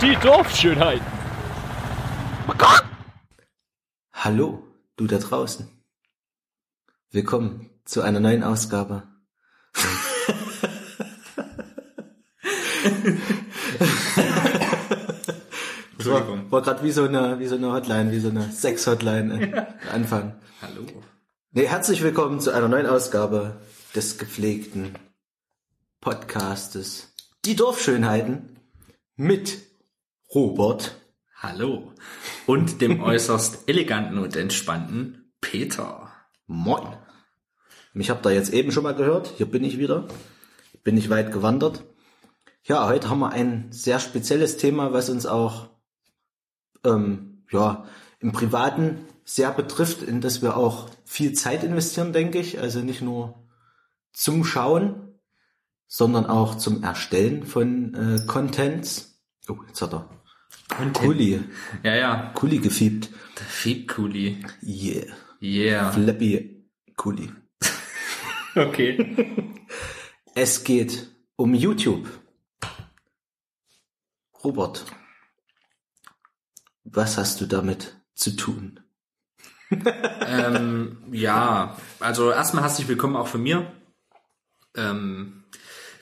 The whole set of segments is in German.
Die Dorfschönheiten. Hallo, du da draußen. Willkommen zu einer neuen Ausgabe. Das war, war gerade wie so eine wie so eine Hotline, wie so eine Sex-Hotline äh, Anfang. Hallo. Nee, herzlich willkommen zu einer neuen Ausgabe des gepflegten Podcastes Die Dorfschönheiten mit Robert. Hallo. Und dem äußerst eleganten und entspannten Peter. Moin. Mich habt ihr jetzt eben schon mal gehört. Hier bin ich wieder. Bin ich weit gewandert. Ja, heute haben wir ein sehr spezielles Thema, was uns auch ähm, ja, im Privaten sehr betrifft, in das wir auch viel Zeit investieren, denke ich. Also nicht nur zum Schauen, sondern auch zum Erstellen von äh, Contents. Oh, jetzt hat er Content. Kuli, Ja, ja. Kuli gefiebt. Der Fiebkuli. Yeah. Yeah. Flappy Kuli. Okay. Es geht um YouTube. Robert, was hast du damit zu tun? ähm, ja, also erstmal herzlich willkommen auch von mir. Ähm,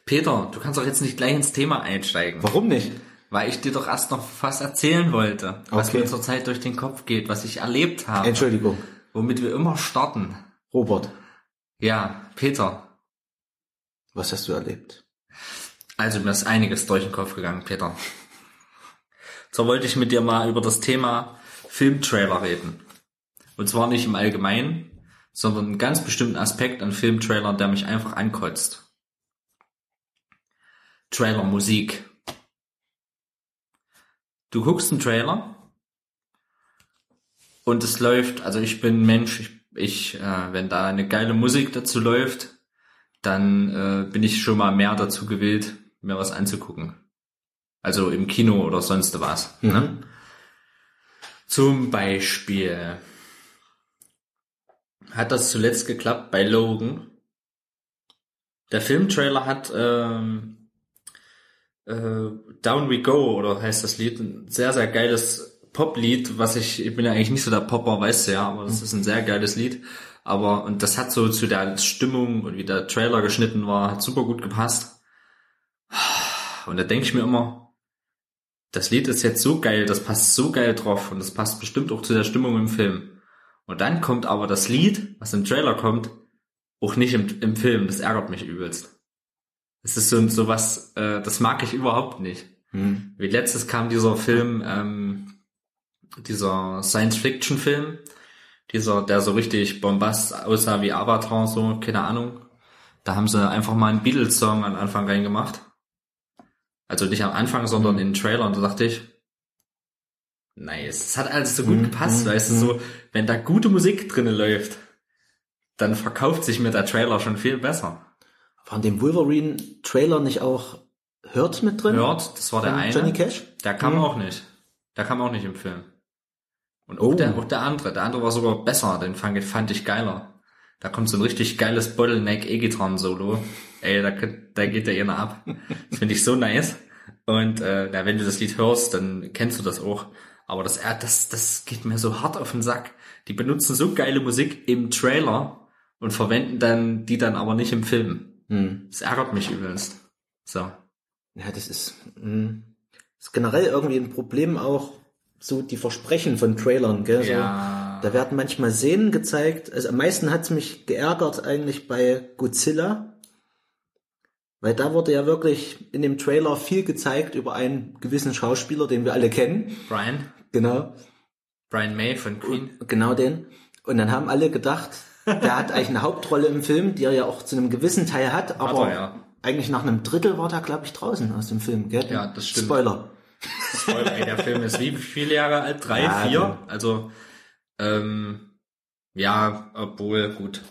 Peter, du kannst doch jetzt nicht gleich ins Thema einsteigen, Warum nicht? Weil ich dir doch erst noch was erzählen wollte, was Okay. mir zurzeit durch den Kopf geht, was ich erlebt habe, Entschuldigung, womit wir immer starten. Robert, Ja, Peter, was hast du erlebt? Also mir ist einiges durch den Kopf gegangen, Peter. So wollte ich mit dir mal über das Thema Filmtrailer reden. Und zwar nicht im Allgemeinen, sondern einen ganz bestimmten Aspekt an Filmtrailern, der mich einfach ankotzt. Trailermusik. Du guckst einen Trailer und es läuft, also ich bin Mensch, ich, ich äh, wenn da eine geile Musik dazu läuft, dann äh, bin ich schon mal mehr dazu gewillt, mir was anzugucken. Also im Kino oder sonst was. Ne? Zum Beispiel hat das zuletzt geklappt bei Logan. Der Filmtrailer hat ähm, äh, Down We Go oder heißt das Lied, ein sehr, sehr geiles Poplied, was ich, ich bin ja eigentlich nicht so der Popper, weißt du ja, aber das ist ein sehr geiles Lied. Aber, und das hat so zu der Stimmung und wie der Trailer geschnitten war, hat super gut gepasst. Und da denke ich mir immer, das Lied ist jetzt so geil, das passt so geil drauf und das passt bestimmt auch zu der Stimmung im Film. Und dann kommt aber das Lied, was im Trailer kommt, auch nicht im, im Film. Das ärgert mich übelst. Es ist so, so was, äh, das mag ich überhaupt nicht. Hm. Wie letztes kam dieser Film, ähm, dieser Science-Fiction-Film, dieser, der so richtig bombast aussah wie Avatar, so, keine Ahnung. Da haben sie einfach mal einen Beatles-Song am Anfang reingemacht. Also nicht am Anfang, sondern in den Trailer. Und da dachte ich, nice. Es hat alles so gut Mhm, gepasst, mhm, weißt du, so, wenn da gute Musik drinnen läuft, dann verkauft sich mir der Trailer schon viel besser. War in dem Wolverine-Trailer nicht auch Hurt mit drin? Hört, das war der eine. Johnny Cash? Der kam Mhm. auch nicht. Der kam auch nicht im Film. Und auch, Oh. der, auch der andere. Der andere war sogar besser. Den fand, fand ich geiler. Da kommt so ein richtig geiles Bottleneck E-Gitarren-Solo. Ey, da, da geht der einer ab. Das finde ich so nice. Und äh, na, wenn du das Lied hörst, dann kennst du das auch. Aber das, äh, das, das geht mir so hart auf den Sack. Die benutzen so geile Musik im Trailer und verwenden dann die dann aber nicht im Film. Hm. Das ärgert mich übelst. So. Ja, das ist, hm, ist generell irgendwie ein Problem auch, so die Versprechen von Trailern, gell? So, Ja. Da werden manchmal Szenen gezeigt. Also am meisten hat's mich geärgert eigentlich bei Godzilla. Weil da wurde ja wirklich in dem Trailer viel gezeigt über einen gewissen Schauspieler, den wir alle kennen. Brian? Genau. Brian May von Queen. Genau den. Und dann haben alle gedacht, der hat eigentlich eine Hauptrolle im Film, die er ja auch zu einem gewissen Teil hat, aber er, ja. eigentlich nach einem Drittel war da, glaube ich, draußen aus dem Film, gell? Ja, das stimmt. Spoiler. Spoiler, ey, der Film ist wie viele Jahre alt? Drei, Ja, vier? ja. Also, ähm, Ja, obwohl, gut.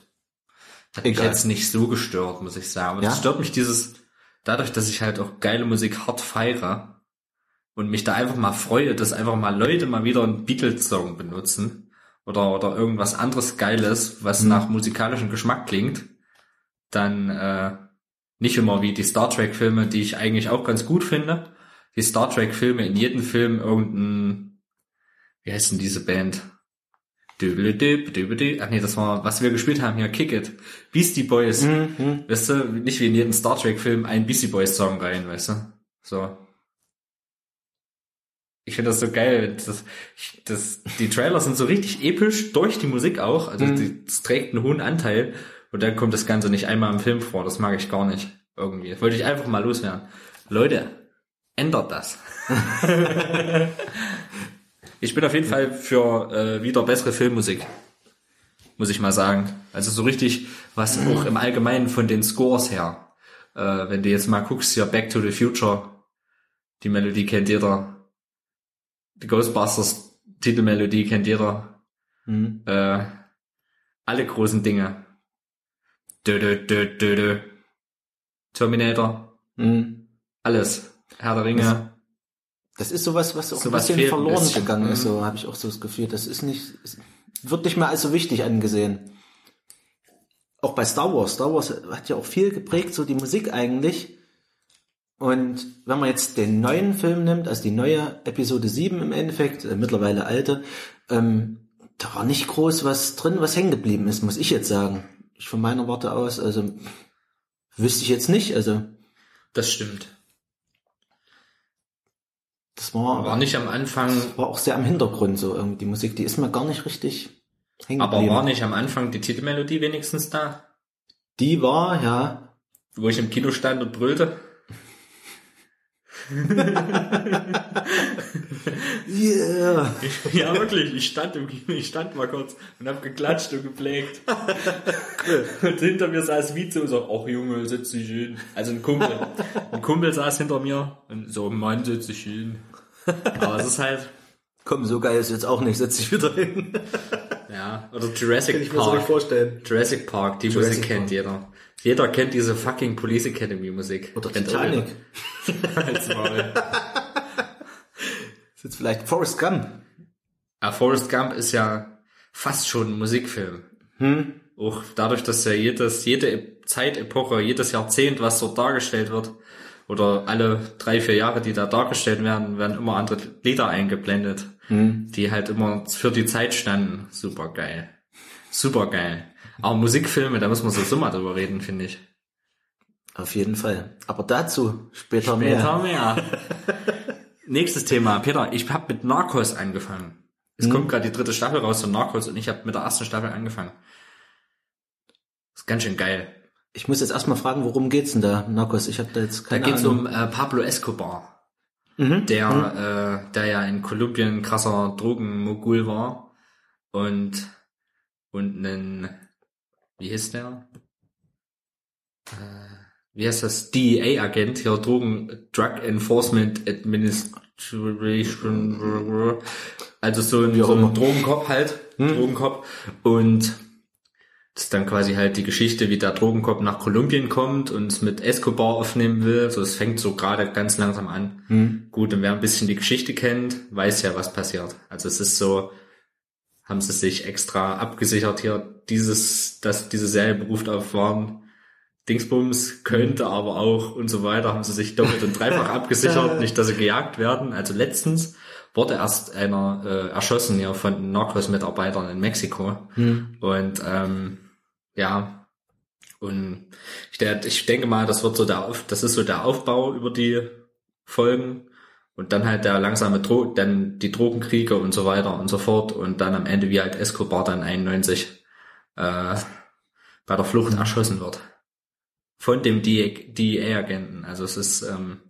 Hat mich jetzt nicht so gestört, muss ich sagen. Aber Ja? das stört mich dieses, dadurch, dass ich halt auch geile Musik hart feiere und mich da einfach mal freue, dass einfach mal Leute mal wieder einen Beatles-Song benutzen oder, oder irgendwas anderes Geiles, was Mhm. nach musikalischem Geschmack klingt, dann äh, nicht immer wie die Star Trek-Filme, die ich eigentlich auch ganz gut finde. Die Star Trek-Filme, in jedem Film irgendein, wie heißt denn diese Band? Ach nee, das war, was wir gespielt haben hier, Kick It. Beastie Boys. Mhm. Weißt du, nicht wie in jedem Star Trek-Film ein Beastie Boys Song rein, weißt du? So. Ich finde das so geil. Das, das, die Trailer sind so richtig episch, durch die Musik auch. Also Mhm. die, das trägt einen hohen Anteil. Und dann kommt das Ganze nicht einmal im Film vor. Das mag ich gar nicht. Irgendwie. Das wollte ich einfach mal loswerden. Leute, ändert das. ich bin auf jeden Fall für äh, wieder bessere Filmmusik. Muss ich mal sagen. Also so richtig, was auch im Allgemeinen von den Scores her. Äh, wenn du jetzt mal guckst, hier Back to the Future, die Melodie kennt jeder. Die Ghostbusters Titelmelodie kennt jeder. Mhm. Äh, alle großen Dinge. Dö, dö, dö, dö, dö. Terminator, Mhm. alles. Herr der Ringe. Das ist sowas, was auch Sowas ein bisschen verloren bisschen. gegangen ist, Mhm. so habe ich auch so das Gefühl. Das ist nicht, wird nicht mehr als so wichtig angesehen. Auch bei Star Wars. Star Wars hat ja auch viel geprägt, so die Musik eigentlich. Und wenn man jetzt den neuen Film nimmt, also die neue Episode 7 im Endeffekt, äh, mittlerweile alte, ähm, da war nicht groß was drin, was hängen geblieben ist, muss ich jetzt sagen. Ich von meiner Warte aus, also wüsste ich jetzt nicht. Also Das stimmt. das war, War nicht am Anfang, war auch sehr am Hintergrund so irgendwie die Musik, die ist mir gar nicht richtig hängen aber geblieben. war nicht am Anfang die Titelmelodie wenigstens da? Die war, ja, Wo ich im Kino stand und brüllte? Yeah. Ja, wirklich. Ich stand im ich stand mal kurz und hab geklatscht und gepflegt. und hinter mir saß Vize und so, ach Junge, setz dich hin. Also ein Kumpel. Ein Kumpel saß hinter mir und so, Mann, setz dich hin. Aber es ist halt, Komm, so geil ist jetzt auch nicht, setz dich wieder hin. ja, oder Jurassic Park. vorstellen. Jurassic Park, die Jurassic Musik kennt Park. jeder. Jeder kennt diese fucking Police Academy Musik. Oder Titanic. Halt's Maul. Ist jetzt vielleicht Forrest Gump. Ja, Forrest Gump ist ja fast schon ein Musikfilm. Hm? Auch dadurch, dass ja jedes, jede Zeitepoche, jedes Jahrzehnt, was dort dargestellt wird, oder alle drei, vier Jahre, die da dargestellt werden, werden immer andere Lieder eingeblendet, die halt immer für die Zeit standen. Super geil. Super geil. Aber Musikfilme, da muss man so mal drüber reden, finde ich. Auf jeden Fall. Aber dazu später, Später mehr. mehr. Nächstes Thema. Peter, ich habe mit Narcos angefangen. Es kommt gerade die dritte Staffel raus von Narcos und ich habe mit der ersten Staffel angefangen. Ist ganz schön geil. Ich muss jetzt erstmal fragen, worum geht's denn da, Narcos? Ich habe da jetzt Da keine geht's Ahnung. um äh, Pablo Escobar, Mhm. der, äh, der ja in Kolumbien krasser Drogenmogul war und und einen, wie hieß der? Äh, wie heißt das? DEA-Agent, hier Drogen, Drug Enforcement Administration, also so ein, so ein Drogenkopf halt, Drogenkopf und das ist dann quasi halt die Geschichte, wie der Drogenkopf nach Kolumbien kommt und es mit Escobar aufnehmen will. So, es fängt so gerade ganz langsam an. Hm. Gut, und wer ein bisschen die Geschichte kennt, weiß ja, was passiert. Also es ist so, haben sie sich extra abgesichert hier, dieses, dass diese Serie beruft auf waren. Dingsbums könnte aber auch und so weiter, haben sie sich doppelt und dreifach abgesichert, nicht, dass sie gejagt werden. Also letztens wurde erst einer äh, erschossen hier von Narcos-Mitarbeitern in Mexiko. Hm. Und ähm, ja, und ich, ich denke mal, das wird so der Auf, das ist so der Aufbau über die Folgen und dann halt der langsame Dro dann die Drogenkriege und so weiter und so fort und dann am Ende wie halt Escobar dann 91 äh, bei der Flucht erschossen wird von dem DEA-Agenten. Also es ist, ähm,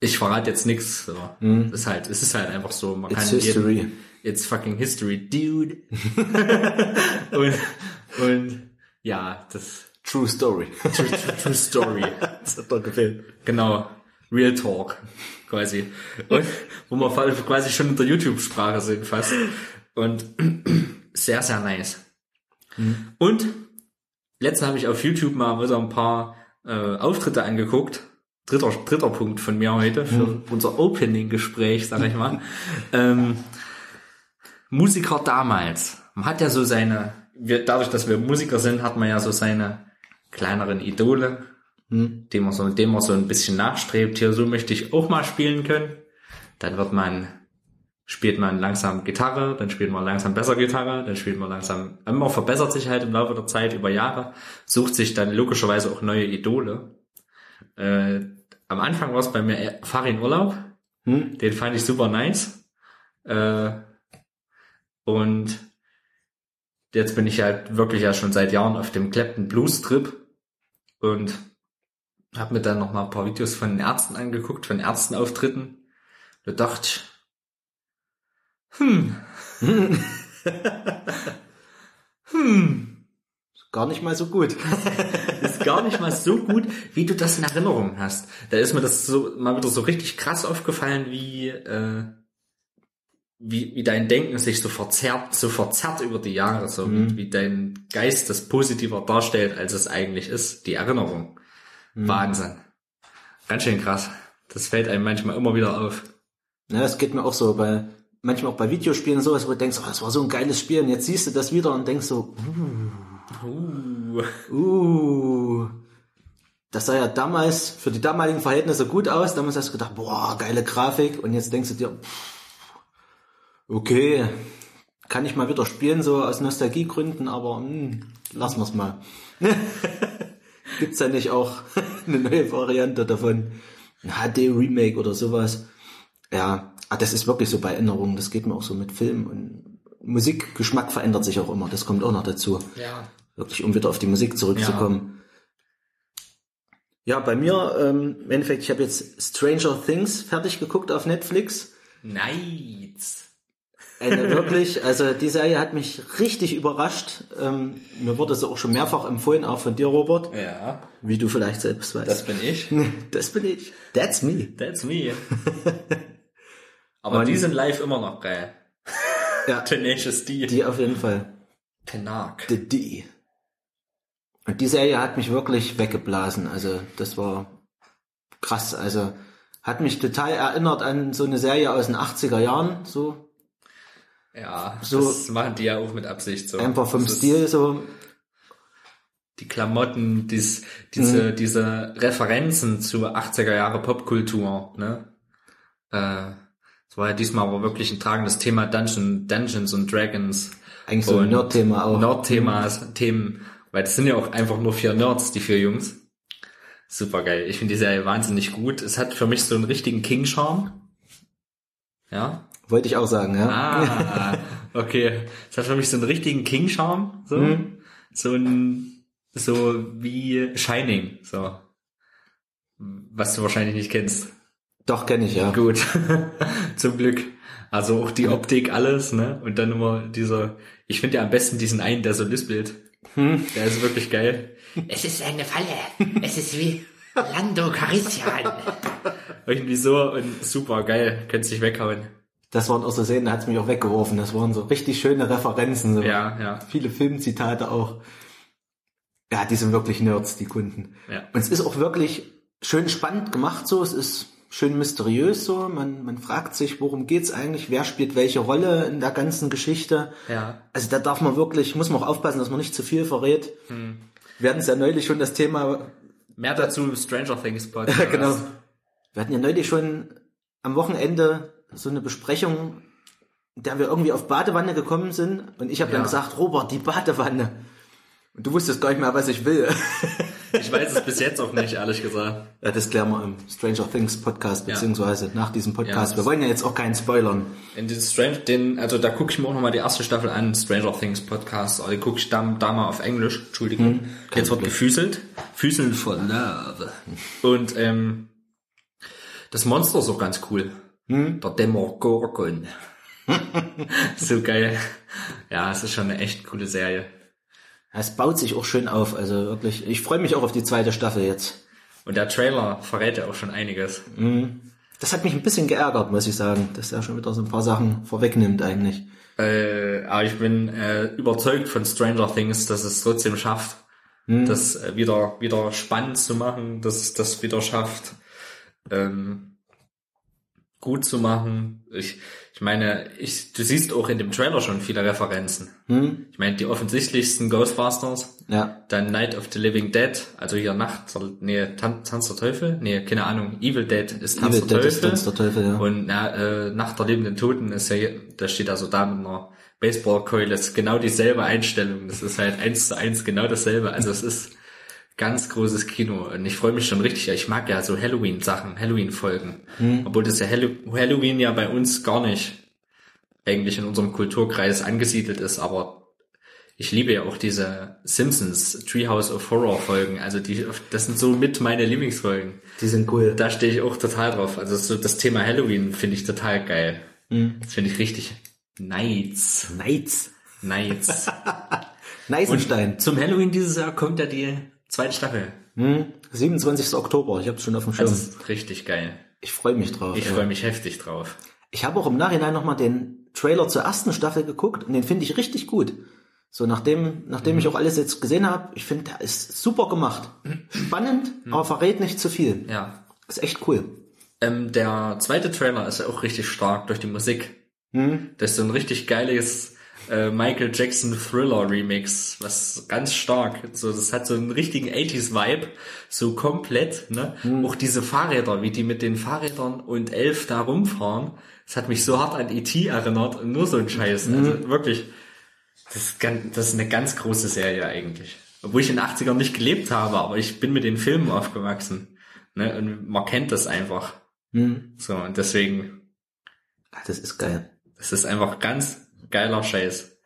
ich verrate jetzt nichts. So. Hm. Es ist halt, es ist halt einfach so. Man It's kann jeden- history. It's fucking history, dude. und, und ja, das True Story. true, true, true story. das hat doch gefehlt. Genau. Real Talk. Quasi. Und, wo wir quasi schon in der YouTube-Sprache sind fast. Und sehr, sehr nice. Und letztens habe ich auf YouTube mal wieder ein paar äh, Auftritte angeguckt. Dritter, dritter Punkt von mir heute für unser Opening-Gespräch, sag ich mal. ähm, Musiker damals. Man hat ja so seine, wir, dadurch, dass wir Musiker sind, hat man ja so seine kleineren Idole, dem man so, dem man so ein bisschen nachstrebt. Hier, so möchte ich auch mal spielen können. Dann wird man, spielt man langsam Gitarre, dann spielt man langsam besser Gitarre, dann spielt man langsam, immer verbessert sich halt im Laufe der Zeit über Jahre, sucht sich dann logischerweise auch neue Idole. Äh, am Anfang war es bei mir Farin Urlaub. Hm? Den fand ich super nice. Äh, und jetzt bin ich halt wirklich ja schon seit Jahren auf dem Clapton Blues Trip und habe mir dann noch mal ein paar Videos von den Ärzten angeguckt, von Ärztenauftritten. Da dachte ich, hm, hm, Gar nicht mal so gut. ist gar nicht mal so gut, wie du das in Erinnerung hast. Da ist mir das so mal wieder so richtig krass aufgefallen, wie äh, wie, wie dein Denken sich so verzerrt, so verzerrt über die Jahre, so wie, wie dein Geist das positiver darstellt, als es eigentlich ist, die Erinnerung. Wahnsinn. Ganz schön krass. Das fällt einem manchmal immer wieder auf. Ja, es geht mir auch so bei, manchmal auch bei Videospielen sowas, wo du denkst, oh, das war so ein geiles Spiel und jetzt siehst du das wieder und denkst so, Uh. uh, das sah ja damals für die damaligen Verhältnisse gut aus. Damals hast du gedacht, boah, geile Grafik und jetzt denkst du dir, okay, kann ich mal wieder spielen, so aus Nostalgiegründen, aber hm, lassen wir's mal. Gibt's da nicht auch eine neue Variante davon? Ein HD-Remake oder sowas? Ja, ah, das ist wirklich so bei Erinnerungen. Das geht mir auch so mit Film und Musikgeschmack verändert sich auch immer. Das kommt auch noch dazu. Ja. Wirklich, um wieder auf die Musik zurückzukommen. Ja, bei mir, ähm, im Endeffekt, ich habe jetzt Stranger Things fertig geguckt auf Netflix. Nice. Eine wirklich, also die Serie hat mich richtig überrascht. Ähm, mir wurde sie auch schon mehrfach empfohlen, auch von dir, Robert. Ja, Wie du vielleicht selbst weißt. das bin ich. das bin ich. That's me. That's me. Aber Und- die sind live immer noch geil. Ja, Tenacious D. die auf jeden Fall. Penark. The D. Und die Serie hat mich wirklich weggeblasen. Also das war krass. Also hat mich total erinnert an so eine Serie aus den 80er Jahren. So Ja, So- das machen die ja auch mit Absicht so. einfach vom Das Stil so. Die Klamotten, dies, diese, diese Referenzen zu 80er Jahre Popkultur, ne? Äh, es war ja diesmal aber wirklich ein tragendes Thema Dungeon, Dungeons und Dragons. Eigentlich so ein Nerd-Thema auch. Nerd-Themas, Themen, weil das sind ja auch einfach nur vier Nerds, die vier Jungs. Super geil. Ich finde die Serie wahnsinnig gut. Es hat für mich so einen richtigen King-Charme. Ja. Wollte ich auch sagen, ja. Ah, okay. Es hat für mich so einen richtigen King-Charme. So. Mhm. so ein, so wie Shining. So. Was du wahrscheinlich nicht kennst. Doch, kenne ich, ja. Gut. Zum Glück. Also auch die Optik, alles, ne? Und dann immer dieser, ich finde ja am besten diesen einen, der so lispelt. Hm. Der ist wirklich geil. Es ist eine Falle. Es ist wie Lando Carissian. Irgendwie so und super geil. Könntest dich weghauen. Das waren auch so Szenen, da hat's mich auch weggeworfen. Das waren so richtig schöne Referenzen. So. Ja, ja. Viele Filmzitate auch. Ja, die sind wirklich Nerds, die Kunden. Ja. Und es ist auch wirklich schön spannend gemacht so. Es ist schön mysteriös so. Man, man fragt sich, worum geht's eigentlich? Wer spielt welche Rolle in der ganzen Geschichte? Ja. Also da darf man wirklich, muss man auch aufpassen, dass man nicht zu viel verrät. Hm. Wir hatten es ja neulich schon das Thema, Mehr dazu Stranger Things Podcast. genau. Wir hatten ja neulich schon am Wochenende so eine Besprechung, in der wir irgendwie auf Badewanne gekommen sind. Und ich habe dann Ja. gesagt, Robert, die Badewanne. Und du wusstest gar nicht mehr, was ich will. Ich weiß es bis jetzt auch nicht, ehrlich gesagt. Ja, das klären wir im Stranger Things Podcast, Ja. beziehungsweise nach diesem Podcast. Ja, wir wollen ja jetzt auch keinen spoilern. In den Strange, den, also da gucke ich mir auch nochmal die erste Staffel an, Stranger Things Podcast, aber die gucke ich da, da mal auf Englisch, Entschuldigung. Jetzt wird gefüßelt. Füßeln for Love. Und ähm, das Monster ist auch ganz cool. Der Demogorgon. so geil. Ja, es ist schon eine echt coole Serie. Es baut sich auch schön auf, also wirklich. Ich freue mich auch auf die zweite Staffel jetzt. Und der Trailer verrät ja auch schon einiges. Das hat mich ein bisschen geärgert, muss ich sagen, dass er schon wieder so ein paar Sachen vorwegnimmt eigentlich. Äh, aber ich bin äh, überzeugt von Stranger Things, dass es trotzdem schafft, das äh, wieder wieder spannend zu machen, dass es das wieder schafft, ähm, gut zu machen. Ich, ich meine, ich, du siehst auch in dem Trailer schon viele Referenzen. Hm? Ich meine, die offensichtlichsten Ghostbusters, Ja. dann Night of the Living Dead, also hier Nacht, nee, Tan Tanz der Teufel, nee, keine Ahnung, Evil Dead ist Tanz Evil der Dead ist Teufel. Tanz der Teufel, ja. Und na, äh, Nacht der lebenden Toten ist ja, da steht also da mit einer Baseballkeule, das ist genau dieselbe Einstellung. Das ist halt eins zu eins genau dasselbe. Also es ist ganz großes Kino und ich freue mich schon richtig. Ich mag ja so Halloween-Sachen, Halloween-Folgen. Hm. Obwohl das ja Hallo Halloween ja bei uns gar nicht eigentlich in unserem Kulturkreis angesiedelt ist, aber ich liebe ja auch diese Simpsons Treehouse of Horror Folgen. Also die, das sind so mit meine Lieblingsfolgen. Die sind cool. Da stehe ich auch total drauf. Also so das Thema Halloween finde ich total geil. Das finde ich richtig nice. Nights. Nice. Neisenstein. Zum Halloween dieses Jahr kommt ja die zweite Staffel. Hm? 27. Oktober, ich hab's schon auf dem Schirm. Das ist richtig geil. ich freue mich drauf. Ich freue mich heftig drauf. Ich habe auch im Nachhinein nochmal den Trailer zur ersten Staffel geguckt und den finde ich richtig gut. So, nachdem, nachdem Mhm. ich auch alles jetzt gesehen habe, ich finde, der ist super gemacht. Spannend, aber verrät nicht zu viel. Ja. Ist echt cool. Ähm, der zweite Trailer ist auch richtig stark durch die Musik. Das ist so ein richtig geiles äh, Michael Jackson Thriller Remix, was ganz stark, so das hat so einen richtigen 80s Vibe, so komplett, ne? Auch diese Fahrräder, wie die mit den Fahrrädern und Elf da rumfahren, das hat mich so hart an E.T. erinnert und nur so ein Scheiß, also wirklich, das ist, ganz, das ist eine ganz große Serie eigentlich. Obwohl ich in den 80ern nicht gelebt habe, aber ich bin mit den Filmen aufgewachsen, ne? Und man kennt das einfach. So, und deswegen, Das ist geil. es ist einfach ganz geiler Scheiß.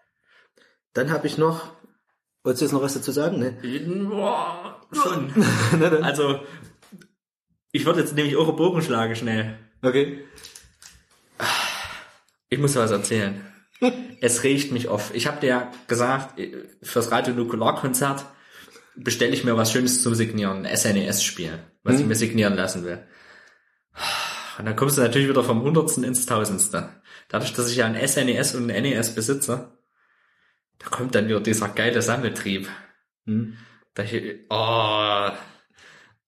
Dann habe ich noch, wolltest du jetzt noch was dazu sagen? Ne? Boah, schon. Also, ich würde jetzt nämlich auch einen Bogen schlagen schnell. Okay. Ich muss was erzählen. es riecht mich auf. Ich habe dir ja gesagt, fürs Radio Nukular Konzert bestelle ich mir was Schönes zum Signieren, ein SNES-Spiel, was ich mir signieren lassen will. Und dann kommst du natürlich wieder vom Hundertsten ins Tausendste. Dadurch, dass ich ja ein SNES und ein NES besitze, da kommt dann wieder dieser geile Sammeltrieb. Da ich, oh,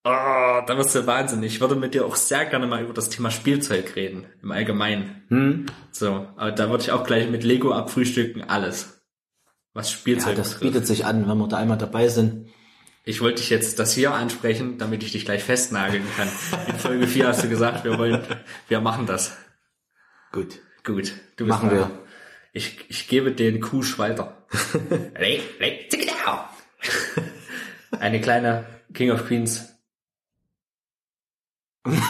oh, da wirst du wahnsinnig. Ich würde mit dir auch sehr gerne mal über das Thema Spielzeug reden, im Allgemeinen. So, aber da würde ich auch gleich mit Lego abfrühstücken, alles. Was Ja, Spielzeug das betrifft. bietet sich an, wenn wir da einmal dabei sind. Ich wollte dich jetzt das hier ansprechen, damit ich dich gleich festnageln kann. In Folge 4 hast du gesagt, wir wollen, wir machen das. Gut. Gut, du bist Machen dran. wir. Ich, ich gebe den Kusch weiter. Eine kleine King of Queens.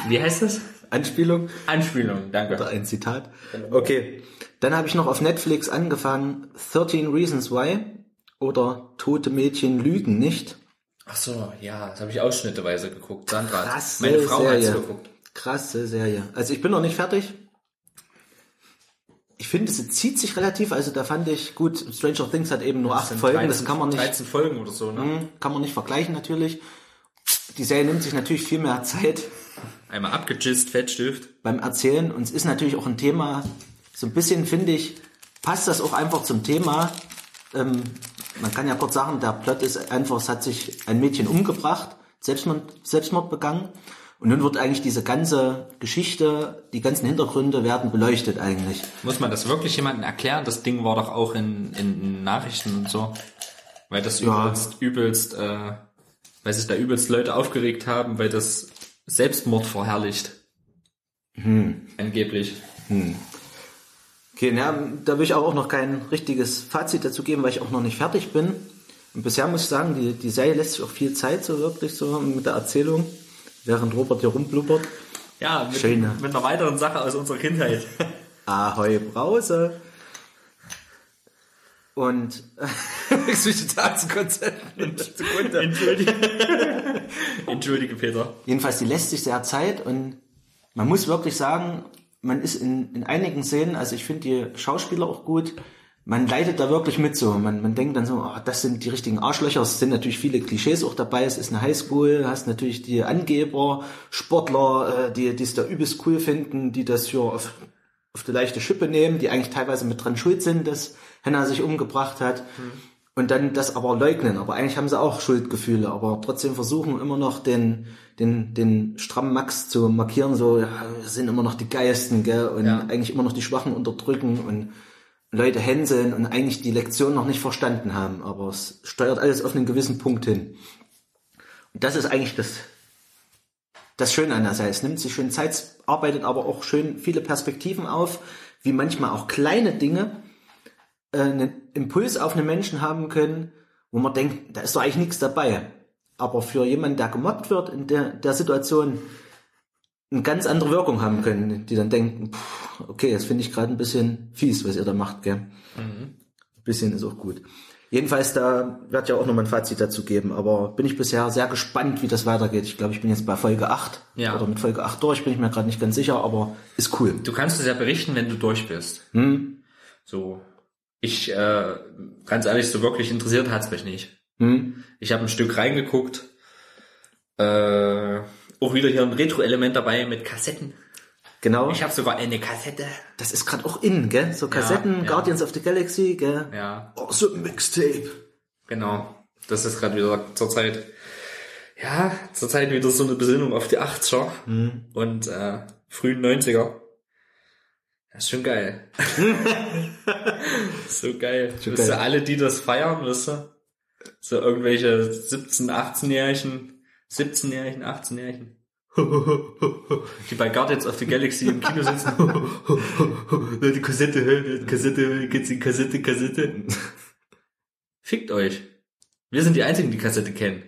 Wie heißt das? Anspielung Anspielung, danke. oder ein Zitat. Okay. Dann habe ich noch auf Netflix angefangen 13 Reasons Why oder Tote Mädchen lügen nicht. Ach so, ja, das habe ich ausschnitteweise geguckt. Sandra, hat- Krasse meine Frau hat's Serie. geguckt. Krasse Serie. Also ich bin noch nicht fertig. Ich finde, es zieht sich relativ. Also da fand ich gut. Stranger Things hat eben nur acht sind Folgen. 13, das kann man nicht, 13 Folgen oder so, ne? hm, kann man nicht vergleichen natürlich. Die Serie nimmt sich natürlich viel mehr Zeit Einmal abgejist, Fettstift. beim Erzählen und es ist natürlich auch ein Thema. So ein bisschen finde ich passt das auch einfach zum Thema. Ähm, man kann ja kurz sagen, der Plot ist einfach, es hat sich ein Mädchen umgebracht, Selbstmord, Selbstmord begangen. Und nun wird eigentlich diese ganze Geschichte, die ganzen Hintergründe werden beleuchtet eigentlich. Muss man das wirklich jemandem erklären? Das Ding war doch auch in, in Nachrichten und so. Weil das Ja. übelst, übelst, äh, weil sich da übelst Leute aufgeregt haben, weil das Selbstmord verherrlicht. Angeblich. Okay, na, da will ich auch noch kein richtiges Fazit dazu geben, weil ich auch noch nicht fertig bin. Und bisher muss ich sagen, die, die Serie lässt sich auch viel Zeit so wirklich so mit der Erzählung, während Robert hier rumblubbert. Ja, mit, Schöne. mit einer weiteren Sache aus unserer Kindheit. Ahoi Brause. Und das Vegetationskonzept. Sekunde. Entschuldige. Entschuldige, Peter. Jedenfalls, die lässt sich sehr Zeit und man muss wirklich sagen, man ist in, in einigen Szenen, also ich finde die Schauspieler auch gut, man leidet da wirklich mit so. Man, man denkt dann so, oh, das sind die richtigen Arschlöcher. Es sind natürlich viele Klischees auch dabei. Es ist eine Highschool, hast natürlich die Angeber, Sportler, äh, die die es da übelst cool finden, die das für auf, auf die leichte Schippe nehmen, die eigentlich teilweise mit dran schuld sind, dass Hannah sich umgebracht hat. Und dann das aber leugnen. Aber eigentlich haben sie auch Schuldgefühle, aber trotzdem versuchen immer noch den, den, den strammen Max zu markieren, so, ja, wir sind immer noch die Geisten, gell, und Ja. eigentlich immer noch die Schwachen unterdrücken und Leute hänseln und eigentlich die Lektion noch nicht verstanden haben, aber es steuert alles auf einen gewissen Punkt hin. Und das ist eigentlich das, das Schöne an der Serie. Es nimmt sich schön Zeit, arbeitet aber auch schön viele Perspektiven auf, wie manchmal auch kleine Dinge äh, einen Impuls auf einen Menschen haben können, wo man denkt, da ist doch eigentlich nichts dabei. Aber für jemanden, der gemobbt wird in der, der Situation, eine ganz andere Wirkung haben können, die dann denken, pff, okay, das finde ich gerade ein bisschen fies, was ihr da macht, gell? Ein bisschen ist auch gut. Jedenfalls, da wird ja auch nochmal ein Fazit dazu geben, aber bin ich bisher sehr gespannt, wie das weitergeht. Ich glaube, ich bin jetzt bei Folge 8 Ja. oder mit Folge 8 durch, bin ich mir gerade nicht ganz sicher, aber ist cool. Du kannst es ja berichten, wenn du durch bist. Hm? So. Ich, äh, ganz ehrlich, so wirklich interessiert hat's mich nicht. Hm? Ich habe ein Stück reingeguckt. Äh, auch wieder hier ein Retro-Element dabei mit Kassetten. Genau. Ich habe sogar eine Kassette. Das ist gerade auch in, gell? So Kassetten, ja. Guardians of the Galaxy, gell? Ja, Oh, so ein Mixtape. genau. Das ist gerade wieder zur Zeit. Ja, zur Zeit wieder so eine Besinnung auf die 80er und äh, frühen 90er. Das ist schon geil. so geil. Schon wisst ihr, geil. alle, die das feiern, wisst ihr? So irgendwelche 17, 18-Jährigen, 17-Jährigen, 18-Jährigen. Die bei Guardians of the Galaxy im Kino sitzen. die Kassette, die Kassette, geht's in Kassette, Kassette. Fickt euch. Wir sind die Einzigen, die Kassette kennen.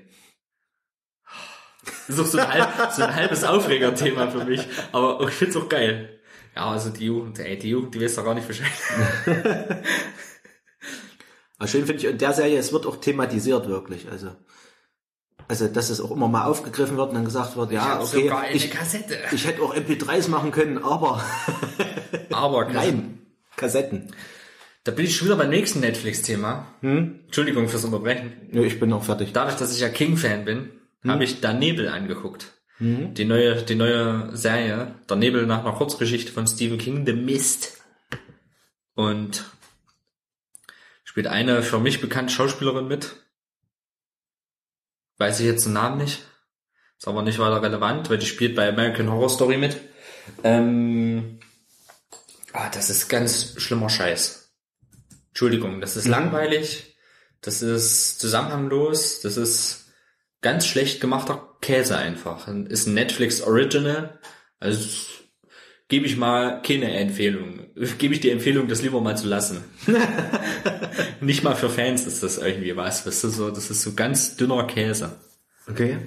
Das ist auch so ein, halb, so ein halbes Aufregerthema für mich. Aber ich find's auch geil. Ja, also die Jugend, ey, die Jugend, die weiß doch gar nicht Bescheid. Aber schön finde ich in der Serie, es wird auch thematisiert wirklich. Also, also dass es auch immer mal aufgegriffen wird und dann gesagt wird, ja, hab okay, ich, Kassette. ich hätte auch MP3s machen können, aber Aber nein, Kassetten. Da bin ich schon wieder beim nächsten Netflix-Thema. Entschuldigung fürs Unterbrechen. Ja, ich bin auch fertig. Dadurch, dass ich ja King-Fan bin, habe ich Da Nebel angeguckt. Die neue, die neue Serie, Der Nebel nach einer Kurzgeschichte von Stephen King, The Mist. Und spielt eine für mich bekannte Schauspielerin mit. Weiß ich jetzt den Namen nicht. Ist aber nicht weiter relevant, weil die spielt bei American Horror Story mit. Ähm, ah, das ist ganz schlimmer Scheiß. Entschuldigung, das ist langweilig, das ist zusammenhanglos, das ist ganz schlecht gemachter Käse einfach. Ist ein Netflix Original, also gebe ich mal keine Empfehlung. Gebe ich die Empfehlung, das lieber mal zu lassen. Nicht mal für Fans ist das irgendwie was. Das ist so, das ist so ganz dünner Käse. Okay.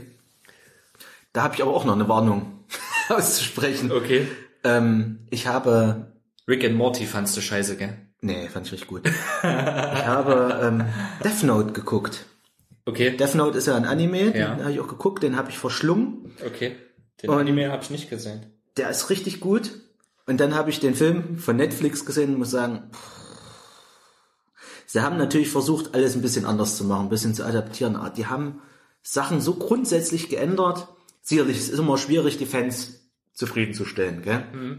Da habe ich aber auch noch eine Warnung auszusprechen. Okay. Ähm, ich habe, Rick and Morty fandst du scheiße, gell? nee, fand ich richtig gut. ich habe ähm, Death Note geguckt. Okay. Death Note ist ja ein Anime, Ja. den habe ich auch geguckt, den habe ich verschlungen. Okay. Den Und- Anime habe ich nicht gesehen. Der ist richtig gut. Und dann habe ich den Film von Netflix gesehen und muss sagen, sie haben natürlich versucht, alles ein bisschen anders zu machen, ein bisschen zu adaptieren. Aber die haben Sachen so grundsätzlich geändert. Sicherlich ist es immer schwierig, die Fans zufriedenzustellen. Gell?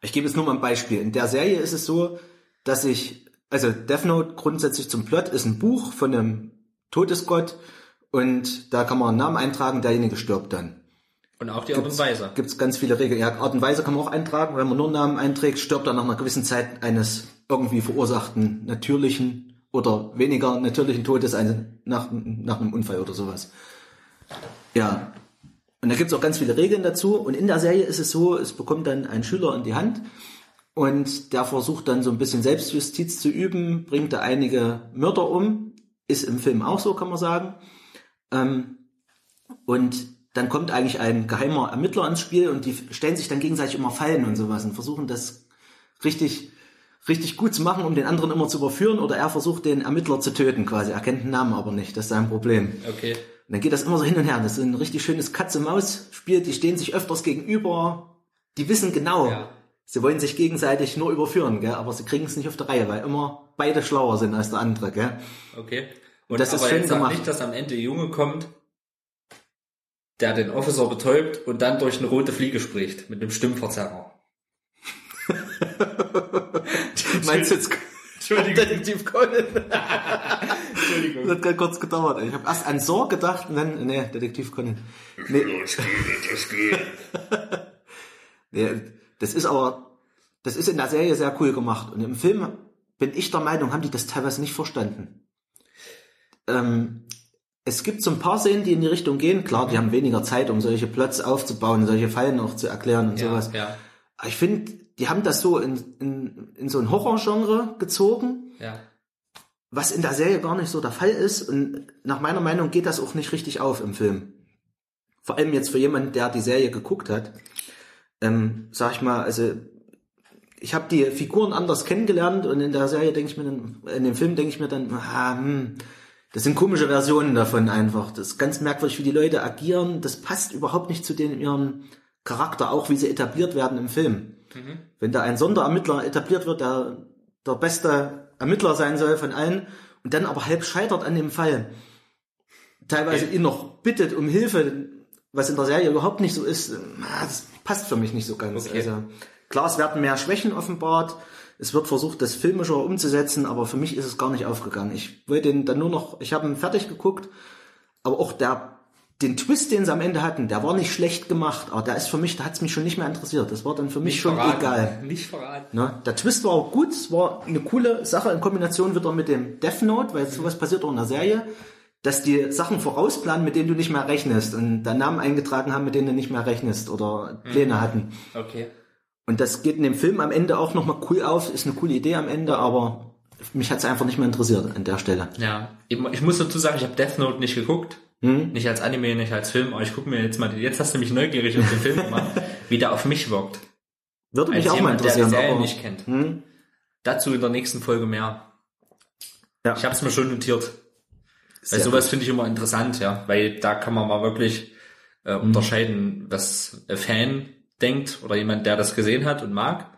Ich gebe jetzt nur mal ein Beispiel. In der Serie ist es so, dass ich, also Death Note grundsätzlich zum Plot ist ein Buch von einem Todesgott und da kann man einen Namen eintragen, derjenige stirbt dann Und auch die Art und Weise. gibt es ganz viele Regeln. Ja, Art und Weise kann man auch eintragen. Wenn man nur Namen einträgt, stirbt er nach einer gewissen Zeit eines irgendwie verursachten natürlichen oder weniger natürlichen Todes nach, nach einem Unfall oder sowas. Ja. Und da gibt es auch ganz viele Regeln dazu. Und in der Serie ist es so, es bekommt dann ein Schüler in die Hand und der versucht dann so ein bisschen Selbstjustiz zu üben, bringt da einige Mörder um. Ist im Film auch so, kann man sagen. Ähm, und dann kommt eigentlich ein geheimer Ermittler ins Spiel und die stellen sich dann gegenseitig immer Fallen und sowas und versuchen das richtig, richtig gut zu machen, um den anderen immer zu überführen oder er versucht den Ermittler zu töten quasi. Er kennt den Namen aber nicht, das ist sein Problem. Okay. Und dann geht das immer so hin und her. Das ist ein richtig schönes Katze-Maus-Spiel. Die stehen sich öfters gegenüber. Die wissen genau, Ja. sie wollen sich gegenseitig nur überführen, gell? aber sie kriegen es nicht auf der Reihe, weil immer beide schlauer sind als der andere. Gell? Okay. Und Das ist schön gemacht. nicht, dass am Ende Junge kommt, der den Officer betäubt und dann durch eine rote Fliege spricht mit einem Stimmverzerrer. Meinst du jetzt Entschuldigung. Detektiv Conan? Entschuldigung. Das hat gerade kurz gedauert. Ich habe erst an Saw gedacht und dann, nee, Detektiv Conan. Nee, nee, das ist aber, das ist in der Serie sehr cool gemacht. Und im Film bin ich der Meinung, haben die das teilweise nicht verstanden. Ähm, es gibt so ein paar Szenen, die in die Richtung gehen. Klar, die haben weniger Zeit, um solche Plots aufzubauen, solche Fallen auch zu erklären und Ja, sowas. ja, Aber ich finde, die haben das so in, in, in so ein Horrorgenre gezogen, ja. was in der Serie gar nicht so der Fall ist. Und nach meiner Meinung geht das auch nicht richtig auf im Film. Vor allem jetzt für jemanden, der die Serie geguckt hat. Ähm, sag ich mal, also ich habe die Figuren anders kennengelernt und in der Serie denke ich mir dann, in dem Film denke ich mir dann, ah, hm, das sind komische Versionen davon einfach. Das ist ganz merkwürdig, wie die Leute agieren. Das passt überhaupt nicht zu den ihrem Charakter, auch wie sie etabliert werden im Film. Wenn da ein Sonderermittler etabliert wird, der der beste Ermittler sein soll von allen und dann aber halb scheitert an dem Fall, teilweise ihn noch bittet um Hilfe, was in der Serie überhaupt nicht so ist, ah, das passt für mich nicht so ganz. Okay. Also klar, es werden mehr Schwächen offenbart, es wird versucht, das filmischer umzusetzen, aber für mich ist es gar nicht aufgegangen. Ich wollte den dann nur noch, ich habe ihn fertig geguckt, aber auch der den Twist, den sie am Ende hatten, der war nicht schlecht gemacht, aber der ist für mich, da hat es mich schon nicht mehr interessiert. Das war dann für mich schon verraten. egal. Nicht verraten. Ne? Der Twist war auch gut, es war eine coole Sache in Kombination wieder mit dem Death Note, weil sowas passiert auch in der Serie, dass die Sachen vorausplanen, mit denen du nicht mehr rechnest und dann Namen eingetragen haben, mit denen du nicht mehr rechnest oder Pläne hatten. Okay. Und das geht in dem Film am Ende auch nochmal cool auf, ist eine coole Idee am Ende, aber mich hat es einfach nicht mehr interessiert an der Stelle. Ja. Ich, muss dazu sagen, ich habe Death Note nicht geguckt. Hm? Nicht als Anime, nicht als Film, aber ich gucke mir jetzt mal, jetzt hast du mich neugierig auf den Film gemacht, wie der auf mich wirkt. Würde mich Als auch mal jemand, der die interessieren. Serie nicht kennt. Hm? Dazu in der nächsten Folge mehr. Ja. Ich habe es mir schon notiert. Weil Sehr sowas finde ich immer interessant, ja, weil da kann man mal wirklich äh, Mhm. unterscheiden, was ein Fan denkt oder jemand, der das gesehen hat und mag,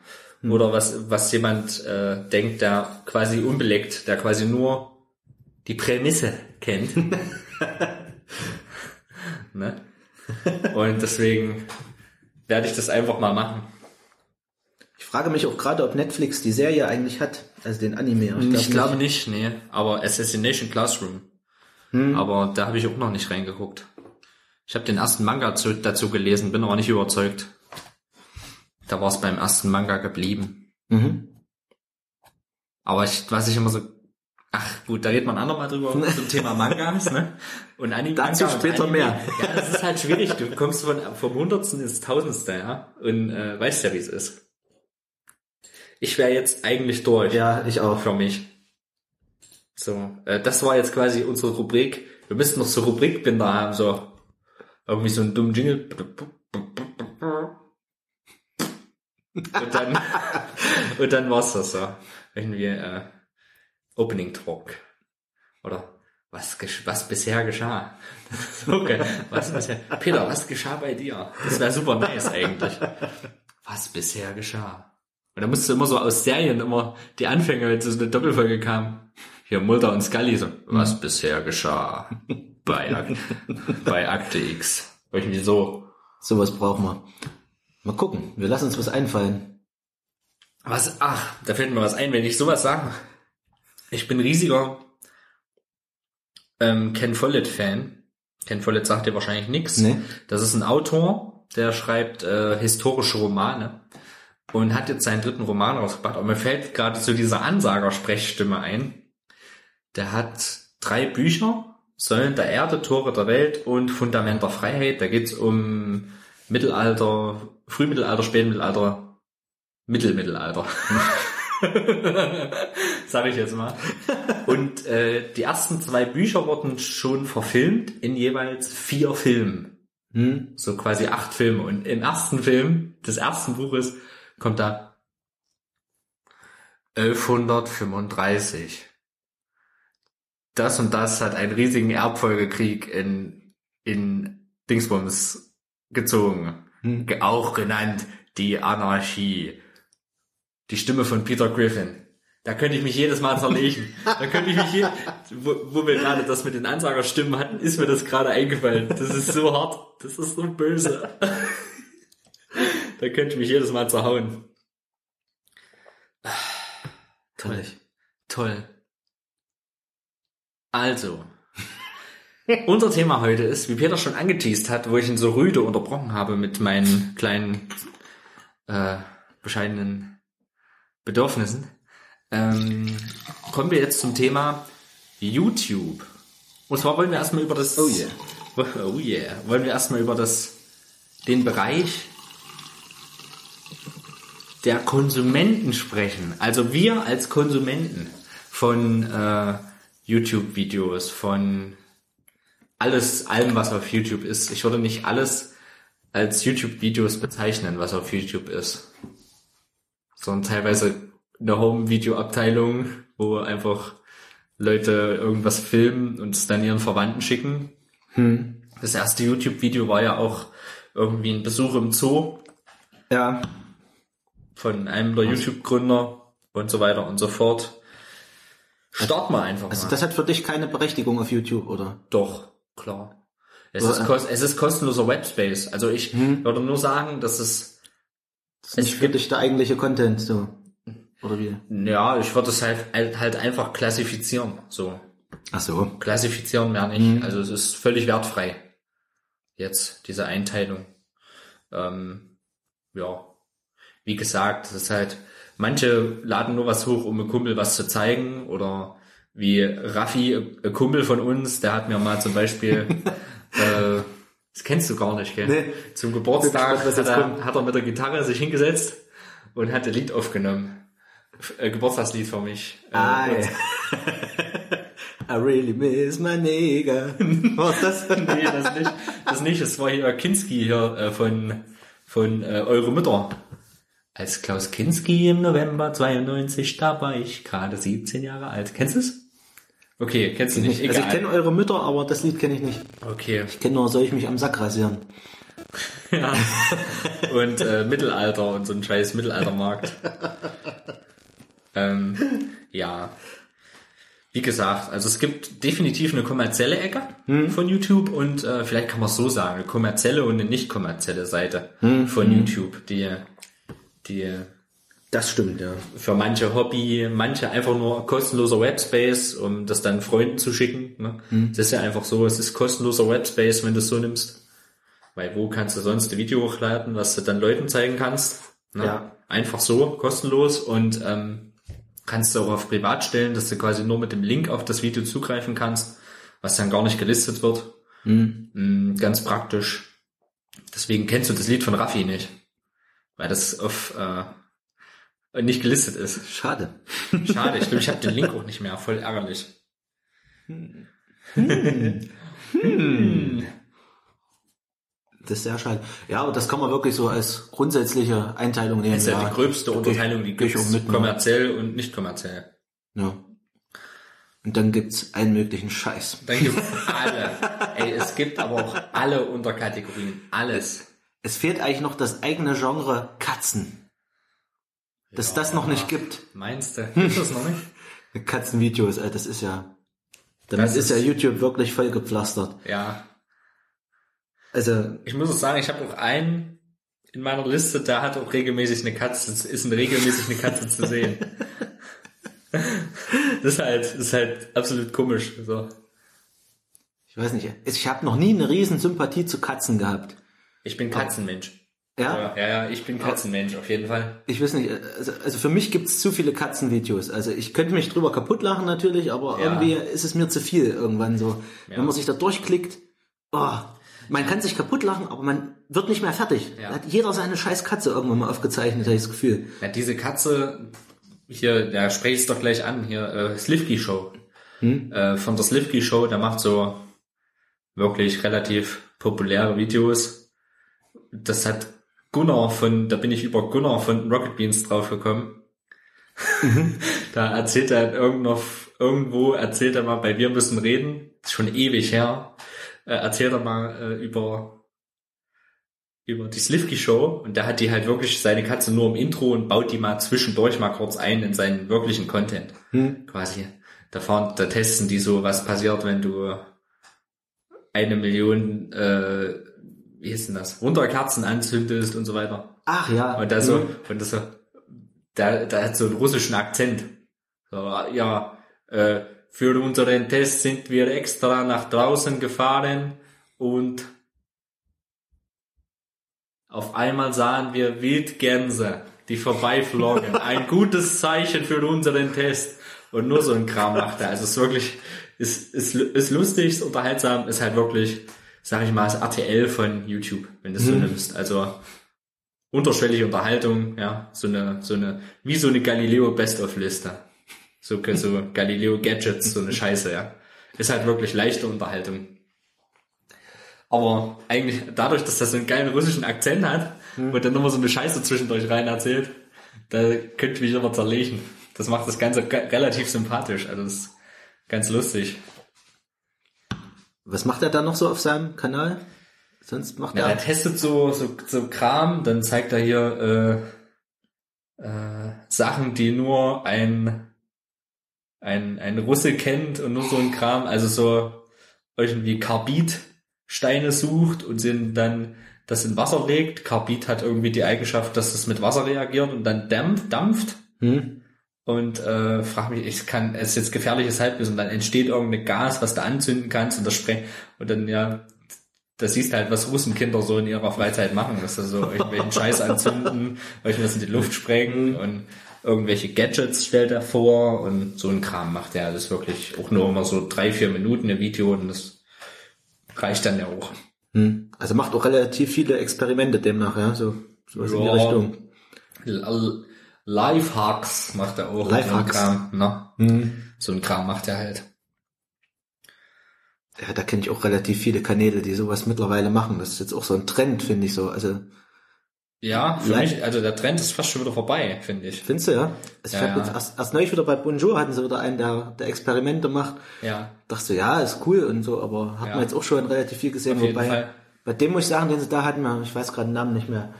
Mhm. oder was was jemand äh, denkt, der quasi unbelegt, der quasi nur die Prämisse kennt. ne? Und deswegen werde ich das einfach mal machen. Ich frage mich auch gerade, ob Netflix die Serie eigentlich hat, also den Anime. Ich, glaub glaube nicht, nee. Aber Assassination Classroom. Aber da habe ich auch noch nicht reingeguckt. Ich habe den ersten Manga zu, dazu gelesen, bin aber nicht überzeugt. Da war es beim ersten Manga geblieben. Mhm. Aber ich, was ich immer so, ach gut, da redet man andermal drüber zum Thema Mangas, ne? Und Anime. Dazu Manga später Anime. mehr. Ja, das ist halt schwierig. Du kommst von vom Hundertsten ins Tausendste, ja? Und äh, weißt ja, wie es ist. Ich wäre jetzt eigentlich durch. Ja, ich auch. für mich. So, äh, das war jetzt quasi unsere Rubrik. Wir müssten noch so Rubrikbinder haben, so irgendwie so einen dummen Jingle. Und dann, und dann war's das so. Irgendwie äh, Opening Talk. Oder was, was bisher geschah. Okay, was bisher. Peter, was geschah bei dir? Das wäre super nice eigentlich. Was bisher geschah. Und da musst du immer so aus Serien immer die Anfänge, wenn so eine Doppelfolge kam. Hier Mulder und Scully so, was bisher geschah bei, bei Akte X. Irgendwie so. Sowas brauchen wir. Mal gucken, wir lassen uns was einfallen. Was, ach, da fällt mir was ein, wenn ich sowas sage. Ich bin riesiger ähm, Ken Follett-Fan. Ken Follett sagt dir wahrscheinlich nichts. Nee. Das ist ein Autor, der schreibt äh, historische Romane und hat jetzt seinen dritten Roman rausgebracht. Aber mir fällt gerade so diese Ansager-Sprechstimme ein. Der hat drei Bücher, Säulen der Erde, Tore der Welt und Fundament der Freiheit. Da geht's um Mittelalter, Frühmittelalter, Spätmittelalter, Mittelmittelalter. Sag ich jetzt mal. Und äh, die ersten zwei Bücher wurden schon verfilmt in jeweils vier Filmen. Hm? So quasi acht Filme. Und im ersten Film des ersten Buches kommt da 1135. Das und das hat einen riesigen Erbfolgekrieg in, in Dingsbums gezogen. Hm. Auch genannt die Anarchie. die Stimme von Peter Griffin. Da könnte ich mich jedes Mal zerlegen. Da könnte ich mich je, wo, wo wir gerade das mit den Ansagerstimmen hatten, ist mir das gerade eingefallen. Das ist so hart. Das ist so böse. Da könnte ich mich jedes Mal zerhauen. Toll. Toll. Also. Unser Thema heute ist, wie Peter schon angeteased hat, wo ich ihn so rüde unterbrochen habe mit meinen kleinen, äh, bescheidenen Bedürfnissen, ähm, kommen wir jetzt zum Thema YouTube. Und zwar wollen wir erstmal über das, Oh yeah. oh yeah, wollen wir erstmal über das, den Bereich der Konsumenten sprechen. Also wir als Konsumenten von äh, YouTube-Videos, von alles, allem, was auf YouTube ist. Ich würde nicht alles als YouTube-Videos bezeichnen, was auf YouTube ist. Sondern teilweise eine Home-Video-Abteilung, wo einfach Leute irgendwas filmen und es dann ihren Verwandten schicken. Das erste YouTube-Video war ja auch irgendwie ein Besuch im Zoo Ja, von einem der YouTube-Gründer und so weiter und so fort. Starten wir einfach also mal. das hat für dich keine Berechtigung auf YouTube, oder? Doch, klar. Es Ja, ist, kost es ist kostenloser Webspace. Also ich würde nur sagen, dass es, Das ist nicht für dich der eigentliche Content, so. Oder wie? ja, ich würde es halt, halt einfach klassifizieren. So. Ach so. Klassifizieren mehr nicht. Also es ist völlig wertfrei. Jetzt, diese Einteilung. Ähm, ja. Wie gesagt, es ist halt, manche laden nur was hoch, um einem Kumpel was zu zeigen. Oder wie Raffi, ein Kumpel von uns, der hat mir mal zum Beispiel, äh, das kennst du gar nicht, gell? Nee. Zum Geburtstag hat er, hat er mit der Gitarre sich hingesetzt und hat ein Lied aufgenommen. Äh, Geburtstagslied für mich. Äh, Ah, ja. I really miss my nigga. Was ist das? nee, das nicht. Das nicht. Es war hier Kinski hier äh, von, von äh, Eure Mütter. Als Klaus Kinski im November 92, da war ich gerade 17 Jahre alt. Kennst du es? Okay, kennst du nicht. Also Egal. ich kenne eure Mütter, aber das Lied kenne ich nicht. okay. Ich kenne nur, soll ich mich am Sack rasieren? Ja. Und äh, Mittelalter und so ein scheiß Mittelaltermarkt. ähm, ja. Wie gesagt, also es gibt definitiv eine kommerzielle Ecke von YouTube und äh, vielleicht kann man es so sagen, eine kommerzielle und eine nicht kommerzielle Seite von YouTube, die, die Das stimmt, ja. für manche Hobby, manche einfach nur kostenloser Webspace, um das dann Freunden zu schicken. Ne? Es ist ja einfach so, es ist kostenloser Webspace, wenn du es so nimmst. Weil wo kannst du sonst ein Video hochladen, was du dann Leuten zeigen kannst? Ne? Ja. Einfach so, kostenlos und ähm, kannst du auch auf privat stellen, dass du quasi nur mit dem Link auf das Video zugreifen kannst, was dann gar nicht gelistet wird. Mm, Ganz praktisch. Deswegen kennst du das Lied von Raffi nicht. Weil das auf äh, nicht gelistet ist. Schade. Schade, ich glaube, ich habe den Link auch nicht mehr. Voll ärgerlich. Das ist sehr schade. Ja, aber das kann man wirklich so als grundsätzliche Einteilung nehmen. Das ist ja, die gröbste Unterteilung, die gibt auch mit, ne? kommerziell und nicht kommerziell. Ja. Und dann gibt's allen möglichen Scheiß. Dann gibt alle. Ey, es gibt aber auch alle Unterkategorien. Alles. Es fehlt eigentlich noch das eigene Genre Katzen. Dass das noch nicht gibt. Meinst du? Gibt das noch nicht? Katzenvideos, äh, das ist ja. Damit Das ist, ja ist- YouTube wirklich voll gepflastert. Ja. Also, Ich muss auch sagen, ich habe auch einen in meiner Liste, da hat auch regelmäßig eine Katze, ist regelmäßig eine Katze zu sehen. Das ist halt, das ist halt absolut komisch. So. ich weiß nicht, ich habe noch nie eine riesen Sympathie zu Katzen gehabt. Ich bin Katzenmensch. Ja? Ja, ja, ich bin Katzenmensch, auf jeden Fall. Ich weiß nicht, also, also für mich gibt's zu viele Katzenvideos. Also ich könnte mich drüber kaputt lachen natürlich, aber Ja. irgendwie ist es mir zu viel irgendwann so. Wenn man sich da durchklickt, oh, man kann sich kaputt lachen, aber man wird nicht mehr fertig. Ja. Da Hat jeder seine scheiß Katze irgendwann mal aufgezeichnet, habe ich das Gefühl. Ja, diese Katze, hier, ja, spreche ich es doch gleich an, hier, äh, Slivki Show. Äh, von der Slivki Show, der macht so wirklich relativ populäre Videos. Das hat Gunnar von, da bin ich über Gunnar von Rocket Beans draufgekommen. da erzählt er irgendwo, irgendwo erzählt er mal, bei Wir müssen reden, schon ewig her, äh, erzählt er mal äh, über über die Slivky Show und der hat die halt wirklich seine Katze nur im Intro und baut die mal zwischendurch mal kurz ein in seinen wirklichen Content. Hm. Quasi. Da fahren, da testen die so, was passiert, wenn du eine Million, äh, wie hieß denn das, Wunderkerzen anzündest und so weiter. Ach ja. Und da so, Hm. und das so, da, da hat so einen russischen Akzent. So, ja, äh, für unseren Test sind wir extra nach draußen gefahren und auf einmal sahen wir Wildgänse, die vorbeiflogen. Ein gutes Zeichen für unseren Test. Und nur so ein Kram macht er. Also es ist wirklich, ist, ist, ist lustig, ist unterhaltsam, ist halt wirklich, sag ich mal, das RTL von YouTube, wenn du es so nimmst. Also unterschwellige Unterhaltung, ja, so eine, so eine, wie so eine Galileo Best-of-Liste. So, so Galileo Gadgets, so eine Scheiße, ja. Ist halt wirklich leichte Unterhaltung. Aber eigentlich dadurch, dass das so einen geilen russischen Akzent hat und dann nochmal so eine Scheiße zwischendurch rein erzählt, da könnte ich mich immer zerlegen. Das macht das Ganze relativ sympathisch. Also das ist ganz lustig. Was macht er da noch so auf seinem Kanal? Sonst macht Ja, er. er testet so, so, so Kram, dann zeigt er hier äh, äh, Sachen, die nur ein, ein, ein Russe kennt und nur so ein Kram, also so irgendwie Karbidsteine sucht und sind dann das in Wasser legt. Karbid hat irgendwie die Eigenschaft, dass es mit Wasser reagiert und dann dampft, dampft Hm? Und äh, frag mich, ich kann, es ist jetzt gefährliches Halbwissen und dann entsteht irgendein Gas, was du anzünden kannst und das sprengt und dann ja, da siehst halt, was Russenkinder so in ihrer Freizeit machen, dass sie so irgendwelchen Scheiß anzünden, irgendwas in die Luft sprengen und irgendwelche Gadgets stellt er vor und so ein Kram macht er. Das ist wirklich auch nur immer so drei, vier Minuten ein Video und das reicht dann ja auch. Hm. Also macht auch relativ viele Experimente demnach, ja, so sowas in die Ja. Richtung. Lifehacks macht er auch. Lifehacks. So ein Kram, ne? Hm. So ein Kram macht er halt. Ja, da kenne ich auch relativ viele Kanäle, die sowas mittlerweile machen. Das ist jetzt auch so ein Trend, finde ich so. Also, Ja, für Live- mich, also der Trend ist fast schon wieder vorbei, finde ich. findest du, ja? Also ich Ja, hab ja. jetzt erst, erst neulich wieder bei Bonjour hatten sie wieder einen, der, der Experimente macht. Ja, Dachte so, ja, ist cool und so, aber hat Ja. man jetzt auch schon relativ viel gesehen. auf jeden Wobei, Fall. bei dem muss ich sagen, den sie da hatten, ich weiß gerade den Namen nicht mehr.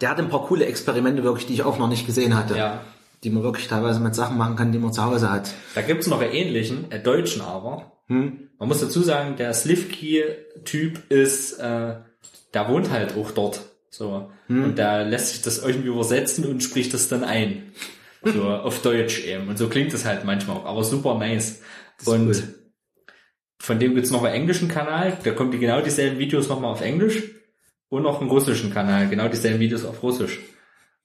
Der hat ein paar coole Experimente wirklich, die ich auch noch nicht gesehen hatte. Ja. Die man wirklich teilweise mit Sachen machen kann, die man zu Hause hat. Da gibt's noch einen ähnlichen, einen deutschen aber. Hm? Man muss dazu sagen, der Slivki-Typ ist, äh, der wohnt halt auch dort. So. Und der lässt sich das irgendwie übersetzen und spricht das dann ein. So auf Deutsch eben. Und so klingt es halt manchmal auch, aber super nice. Und cool. von dem gibt's noch einen englischen Kanal, da kommen die genau dieselben Videos nochmal auf Englisch und noch einen russischen Kanal, genau dieselben Videos auf Russisch.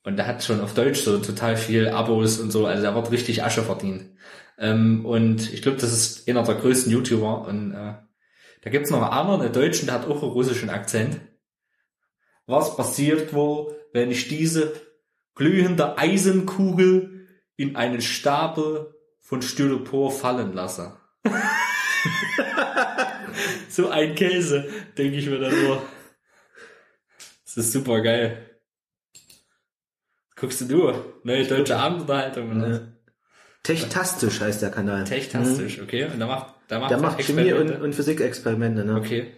Und der hat schon auf Deutsch so total viel Abos und so, also der wird richtig Asche verdient. Ähm, und ich glaube, das ist einer der größten YouTuber. Und äh, da gibt's noch einen anderen, einen Deutschen, der hat auch einen russischen Akzent. Was passiert wohl, wenn ich diese glühende Eisenkugel in einen Stapel von Styropor fallen lasse? so ein Käse, denke ich mir dann nur. Das ist super geil. Guckst du du? Neue deutsche Abendunterhaltung oder? Ja. Techtastisch heißt der Kanal. Techtastisch, okay. Und da macht, da macht Der er macht Chemie und, und Physikexperimente, ne? Okay.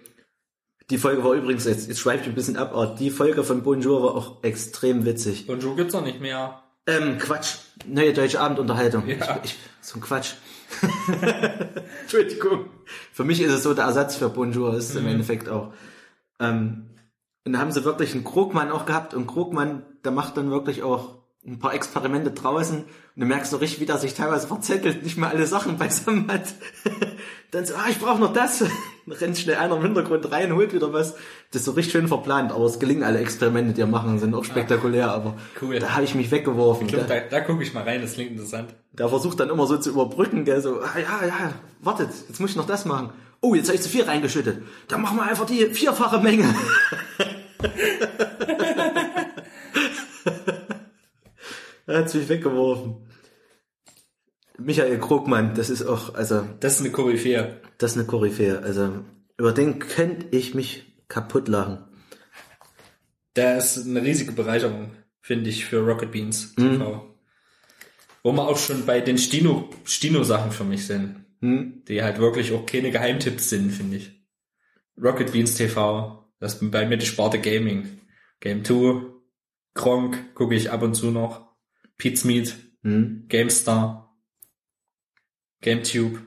Die Folge war übrigens, jetzt, jetzt schweift ein bisschen ab, aber die Folge von Bonjour war auch extrem witzig. So gibt's noch nicht mehr. Ähm, Quatsch. Neue deutsche Abendunterhaltung. Ja. Ich, ich, so ein Quatsch. Entschuldigung. Für mich ist es so der Ersatz für Bonjour, ist es im Endeffekt auch. Ähm, und da haben sie wirklich einen Krugmann auch gehabt und Krugmann, der macht dann wirklich auch ein paar Experimente draußen und du merkst so richtig, wie der sich teilweise verzettelt, nicht mehr alle Sachen beisammen hat. dann so, ah, ich brauche noch das. Dann rennt schnell einer im Hintergrund rein, holt wieder was. Das ist so richtig schön verplant, aber es gelingen alle Experimente, die er machen, sind auch spektakulär, aber Cool. da habe ich mich weggeworfen. Ich glaub, Da- da, gucke ich mal rein, das klingt interessant. der versucht dann immer so zu überbrücken, gell, so, ah, ja, ja, wartet, jetzt muss ich noch das machen. Oh, jetzt habe ich zu viel reingeschüttet. Dann machen wir einfach die vierfache Menge. er hat mich weggeworfen. Michael Krugmann, das ist auch, also, Das ist eine Koryphäe. das ist eine Koryphäe. Also, über den könnte ich mich kaputt lachen. Der ist eine riesige Bereicherung, finde ich, für Rocket Beans TV. Wo wir auch schon bei den Stino, Stino-Sachen für mich sind. Hm? Die halt wirklich auch keine Geheimtipps sind, finde ich. Rocket Beans TV Das ist bei mir die Sparte Gaming. Game 2, Gronk gucke ich ab und zu noch. Pizmeet, Hm. GameStar, GameTube,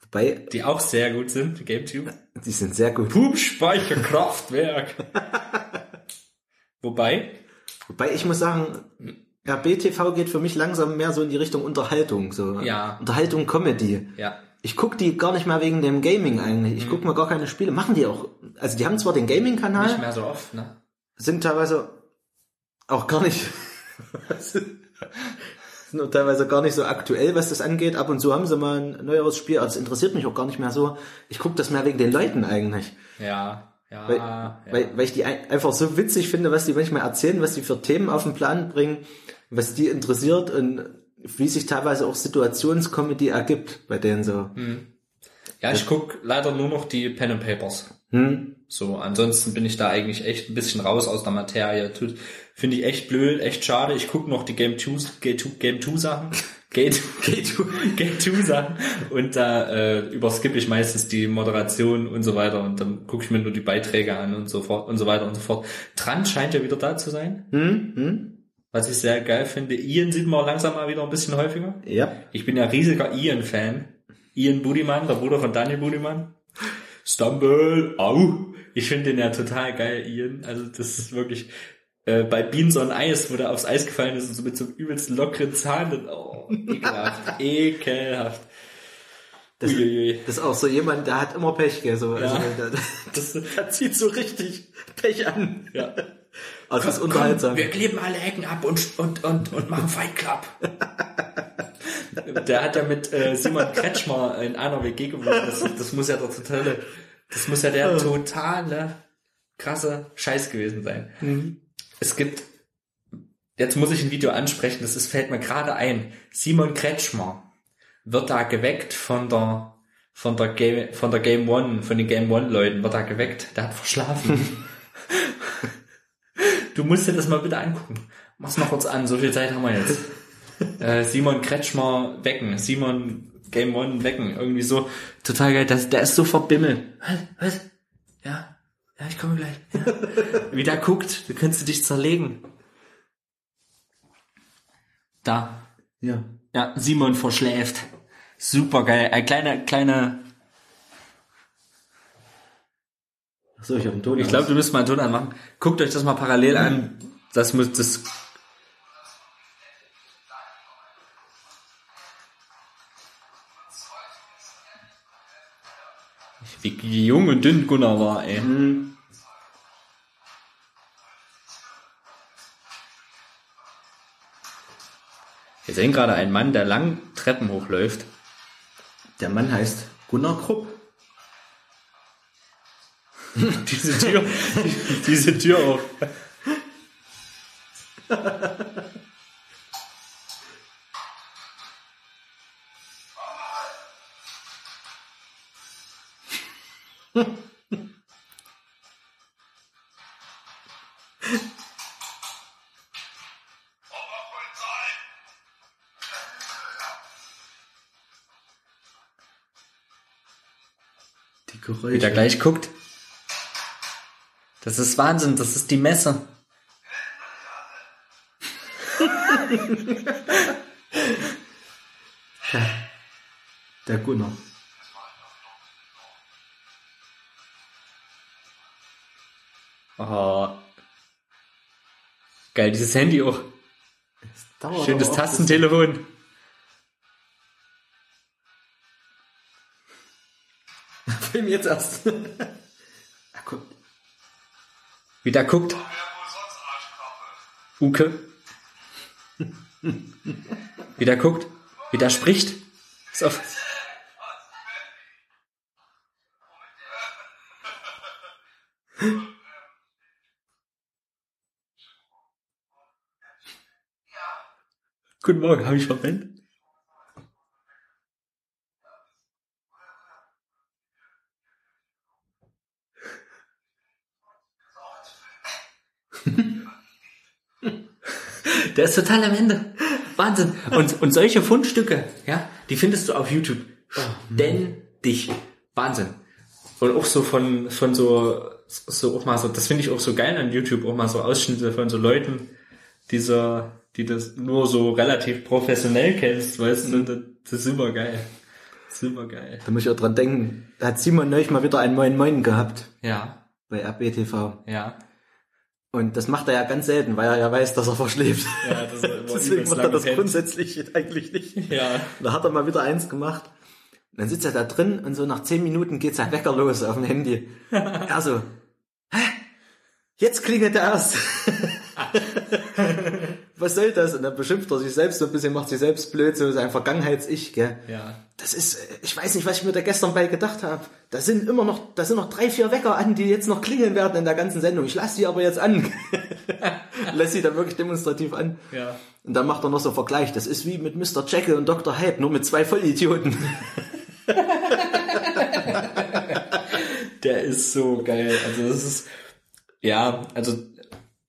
Wobei, die auch sehr gut sind, GameTube. die sind sehr gut. Pumpspeicherkraftwerk. Wobei, Wobei ich muss sagen, RBTV geht für mich langsam mehr so in die Richtung Unterhaltung. So. Ja. Unterhaltung, Comedy. ja, Ich guck die gar nicht mehr wegen dem Gaming eigentlich. Ich guck mir gar keine Spiele. Machen die auch. Also die haben zwar den nicht Gaming-Kanal, mehr so oft, ne? sind teilweise auch gar nicht. sind teilweise gar nicht so aktuell, was das angeht. Ab und zu haben sie mal ein neueres Spiel, aber das interessiert mich auch gar nicht mehr so. Ich guck das mehr wegen den Leuten eigentlich. Ja, ja, Weil, ja. weil, weil ich die ein, einfach so witzig finde, was die manchmal erzählen, was die für Themen auf den Plan bringen, was die interessiert und wie sich teilweise auch Situationscomedy ergibt bei denen so. ja, ich guck leider nur noch die Pen and Papers. Hm? So, ansonsten bin ich da eigentlich echt ein bisschen raus aus der Materie. Tut- Finde ich echt blöd, echt schade. Ich guck noch die Game 2 Game 2 Game 2 Sachen. Game, Game 2 Game 2 Sachen. Und da äh, überskippe ich meistens die Moderation und so weiter. Und dann gucke ich mir nur die Beiträge an und so fort und so weiter und so fort. Trant scheint ja wieder da zu sein. Hm? Hm? Was ich sehr geil finde. Ian sieht man auch langsam mal wieder ein bisschen häufiger. Ja. Ich bin ja riesiger Ian-Fan. Ian Budiman, der Bruder von Daniel Budiman. Stumble, au. Ich finde den ja total geil, Ian. Also das ist wirklich äh, bei Beans on Ice, wo der aufs Eis gefallen ist und so mit so einem übelsten lockeren Zahn. Und, oh, ekelhaft. ekelhaft. Das, Uiuiui. das ist auch so jemand, der hat immer Pech, gell, so. Also, Ja. der, Das, der zieht so richtig Pech an. ja. Also das ist unterhaltsam. Wir kleben alle Ecken ab und, und, und, und machen Fight Club. Der hat ja mit äh, Simon Kretschmer in einer WG gewohnt. Das, das muss ja der totale, das muss ja der totale, krasse Scheiß gewesen sein. Es gibt, jetzt muss ich ein Video ansprechen, das ist, fällt mir gerade ein. Simon Kretschmer wird da geweckt von der, von der Game, von der Game One, von den Game One Leuten wird da geweckt. Der hat verschlafen. Du musst dir das mal bitte angucken. Mach's mal kurz an, so viel Zeit haben wir jetzt. Äh, Simon Kretschmer wecken, Simon Game One wecken, irgendwie so. Total geil, das, der ist so verbimmelt. Was? Was? Ja, ja, ich komme gleich. Ja. Wie der guckt, du könntest dich zerlegen. Da. Ja. Ja, Simon verschläft. Super geil. Ein kleiner, kleiner. So, ich habe einen Ton. Ich glaube, du müsst mal einen Ton anmachen. Guckt euch das mal parallel an. Das muss, das. Wie jung und dünn Gunnar war, ey. Wir sehen gerade einen Mann, der lang Treppen hochläuft. der Mann heißt Gunnar Krupp. Diese Tür, diese Tür auf. Die Wie Geräusche. der gleich guckt. Das ist Wahnsinn, das ist die Messe. Der Gunnar. Oh. Geil, dieses Handy auch. Dauert Schönes auch, Tastentelefon. das Film jetzt erst. Ach, guck. Wie der guckt. Uke. Wie der guckt. Wie der spricht. Ist auf. Guten Morgen, habe ich verpennt? Der ist total am Ende. Wahnsinn. Und, und solche Fundstücke, ja, die findest du auf YouTube. Ständig. Wahnsinn. und auch so von, von so, so auch mal so, das finde ich auch so geil an YouTube, auch mal so Ausschnitte von so Leuten, dieser, die das nur so relativ professionell kennst, weißt du, das, das ist super geil. Super geil. Da muss ich auch dran denken, da hat Simon neulich mal wieder einen Moin Moin gehabt Ja, bei RBTV. ja. Und das macht er ja ganz selten, weil er ja weiß, dass er verschläft. Ja, das Deswegen macht er das Pens. grundsätzlich eigentlich nicht. Ja. Da hat er mal wieder eins gemacht. Und dann sitzt er da drin und so nach zehn Minuten geht sein Wecker los auf dem Handy. er so, hä? Jetzt klingelt er erst. Was soll das? Und dann beschimpft er sich selbst so ein bisschen, macht sich selbst blöd, so sein Vergangenheits-Ich, gell? Ja. Das ist, äh, ich weiß nicht, was ich mir da gestern bei gedacht habe. Da sind immer noch, da sind noch drei, vier Wecker an, die jetzt noch klingeln werden in der ganzen Sendung. Ich lasse sie aber jetzt an. Lass sie dann wirklich demonstrativ an. Ja. Und dann macht er noch so einen Vergleich. Das ist wie mit Mr. Jekyll und Dr. Hyde, nur mit zwei Vollidioten. Der ist so geil. Also das ist, ja, also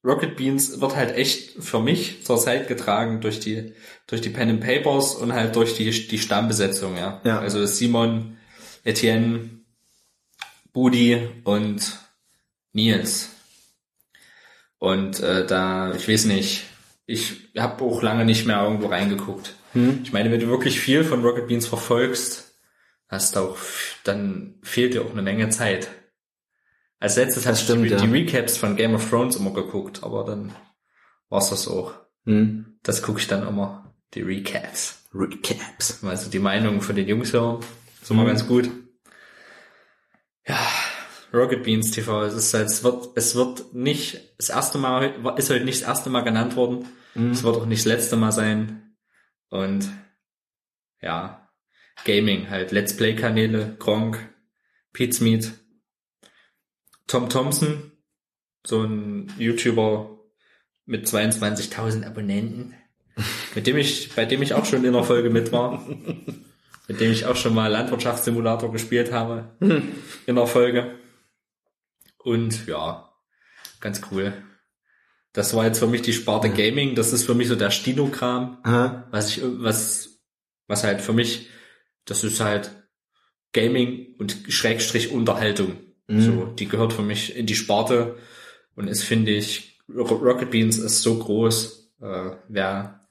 Rocket Beans wird halt echt für mich zur Zeit getragen durch die, durch die Pen and Papers und halt durch die, die Stammbesetzung, ja. Ja. Also Simon, Etienne, Budi und Nils. Und äh, da, ich weiß nicht, ich habe auch lange nicht mehr irgendwo reingeguckt. Ich meine, wenn du wirklich viel von Rocket Beans verfolgst, hast du auch, dann fehlt dir auch eine Menge Zeit. Als letztes stimmt, du die, ja. die Recaps von Game of Thrones immer geguckt, aber dann war's das auch. Hm. Das gucke ich dann immer, die Recaps. Recaps. Also die Meinung von den Jungs hören. Ist immer ganz gut. Ja, Rocket Beans TV, es ist halt, es wird, es wird nicht das erste Mal, ist heute nicht das erste Mal genannt worden. Mhm. Es wird auch nicht das letzte Mal sein. Und ja, Gaming halt, Let's Play Kanäle, Gronk, Pete's Meat, Tom Thompson, so ein YouTuber mit 22.000 Abonnenten, mit dem ich, bei dem ich auch schon in der Folge mit war, mit dem ich auch schon mal Landwirtschaftssimulator gespielt habe, in der Folge. Und ja, ganz cool. Das war jetzt für mich die Sparte Gaming. Das ist für mich so der Stino-Kram, was ich, was, was halt für mich, das ist halt Gaming und Schrägstrich Unterhaltung. So, die gehört für mich in die Sparte und ist, finde ich, Ro- Rocket Beans ist so groß. Äh, wer,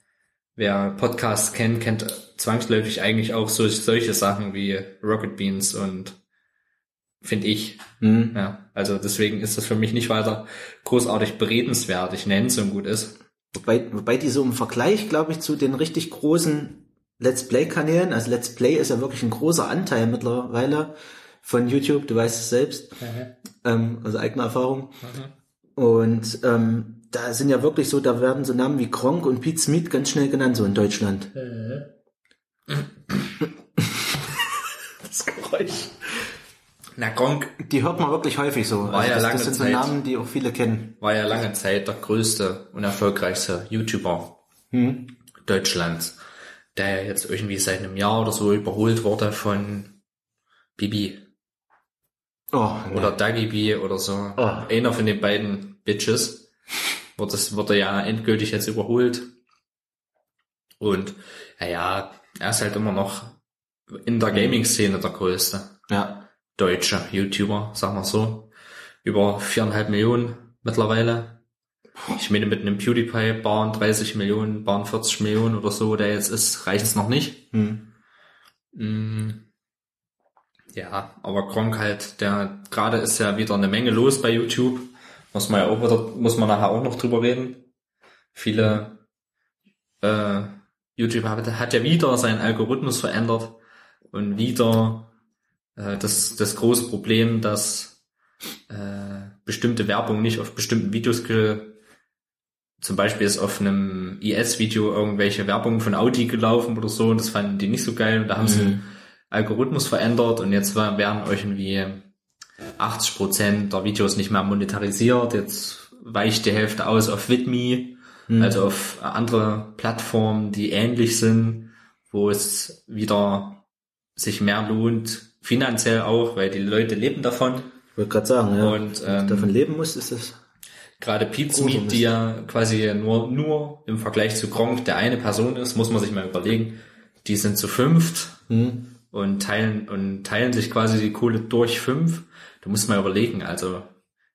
wer Podcasts kennt, kennt zwangsläufig eigentlich auch so, solche Sachen wie Rocket Beans und finde ich. Hm. Ja, also deswegen ist das für mich nicht weiter großartig beredenswert. Ich nenne es so gut ist. Wobei, wobei die so im Vergleich, glaube ich, zu den richtig großen Let's Play-Kanälen, also Let's Play ist ja wirklich ein großer Anteil mittlerweile von YouTube, du weißt es selbst, ähm, also eigene Erfahrung. Und ähm, da sind ja wirklich so, da werden so Namen wie Gronk und Pete Smith ganz schnell genannt, so in Deutschland. das Geräusch. Na, Gronk Die hört man wirklich häufig so. War ja das, lange das sind so Zeit. Namen, die auch viele kennen. war ja lange Zeit der größte und erfolgreichste YouTuber Hm. Deutschlands, der ja jetzt irgendwie seit einem Jahr oder so überholt wurde von Bibi Oh, oder Dagi B oder so. Oh. Einer von den beiden Bitches wird das wurde ja endgültig jetzt überholt. Und naja, er ist halt immer noch in der Gaming-Szene der größte ja. deutsche YouTuber, sagen wir so. Über viereinhalb Millionen mittlerweile. Ich meine, mit einem PewDiePie bauen 30 Millionen, bauen 40 Millionen oder so, der jetzt ist, reicht es noch nicht. Hm. Ja, aber Gronk halt, der gerade ist ja wieder eine Menge los bei YouTube. Muss man ja auch wieder, muss man nachher auch noch drüber reden. Viele äh, YouTube hat, hat ja wieder seinen Algorithmus verändert und wieder äh, das, das große Problem, dass äh, bestimmte Werbung nicht auf bestimmten Videos zum Beispiel ist auf einem IS-Video irgendwelche Werbung von Audi gelaufen oder so und das fanden die nicht so geil und da haben sie Mhm. den Algorithmus verändert und jetzt werden irgendwie 80% der Videos nicht mehr monetarisiert, jetzt weicht die Hälfte aus auf Vidme, also auf andere Plattformen, die ähnlich sind, wo es wieder sich mehr lohnt, finanziell auch, weil die Leute leben davon. Ich wollte gerade sagen, ja. Und, ähm, davon leben musst, ist es. Gerade Meat, die ja quasi nur, nur im Vergleich zu Gronk der eine Person ist, muss man sich mal überlegen. Die sind zu fünft Hm. Und teilen und teilen sich quasi die Kohle durch fünf. Du musst mal überlegen, also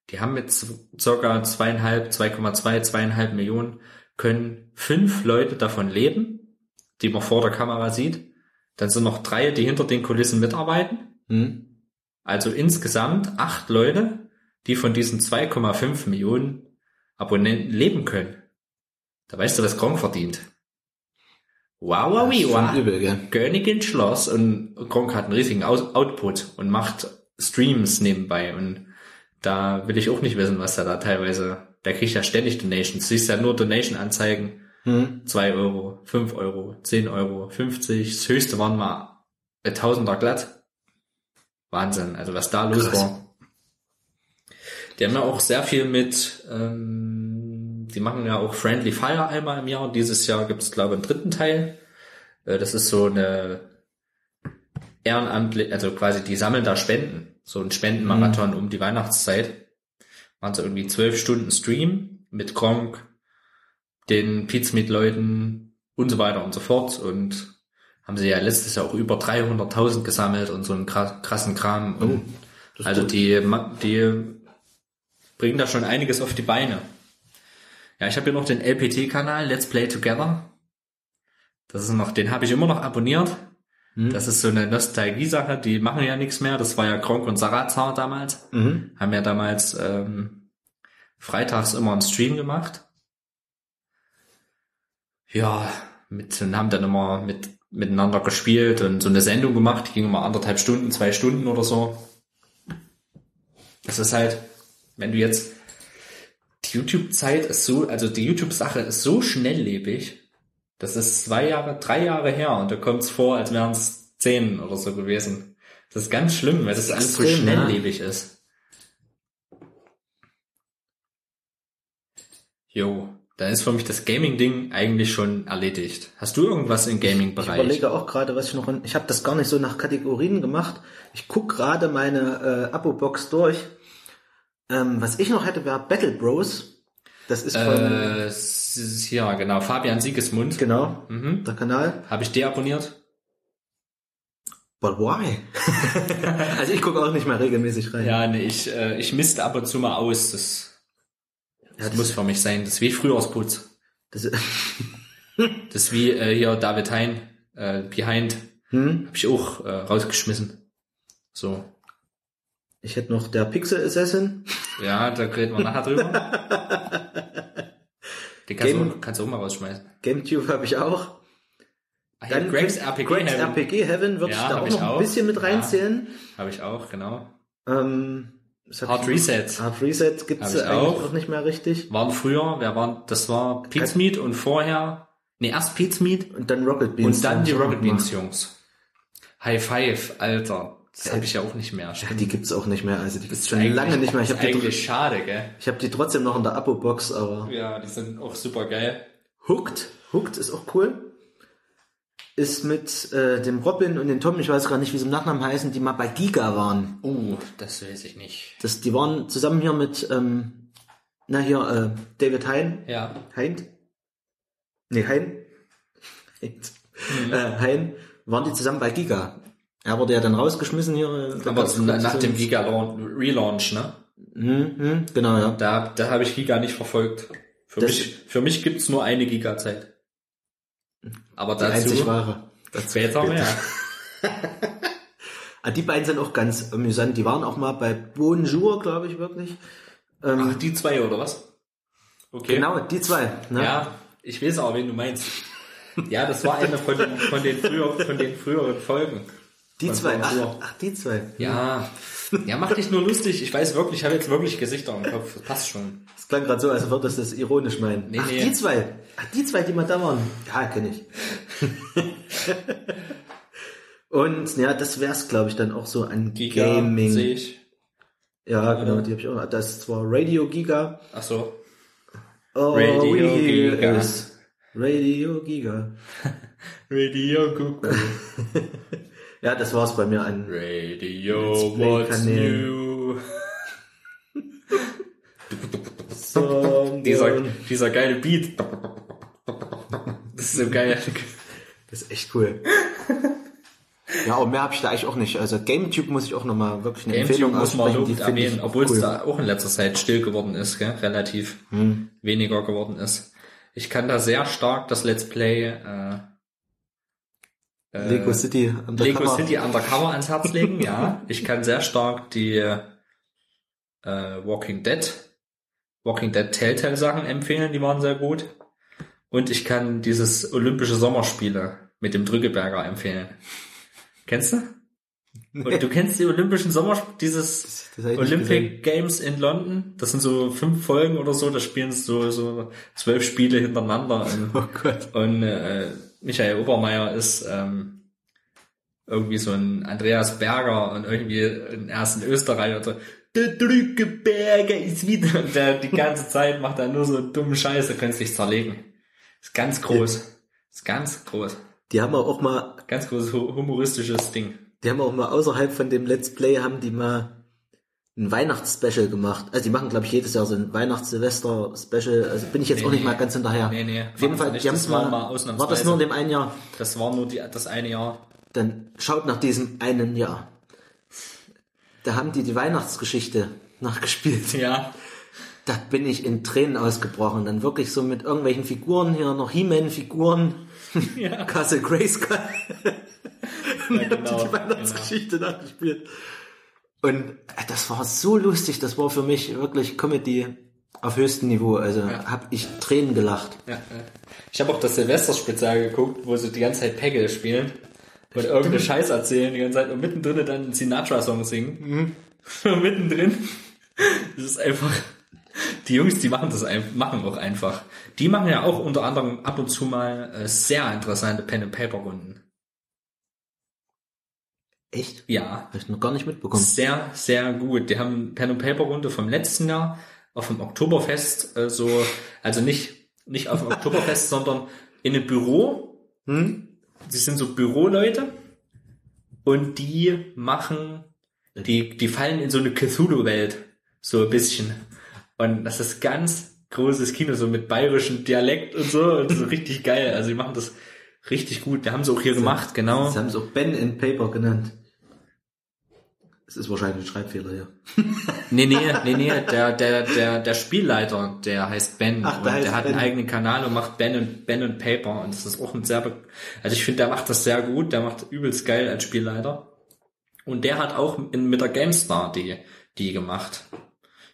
die haben jetzt circa zweieinhalb, 2,2, zweieinhalb Millionen, können fünf Leute davon leben, die man vor der Kamera sieht. Dann sind noch drei, die hinter den Kulissen mitarbeiten. Hm? Also insgesamt acht Leute, die von diesen 2,5 Millionen Abonnenten leben können. Da weißt du, was Gronk verdient. Wow, wow, übel, gell? Königin Schloss und Gronk hat einen riesigen Aus Output und macht Streams nebenbei und da will ich auch nicht wissen, was er da teilweise, der kriegt ja ständig Donations, siehst ja nur Donation-Anzeigen, Hm? 2 Euro, 5 Euro, 10 Euro, 50, das höchste waren mal Tausender glatt. Wahnsinn, also was da los Krass. war. Die haben ja auch sehr viel mit, ähm, die machen ja auch Friendly Fire einmal im Jahr. Dieses Jahr gibt es, glaube ich, einen dritten Teil. Äh, das ist so eine ehrenamtlich, also quasi die sammeln da Spenden. So ein Spendenmarathon um die Weihnachtszeit. Waren so irgendwie zwölf Stunden Stream mit Gronk, den Pizmeet-Leuten und so weiter und so fort. Und haben sie ja letztes Jahr auch über 300.000 gesammelt und so einen kra- krassen Kram. Und ist also die, die bringen da schon einiges auf die Beine. Ja, ich habe hier noch den LPT-Kanal, Let's Play Together. Das ist noch, den habe ich immer noch abonniert. Hm? Das ist so eine Nostalgie-Sache, die machen ja nichts mehr. Das war ja Kronk und Sarazar damals. Mhm. Haben ja damals ähm, freitags immer einen Stream gemacht. Ja, mit, und haben dann immer mit, miteinander gespielt und so eine Sendung gemacht, die ging immer anderthalb Stunden, zwei Stunden oder so. Das ist halt, wenn du jetzt, die YouTube-Zeit ist so, also die YouTube-Sache ist so schnelllebig, das ist zwei Jahre, drei Jahre her und da kommt es vor, als wären es zehn oder so gewesen. Das ist ganz schlimm, weil das, ist alles so extrem, ja. schnelllebig ist. Jo, dann ist für mich das Gaming-Ding eigentlich schon erledigt. Hast du irgendwas im Ich Gaming-Bereich? überlege auch gerade, was ich noch. Ich habe das gar nicht so nach Kategorien gemacht. Ich guck gerade meine äh, Abo-Box durch. Ähm, was ich noch hätte, wäre Battle Bros. Das ist von Äh, ja, genau. Fabian Siegesmund. genau Mhm. der Kanal. Habe ich deabonniert? But why? also ich gucke auch nicht mehr regelmäßig rein. Ja, nee, ich, äh, ich misste ab und zu mal aus. Das, Ja, das muss für mich sein. Das ist wie Frühjahrsputz. das, Das ist wie äh, hier David Hein, äh, Behind. hm? Habe ich auch äh, rausgeschmissen. So. Ich hätte noch der Pixel Assassin. Ja, da reden wir nachher drüber. Den kannst, du, Game- auch- kannst du auch mal rausschmeißen. GameTube habe ich auch. Ah, ja, Greg's RPG Greg's Heaven. RPG Heaven würde Ja, ich da auch ich noch ein auch. bisschen mit Ja. reinzählen. Habe ich auch, genau. Ähm, Hard Reset. Hard Reset gibt's eigentlich auch. auch nicht mehr richtig. Waren früher, wer waren, das war Pete's Meat und vorher, nee, erst Pete's Meat Und dann Rocket Beans. und dann die Rocket. Beans Jungs. High Five, Alter. Das habe ich ja auch nicht mehr. Ja, die gibt's auch nicht mehr. Also die gibt's schon lange nicht mehr. Ich habe die, eigentlich schade, gell? ich hab die trotzdem noch in der Abo-Box, aber Ja, die sind auch super geil. Hooked, Hooked ist auch cool. Ist mit äh, dem Robin und dem Tom, ich weiß gar nicht, wie sie im Nachnamen heißen, die mal bei Giga waren. Uh, das weiß ich nicht. Das, die waren zusammen hier mit, ähm, na hier, äh, David Hein, Ja. Hein? Nee, Hein? Heint. Mhm. Äh, Hein, waren die zusammen bei Giga. Er wurde ja dann rausgeschmissen hier. äh, Aber nach dem Giga Launch- Relaunch, ne? Hm, hm, genau, ja. Da, da habe ich Giga nicht verfolgt. Für Das- mich, für mich gibt's nur eine Giga-Zeit. Aber Die einzig dazu wahre. später mehr. Ah, die beiden sind auch ganz amüsant. Die waren auch mal bei Bonjour, glaube ich wirklich. Ähm, Ach, die zwei oder was? Okay. Genau, die zwei. Ne? Ja, ich weiß auch, wen du meinst. Ja, das war eine von den, von den, früher, von den früheren Folgen. Die zwei. Ach, ach, die zwei. Ja. Ja, mach dich nur lustig. Ich weiß wirklich, ich habe jetzt wirklich Gesichter im Kopf. Das passt schon. Das klang gerade so, als würdest du das ironisch meinen. Nee, ach, nee. die zwei. Ach, die zwei, die mal da waren. Ja, kenne ich. Und ja, das wär's, glaube ich, dann auch so an Giga Gaming. sehe ich. Ja, genau, die habe ich auch. Das ist zwar Radio Giga. Ach so. Oh, Radio Giga. is Radio Giga. Radio Cuckoo. Ja, das war's bei mir an. Radio What's. New. Dieser, dieser geile Beat. Das ist so geil. Das ist echt cool. Ja, aber mehr habe ich da eigentlich auch nicht. Also GameTube muss ich auch nochmal wirklich eine GameCube Empfehlung muss man. Die erwähnen, obwohl es cool. da auch in letzter Zeit still geworden ist, gell? relativ Hm. weniger geworden ist. Ich kann da sehr stark das Let's Play äh, Lego City Undercover. Lego City Undercover ans Herz legen, ja. Ich kann sehr stark die äh, Walking Dead, Walking Dead Telltale Sachen empfehlen, die waren sehr gut. Und ich kann dieses Olympische Sommerspiele mit dem Drückeberger empfehlen. Kennst du? Und du kennst die Olympischen Sommerspiele, dieses Das gesehen. Olympic Games in London? Das sind so fünf Folgen oder so, da spielen so, so zwölf Spiele hintereinander. Und Oh Gott. und äh, Michael Obermeier ist ähm, irgendwie so ein Andreas Berger und irgendwie ein erst in Österreich und so, der Drückeberger ist wieder. Und der die ganze Zeit macht er nur so dummen Scheiß, da kannst du dich zerlegen. Ist ganz groß. Ist ganz groß. Die haben auch mal, Ganz großes hu- humoristisches Ding. die haben auch mal außerhalb von dem Let's Play haben die mal ein Weihnachtsspecial gemacht. Also die machen, glaube ich, jedes Jahr so ein Weihnachts-Silvester-Special. Also bin ich jetzt Nee, auch nicht nee. mal ganz hinterher. Nee, nee, Auf jeden Fall, die haben es war mal, mal war das nur in dem einen Jahr? Das war nur die, das eine Jahr. Dann schaut nach diesem einen Jahr. Da haben die die Weihnachtsgeschichte nachgespielt. Ja. Da bin ich in Tränen ausgebrochen. Dann wirklich so mit irgendwelchen Figuren hier, noch He-Man-Figuren, Ja, Castle Grayskull. ja genau. die Weihnachtsgeschichte nachgespielt. Und das war so lustig, das war für mich wirklich Comedy auf höchstem Niveau. Also Ja. hab ich Tränen gelacht. Ja, ja. Ich habe auch das Silvester-Spezial geguckt, wo sie die ganze Zeit Peggle spielen und irgendeine Scheiß erzählen die ganze Zeit und mittendrin dann einen Sinatra-Song singen. mittendrin. Das ist einfach. Die Jungs, die machen das ein, machen auch einfach. Die machen ja auch unter anderem ab und zu mal äh, sehr interessante Pen and Paper Runden. Echt? Ja, Hab ich noch gar nicht mitbekommen. sehr, sehr gut. Die haben Pen and Paper Runde vom letzten Jahr auf dem Oktoberfest äh, so, also nicht nicht auf dem Oktoberfest, sondern in einem Büro. Hm? Sie sind so Büroleute und die machen, die die fallen in so eine Cthulhu-Welt so ein bisschen. Und das ist ganz großes Kino, so mit bayerischem Dialekt und so, und so richtig geil. Also die machen das richtig gut. Wir haben sie auch hier gemacht, genau. Sie haben es auch Ben in Paper genannt. Es ist wahrscheinlich ein Schreibfehler hier. Nee, nee, nee, nee, der, der, der, der Spielleiter, der heißt Ben Ach, der und der hat Ben. einen eigenen Kanal und macht Ben und Ben und Paper und das ist auch ein sehr, also ich finde, der macht das sehr gut, der macht übelst geil als Spielleiter und der hat auch in, mit der GameStar die, die gemacht.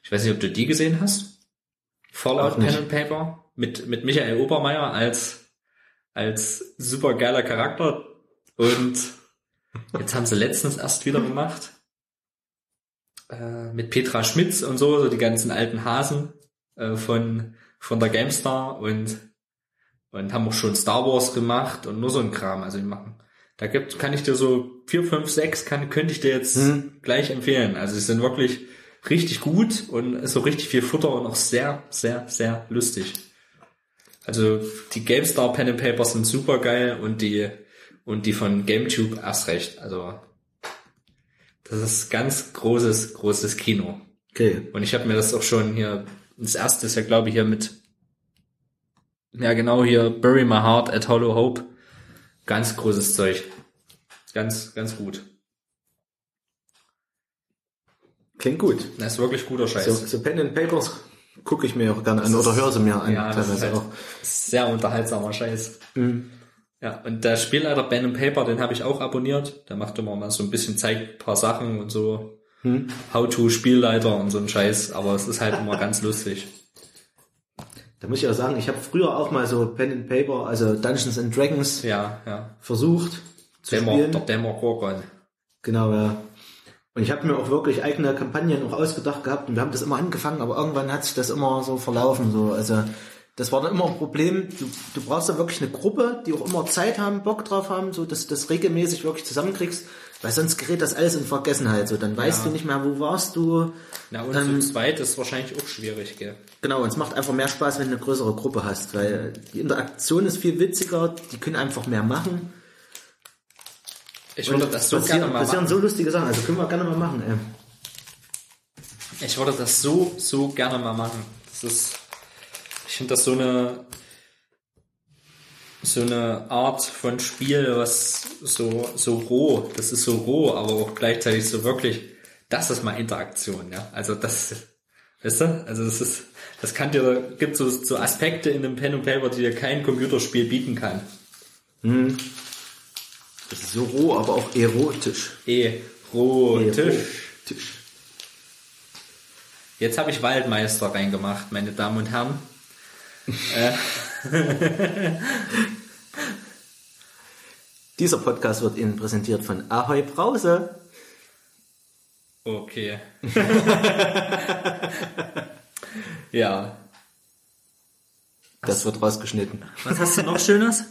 Ich weiß nicht, ob du die gesehen hast. Fallout. Pen and Paper mit, mit Michael Obermeier als, als super geiler Charakter und jetzt haben sie letztens erst wieder gemacht äh, mit Petra Schmitz und so, so die ganzen alten Hasen äh, von, von der GameStar und, und haben auch schon Star Wars gemacht und nur so ein Kram. Also die machen. Da gibt, kann ich dir so vier, fünf, sechs, kann, könnte ich dir jetzt Hm. gleich empfehlen. Also sie sind wirklich richtig gut und ist so richtig viel Futter und auch sehr, sehr, sehr lustig. Also die GameStar Pen and Paper sind super geil und die und die von GameTube erst recht. Also das ist ganz großes, großes Kino. Okay. Und ich habe mir das auch schon hier, das erste ist ja glaube ich hier mit, ja genau hier, Bury My Heart at Hollow Hope. Ganz großes Zeug. Ganz, ganz gut. Klingt gut. Das ist wirklich guter Scheiß. So, so Pen and Papers gucke ich mir auch gerne an oder höre sie mir an. ja, das ist halt auch. sehr unterhaltsamer Scheiß. Mhm. Ja, und der Spielleiter Ben and Paper, den habe ich auch abonniert. Der macht immer mal so ein bisschen, zeigt ein paar Sachen und so. Hm. How-to-Spielleiter und so ein Scheiß, aber es ist halt immer ganz lustig. Da muss ich auch sagen, ich habe früher auch mal so Pen and Paper, also Dungeons and Dragons Ja, ja. versucht zu Dämmer, spielen. der Dämmer Gorgon. Genau, ja. Und ich habe mir auch wirklich eigene Kampagnen auch ausgedacht gehabt und wir haben das immer angefangen, aber irgendwann hat sich das immer so verlaufen. So. Also das war dann immer ein Problem. Du, du brauchst da wirklich eine Gruppe, die auch immer Zeit haben, Bock drauf haben, so dass du das regelmäßig wirklich zusammenkriegst, weil sonst gerät das alles in Vergessenheit. So, dann weißt Ja. du nicht mehr, wo warst du. Na, und Ähm, zu zweit ist wahrscheinlich auch schwierig, gell? Genau, und es macht einfach mehr Spaß, wenn du eine größere Gruppe hast, weil die Interaktion ist viel witziger, die können einfach mehr machen. Ich würde das so passieren, gerne mal passieren machen. so lustige Sachen, also können wir gerne mal machen. Ey. Ich würde das so, so gerne mal machen. Das ist, ich finde das so eine, so eine Art von Spiel, was, so, so roh, das ist so roh, aber auch gleichzeitig so wirklich, das ist mal Interaktion, ja. Also das, weißt du, also das ist, das kann dir, gibt so, so Aspekte in einem Pen und Paper, die dir kein Computerspiel bieten kann. Das ist so roh, aber auch erotisch. Erotisch. Erotisch. Jetzt habe ich Waldmeister reingemacht, meine Damen und Herren. Dieser Podcast wird Ihnen präsentiert von Ahoi Brause. Okay. ja. Das wird rausgeschnitten. Was hast du noch Schönes?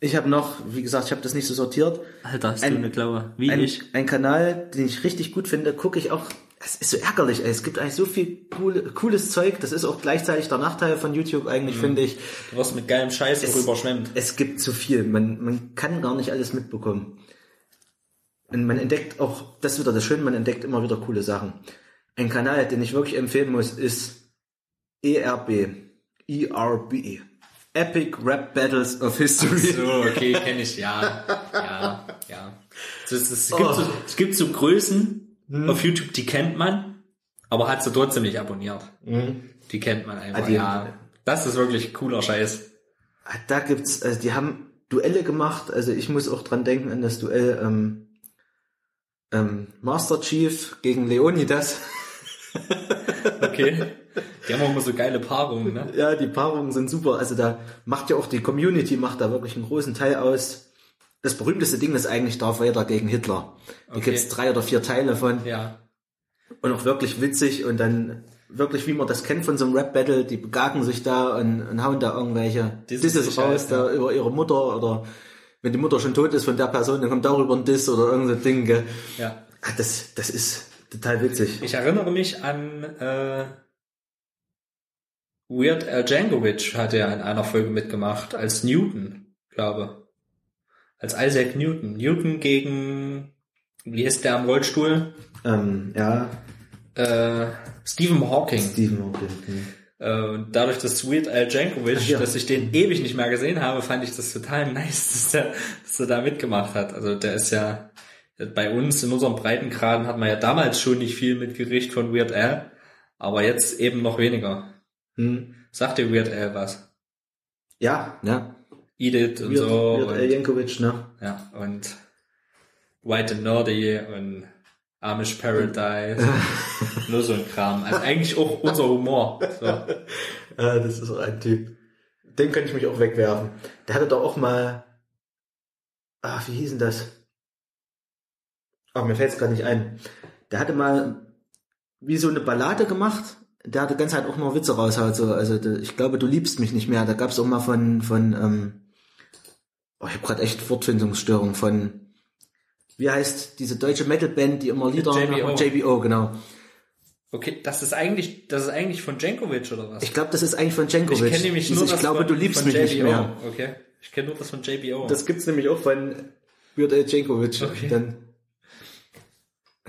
Ich habe noch, wie gesagt, ich habe das nicht so sortiert. Alter, hast Ein- du eine Klaue. Wie Ein, ich. ein Kanal, den ich richtig gut finde, gucke ich auch. Es ist so ärgerlich, ey. Es gibt eigentlich so viel coole, cooles Zeug. Das ist auch gleichzeitig der Nachteil von YouTube eigentlich, Mhm. finde ich. Du wirst mit geilem Scheiß Es- überschwemmt. Es gibt zu viel. Man, man kann gar nicht alles mitbekommen. Und man entdeckt auch, das ist wieder das Schöne, man entdeckt immer wieder coole Sachen. Ein Kanal, den ich wirklich empfehlen muss, ist ERB. ERB. Epic Rap Battles of History. So, okay, kenne ich, ja. Ja, ja. Es, gibt Oh. so, es gibt so Größen auf YouTube, die kennt man, aber hat sie trotzdem nicht abonniert. Die kennt man einfach, Ah, die- ja. Das ist wirklich cooler Scheiß. Ah, Da gibt's, also die haben Duelle gemacht, also ich muss auch dran denken an das Duell ähm, ähm, Master Chief gegen Leonidas. Okay. Die haben auch immer so geile Paarungen, ne? Ja, die Paarungen sind super. Also da macht ja auch die Community macht da wirklich einen großen Teil aus. Das berühmteste Ding ist eigentlich Darth Vader gegen Hitler. Da Okay. gibt's drei oder vier Teile von Ja. und auch wirklich witzig und dann wirklich, wie man das kennt von so einem Rap-Battle, die begagen sich da und, und hauen da irgendwelche Disses sich raus halt, da über ihre Mutter oder wenn die Mutter schon tot ist von der Person, dann kommt darüber ein Diss oder irgendein so Ding. Gell. Ja. Ah, Das, das ist total witzig. Ich erinnere mich an äh, Weird Al Jankovic hat er in einer Folge mitgemacht, als Newton, glaube. Als Isaac Newton. Newton gegen, wie heißt der am Rollstuhl? Ähm, ja, Äh, Stephen Hawking. Stephen Hawking. hm. Äh, und dadurch, dass Weird Al Jankovic, Ach ja. dass ich den ewig nicht mehr gesehen habe, fand ich das total nice, dass er, dass er da mitgemacht hat. Also der ist ja, bei uns in unserem Breitengraden hat man ja damals schon nicht viel mitgerichtet von Weird Al, aber jetzt eben noch weniger. Hm. Sagt dir Weird Al was? Ja, ja. Edith und Weird, so. Weird und, Yankovic, ne? ja, und White and Nerdy und Amish Paradise. Nur so ein Kram. Also eigentlich auch unser Humor. So. Ja, das ist ein Typ. Den könnte ich mich auch wegwerfen. Der hatte doch auch mal. Ah, wie hieß denn das? Ach, mir fällt es gar nicht ein. Der hatte mal wie so eine Ballade gemacht. Der hatte ganz halt auch nur Witze raushaut. So. Also ich glaube, du liebst mich nicht mehr. Da gab es auch mal von von. Ähm, oh, ich habe gerade echt Wortfindungsstörung von. Wie heißt diese deutsche Metalband, die immer Lieder JBO. JBO, genau. Okay, das ist eigentlich, das ist eigentlich von Jankovic oder was? Ich glaube, das ist eigentlich von Ich Jankovic. kenne nämlich nur ich das glaube, von, du liebst mich nicht mehr. Okay. Ich kenne nur das von JBO. Das gibt's nämlich auch von Al Jankovic. Okay. Dann,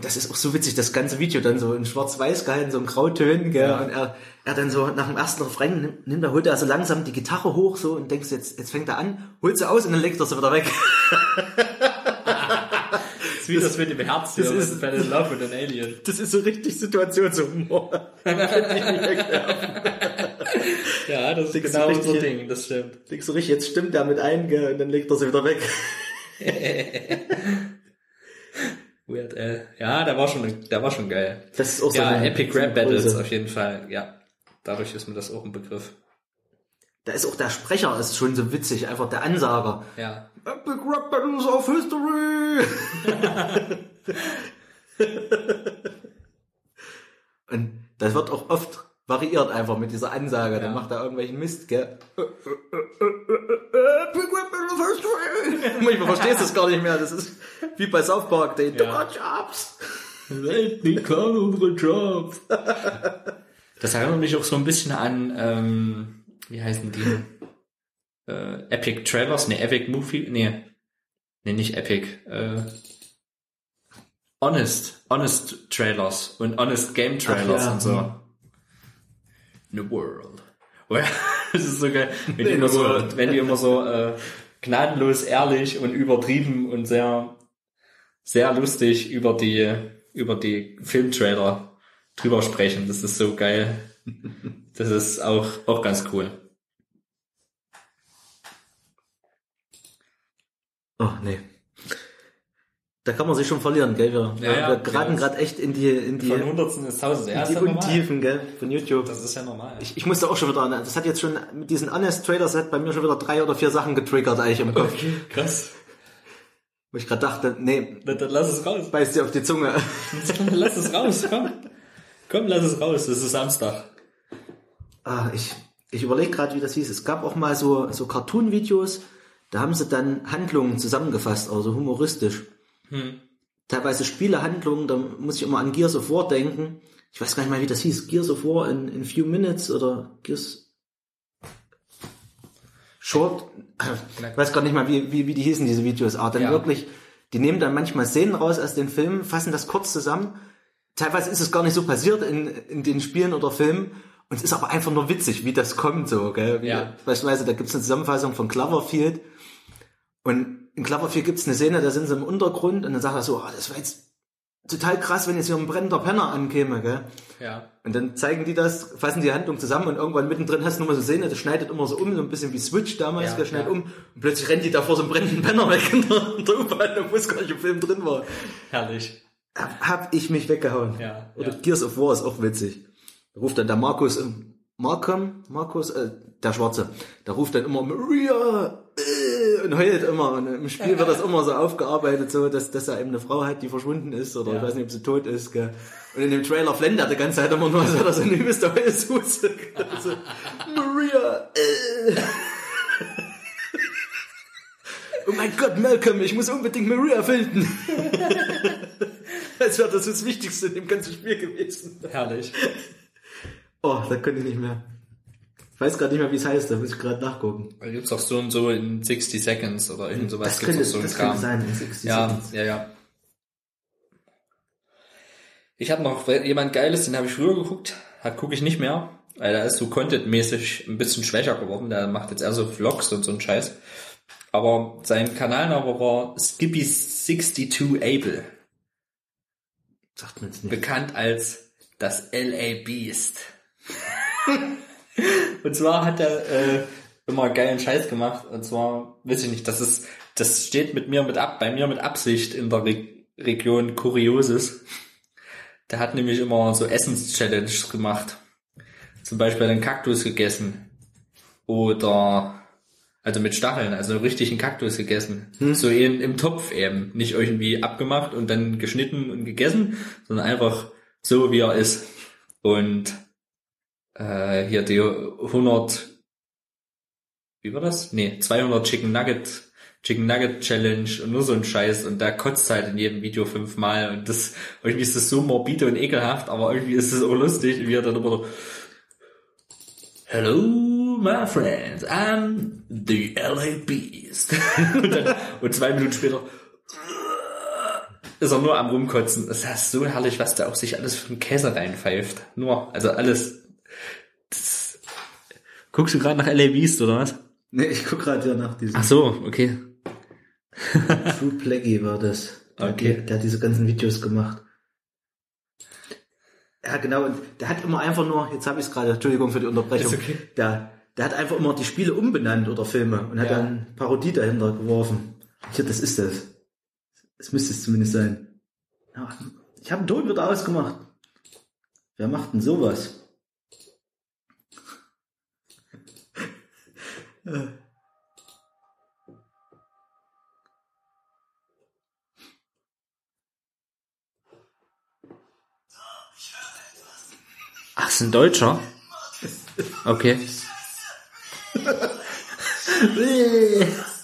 das ist auch so witzig, das ganze Video dann so in schwarz-weiß gehalten, so in Grautönen, gell? Ja. Und er, er dann so nach dem ersten Refrain nimmt, nimmt er, holt er so langsam die Gitarre hoch so und denkst, jetzt, jetzt fängt er an, holt sie aus und dann legt er sie wieder weg. das ist wie das mit dem Herz hier, das das ist- Fell in Love with an Alien. Das ist so richtig Situationshumor. Ja, das ist Denkst du genau richtig unser? Ding, das stimmt. Denkst du richtig, jetzt stimmt er mit ein, gell? Und dann legt er sie wieder weg. Weird Al. Ja, der war schon, der war schon geil. Das ist auch so Ja, Epic Rap Battles auf jeden Fall, ja. Dadurch ist mir das auch ein Begriff. Da ist auch der Sprecher, ist schon so witzig, einfach der Ansager. Ja. Epic Rap Battles of History! Und das wird auch oft variiert einfach mit dieser Ansage. Dann Ja. macht er irgendwelchen Mist, gell? Epic Rap Battle of History! Manchmal verstehst du es gar nicht mehr. Das ist wie bei South Park, die Ja. Jobs. Die klauen unsere Jobs. Das erinnert mich auch so ein bisschen an, ähm, wie heißen die? Äh, Epic Trailers, ne, Epic Movie, nee, nee, nicht Epic, äh, Honest, Honest Trailers und Honest Game Trailers ja. und so. In the world. Oh ja, das ist so geil, wenn die immer so, wenn die immer so, äh, gnadenlos ehrlich und übertrieben und sehr, sehr lustig über die, über die Filmtrailer drüber sprechen. Das ist so geil. Das ist auch, auch ganz cool. Oh, nee. Da kann man sich schon verlieren, gell? Wir, Ja, ja, wir geraten gerade echt in die, in die, Von Hundertsten ist Tausend. Ja, in die. Untiefen, gell? Von YouTube. Das ist ja normal. Ich, ich musste auch schon wieder, an- das hat jetzt schon mit diesem Honest Trader Set bei mir schon wieder drei oder vier Sachen getriggert eigentlich im Kopf. Okay, krass. Wo ich gerade dachte, nee, Dann, dann lass es raus. beißt dir auf die Zunge. lass es raus, komm. Komm, lass es raus. Es ist Samstag. Ah, ich ich überlege gerade, wie das hieß. Es gab auch mal so, so Cartoon-Videos, da haben sie dann Handlungen zusammengefasst, also humoristisch. Hm. Teilweise Spielehandlungen, da muss ich immer an Gears of War denken. Ich weiß gar nicht mal, wie das hieß. Gears of War in, in few minutes oder Gears Short. Ich weiß gar nicht mal, wie, wie, wie die hießen, diese Videos. Aber dann Ja. wirklich, die nehmen dann manchmal Szenen raus aus den Filmen, fassen das kurz zusammen. Teilweise ist es gar nicht so passiert in, in den Spielen oder Filmen. Und es ist aber einfach nur witzig, wie das kommt so, gell? Wie, Ja. Beispielsweise, da gibt's eine Zusammenfassung von Cloverfield. Und in Cloverfield gibt's eine Szene, da sind sie im Untergrund und dann sagt er so, ah, das war jetzt total krass, wenn jetzt hier ein brennender Penner ankäme, gell? Ja. Und dann zeigen die das, fassen die Handlung zusammen und irgendwann mittendrin hast du nochmal so Szene, das schneidet immer so um, so ein bisschen wie Switch damals, Ja, der schneidet ja. um und plötzlich rennt die da vor so einem brennenden Penner weg in der, in der U-Bahn, obwohl es gar nicht im Film drin war. Herrlich. Hab, hab ich mich weggehauen. Ja, Oder ja. Gears of War ist auch witzig. Da ruft dann der Markus, Markham, Markus, äh, der Schwarze, der ruft dann immer Maria äh, und heult immer. Und im Spiel wird das immer so aufgearbeitet, so dass, dass er eben eine Frau hat, die verschwunden ist oder Ja. ich weiß nicht, ob sie tot ist. Gell. Und in dem Trailer flennt er die ganze Zeit immer nur, so dass er eine übelste Heulsuse. so, Maria. Äh. Oh mein Gott, Malcolm, ich muss unbedingt Maria finden. Als wäre das das Wichtigste in dem ganzen Spiel gewesen. Herrlich. Oh, da könnte ich nicht mehr. Ich weiß gerade nicht mehr, wie es heißt, da muss ich gerade nachgucken. Da gibt's auch so und so in 60 Seconds oder irgend sowas. Das gibt's könnte, auch so einen das könnte Kram. sein, in 60 Ja, Seconds. ja, ja. Ich habe noch jemand Geiles, den habe ich früher geguckt, hat gucke ich nicht mehr, weil der ist so contentmäßig ein bisschen schwächer geworden. Der macht jetzt eher so Vlogs und so einen Scheiß. Aber sein Kanalname war Skippy62 Able, Sagt mir nicht. bekannt als das LA Beast. und zwar hat er äh, immer geilen Scheiß gemacht. Und zwar, weiß ich nicht, das ist, das steht mit mir mit ab, bei mir mit Absicht in der Re Region Kurioses. Der hat nämlich immer so Essens-Challenges gemacht. Zum Beispiel einen Kaktus gegessen. Oder, also mit Stacheln, also einen richtigen Kaktus gegessen. So in, im Topf eben. Nicht irgendwie abgemacht und dann geschnitten und gegessen, sondern einfach so, wie er ist. Und äh, hier die 100, wie war das? Nee, 200 Chicken Nugget, Chicken Nugget Challenge und nur so ein Scheiß und da kotzt halt in jedem Video fünfmal und das, irgendwie ist das so morbide und ekelhaft, aber irgendwie ist es auch lustig, wie er dann immer so, Hello, my friends, I'm the LA Beast. und, dann, und zwei Minuten später ist er nur am rumkotzen. Das ist so herrlich, was da auf sich alles für einen Käse reinpfeift. Nur, also alles. Das, guckst du gerade nach LA Beast oder was? Nee, ich guck gerade ja nach diesem Ach so, okay. True Plaggy war das. Der, Okay. hat- der hat diese ganzen Videos gemacht. Ja, genau, und der hat immer einfach nur, jetzt habe ich es gerade, Entschuldigung für die Unterbrechung, Ist okay. der, der hat einfach immer die Spiele umbenannt oder Filme und hat Ja. dann Parodie dahinter geworfen. Hier, das ist das. Das müsste es zumindest sein. Ja, ich habe den Ton wieder ausgemacht. Wer macht denn sowas? Ach, ist ein Deutscher? Okay. Yeah.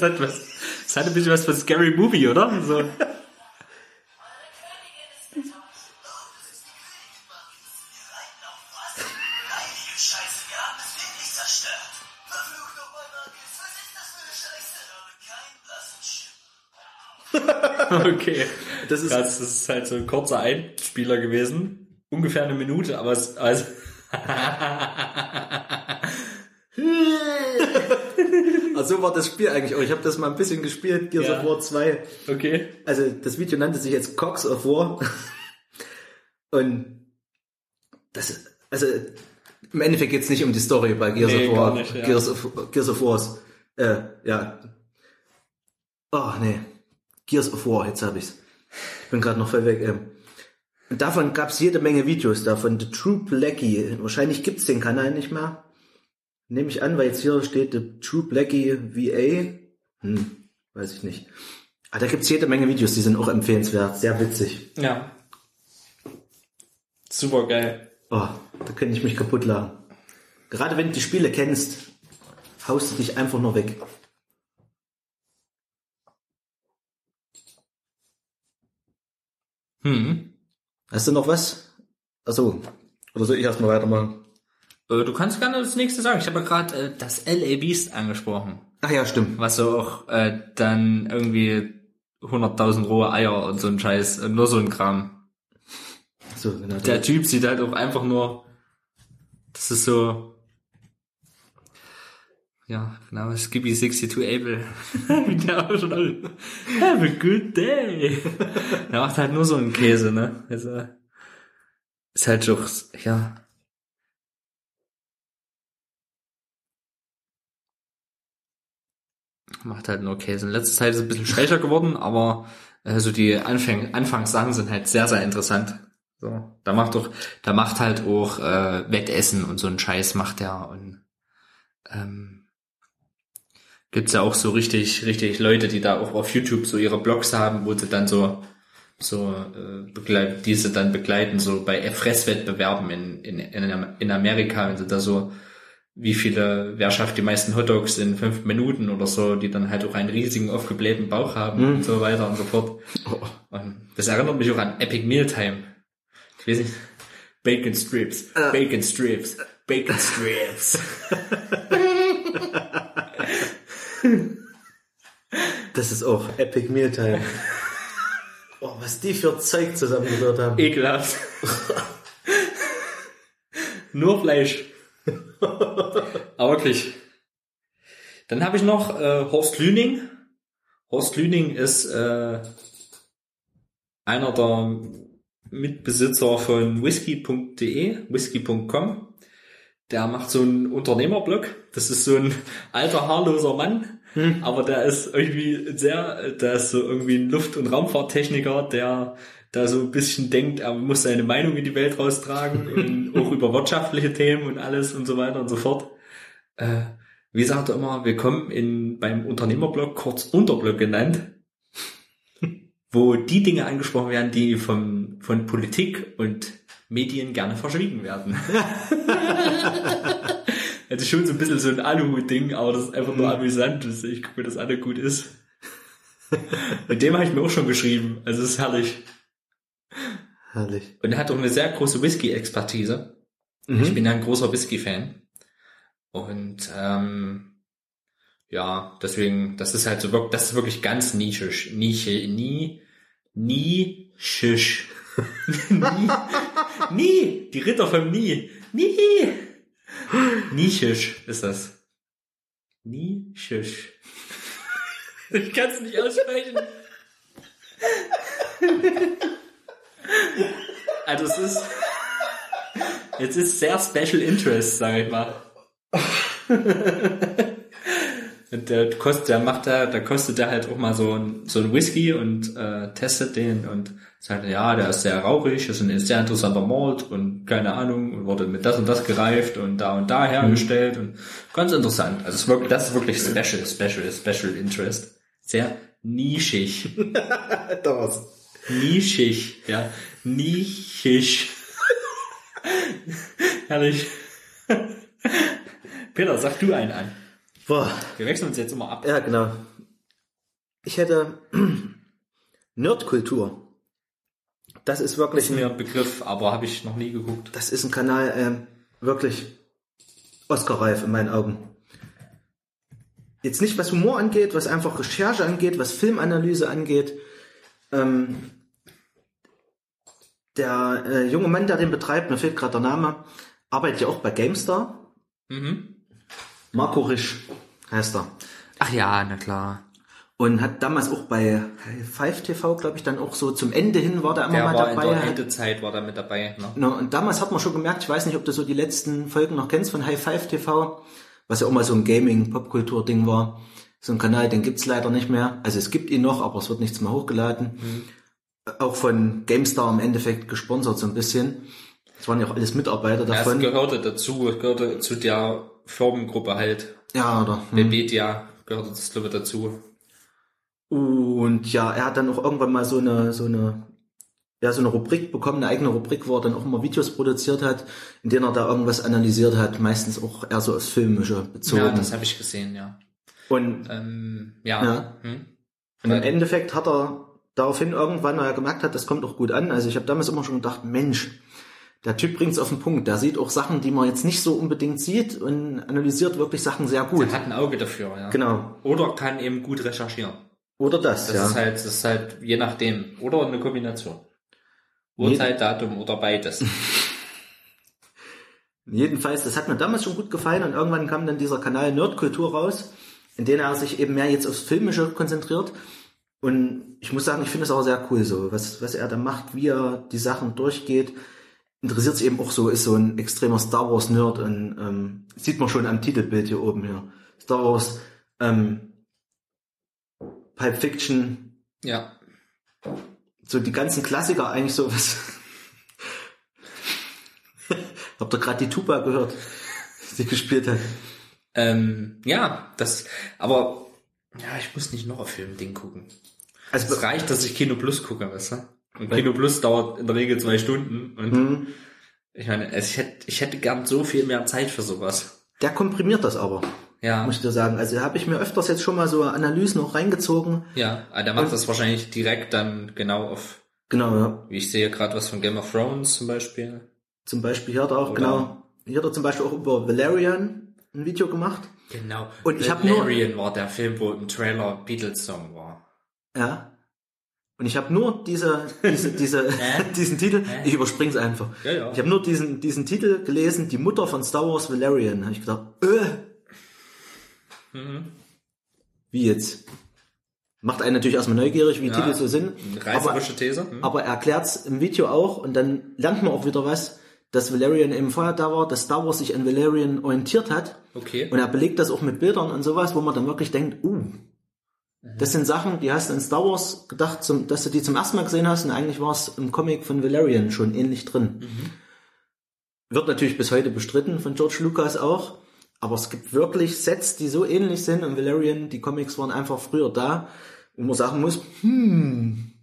Das hat was, das hat ein bisschen was von Scary Movie, oder? So. Okay. Das ist- das ist halt so ein kurzer Einspieler gewesen. Ungefähr eine Minute, aber es, Also so war das Spiel eigentlich auch. Ich habe das mal ein bisschen gespielt, Gears Ja. of War 2. okay. Also das Video nannte sich jetzt Cox of War. Und das ist, also im Endeffekt geht's nicht um die Story bei Gears Nee, of War. nicht, ja. Gears, of, Gears of Wars. Äh, ja. Oh, nee. Gears of War, jetzt habe ich's. Ich bin gerade noch voll weg. Ähm. Und davon gab's jede Menge Videos davon. The True Blackie. Wahrscheinlich gibt's den Kanal nicht mehr. Nehme ich an, weil jetzt hier steht The True Blackie VA. Hm, weiß ich nicht. Aber da gibt's jede Menge Videos, die sind auch empfehlenswert. Sehr witzig. Ja. Super geil. Oh, da könnte ich mich kaputt lachen. Gerade wenn du die Spiele kennst, haust du dich einfach nur weg. Hm. Hast du noch was? Achso. Oder soll ich erstmal weitermachen? Äh, Du kannst gerne das nächste sagen. Ich habe ja gerade äh, das LA Beast angesprochen. Ach ja, stimmt. Was so auch äh, dann irgendwie 100.000 rohe Eier und so ein Scheiß, äh, nur so ein Kram. So, genau. Der Typ sieht halt auch einfach nur, das ist so, ja, genau, Skippy 62 Able. Wie der auch schon alle, Have a good day. Der macht halt nur so einen Käse, ne? Also, ist halt doch, ja. Macht halt nur Käse. In letzter Zeit ist es ein bisschen schwächer geworden, aber äh, so die Anfang Anfangssachen sind halt sehr, sehr interessant. So, da macht doch, da macht halt auch äh, Wettessen und so einen Scheiß macht er und ähm, gibt's ja auch so richtig, richtig Leute, die da auch auf YouTube so ihre Blogs haben, wo sie dann so so äh, begleit, diese dann begleiten, so bei Fresswettbewerben in, in, in Amerika, wenn sie da so wie viele, wer schafft die meisten Hotdogs in fünf Minuten oder so, die dann halt auch einen riesigen aufgeblähten Bauch haben und so weiter und so fort. Und das erinnert mich auch an Epic Mealtime. Ich weiß nicht. Bacon Strips, Bacon Strips, Bacon Strips. Das ist auch Epic Mealtime. oh, was die für Zeug zusammengehört haben. Ekelhaft. Nur Fleisch. Aber wirklich. Dann habe ich noch äh, Horst Lüning. Horst Lüning ist äh, einer der Mitbesitzer von whisky.de, whisky.com. Der macht so einen Unternehmerblog. Das ist so ein alter, haarloser Mann. Aber der ist irgendwie sehr, der ist so irgendwie ein Luft- und Raumfahrttechniker, der da so ein bisschen denkt, er muss seine Meinung in die Welt raustragen auch über wirtschaftliche Themen und alles und so weiter und so fort. Äh, wie sagt er immer, willkommen in, beim Unternehmerblog, kurz Unterblog genannt, wo die Dinge angesprochen werden, die vom, von Politik und Medien gerne verschwiegen werden. Also schon so ein bisschen so ein Aluhut-Ding, aber das ist einfach nur amüsant. Das- Ich gucke, dass alle gut ist. Mit dem habe ich mir auch schon geschrieben. Also es ist herrlich. Herrlich. Und er hat auch eine sehr große Whisky-Expertise. Ich bin ja ein großer Whisky-Fan. Und ähm, ja, deswegen, das ist halt so wirklich, das ist wirklich ganz nischisch. Nische, nie, nie, schisch. nie, nie, die Ritter vom Nie. Nie. Nischisch ist das. Nischisch. Ich kann es nicht aussprechen. Also es ist, jetzt ist sehr Special Interest, sage ich mal. Und der kostet, der macht da, da kostet der halt auch mal so ein, so ein Whisky und äh, testet den und sagt, ja, der ist sehr rauchig, ist ein sehr interessanter Malt und keine Ahnung, und wurde mit das und das gereift und da und da hergestellt und ganz interessant. Also es wirklich, das ist wirklich special, special, special interest. Sehr nischig. Das. Nischig, ja. Nischig. Herrlich. Peter, sag du einen an. Boah. Wir wechseln uns jetzt immer ab. Ja, genau. Ich hätte Nerdkultur. Das ist wirklich Ist mir ein Begriff, aber habe ich noch nie geguckt. das ist ein Kanal, ähm, wirklich Oscar-reif in meinen Augen. Jetzt nicht was Humor angeht, was einfach Recherche angeht, was Filmanalyse angeht. Ähm, der äh, junge Mann, der den betreibt, mir fehlt gerade der Name, arbeitet ja auch bei GameStar. Mhm. Marco Risch heißt er. Ach ja, na klar. Und hat damals auch bei Five TV, glaube ich, dann auch so zum Ende hin war der immer Der mal war in dabei. der Hat- Endezeit war da mit dabei. Ne? No, und damals hat man schon gemerkt, ich weiß nicht, ob du so die letzten Folgen noch kennst von High Five TV, was ja auch mal so ein Gaming-Popkultur-Ding war. So ein Kanal, den gibt's leider nicht mehr. Also es gibt ihn noch, aber es wird nichts mehr hochgeladen. Auch von GameStar im Endeffekt gesponsert so ein bisschen. Das waren ja auch alles Mitarbeiter Ja, es davon. gehörte dazu, es gehörte zu der Firmengruppe halt. Ja, oder? Hm. Webedia gehörte das glaube ich dazu. Und ja, er hat dann auch irgendwann mal so eine, so eine, ja, so eine Rubrik bekommen, eine eigene Rubrik, wo er dann auch immer Videos produziert hat, in denen er da irgendwas analysiert hat, meistens auch eher so aufs Filmische bezogen. Ja, das habe ich gesehen, ja. Und Ähm, ja. Ja. Hm? Und im Endeffekt hat er daraufhin irgendwann, er gemerkt hat, das kommt auch gut an. Also ich habe damals immer schon gedacht, Mensch, der Typ bringt's auf den Punkt. Der sieht auch Sachen, die man jetzt nicht so unbedingt sieht und analysiert wirklich Sachen sehr gut. Er hat ein Auge dafür, ja. Genau. Oder kann eben gut recherchieren. Oder das, Das ja. ist halt, das ist halt je nachdem. Oder eine Kombination. Uhrzeit, Datum oder beides. Jedenfalls, das hat mir damals schon gut gefallen und irgendwann kam dann dieser Kanal Nerdkultur raus, in dem er sich eben mehr jetzt aufs Filmische konzentriert. Und ich muss sagen, ich finde es auch sehr cool so, was, was er da macht, wie er die Sachen durchgeht. Interessiert sich eben auch so, ist so ein extremer Star Wars Nerd und ähm, sieht man schon am Titelbild hier oben hier. Star Wars, ähm, Pulp Fiction, ja. so die ganzen Klassiker eigentlich so was. Habt ihr gerade die Tuba gehört, die gespielt hat? Ähm, ja, das, aber, ja, ich muss nicht noch auf Film-Ding gucken. Also Es reicht, dass ich Kino Plus gucke, weißt du? Und Kino Plus dauert in der Regel zwei Stunden. Und hm, ich meine, es- ich hätte, ich hätte gern so viel mehr Zeit für sowas. der komprimiert das aber, Ja, muss ich dir sagen. Also habe ich mir öfters jetzt schon mal so Analysen auch reingezogen. ja, aber der macht das wahrscheinlich direkt dann genau auf, Genau, ja. wie ich sehe gerade was von Game of Thrones zum Beispiel. Zum Beispiel hier hat er auch, Oder- genau, hier hat er zum Beispiel auch über Valerian ein Video gemacht. Genau. Und ich hab nur- Valerian war der Film, wo im Trailer Beatles-Song war. Ja. Und ich habe nur diese, diese, diese diesen Titel, ich überspring's einfach. Ja, ja. Ich habe nur diesen, diesen Titel gelesen, die Mutter von Star Wars Valerian. Habe ich gedacht, äh. Mhm. Wie jetzt? Macht einen natürlich erstmal neugierig, wie Ja, Titel so sind. Reißerische These. Hm? aber er erklärt's im Video auch und dann lernt man auch wieder was, dass Valerian eben vorher da war, dass Star Wars sich an Valerian orientiert hat. Okay. Und er belegt das auch mit Bildern und sowas, wo man dann wirklich denkt, uh, das sind Sachen, die hast du in Star Wars gedacht, zum, dass du die zum ersten Mal gesehen hast und eigentlich war es im Comic von Valerian schon ähnlich drin. Wird natürlich bis heute bestritten von George Lucas auch, aber es gibt wirklich Sets, die so ähnlich sind und Valerian, die Comics waren einfach früher da, wo man sagen muss, hm,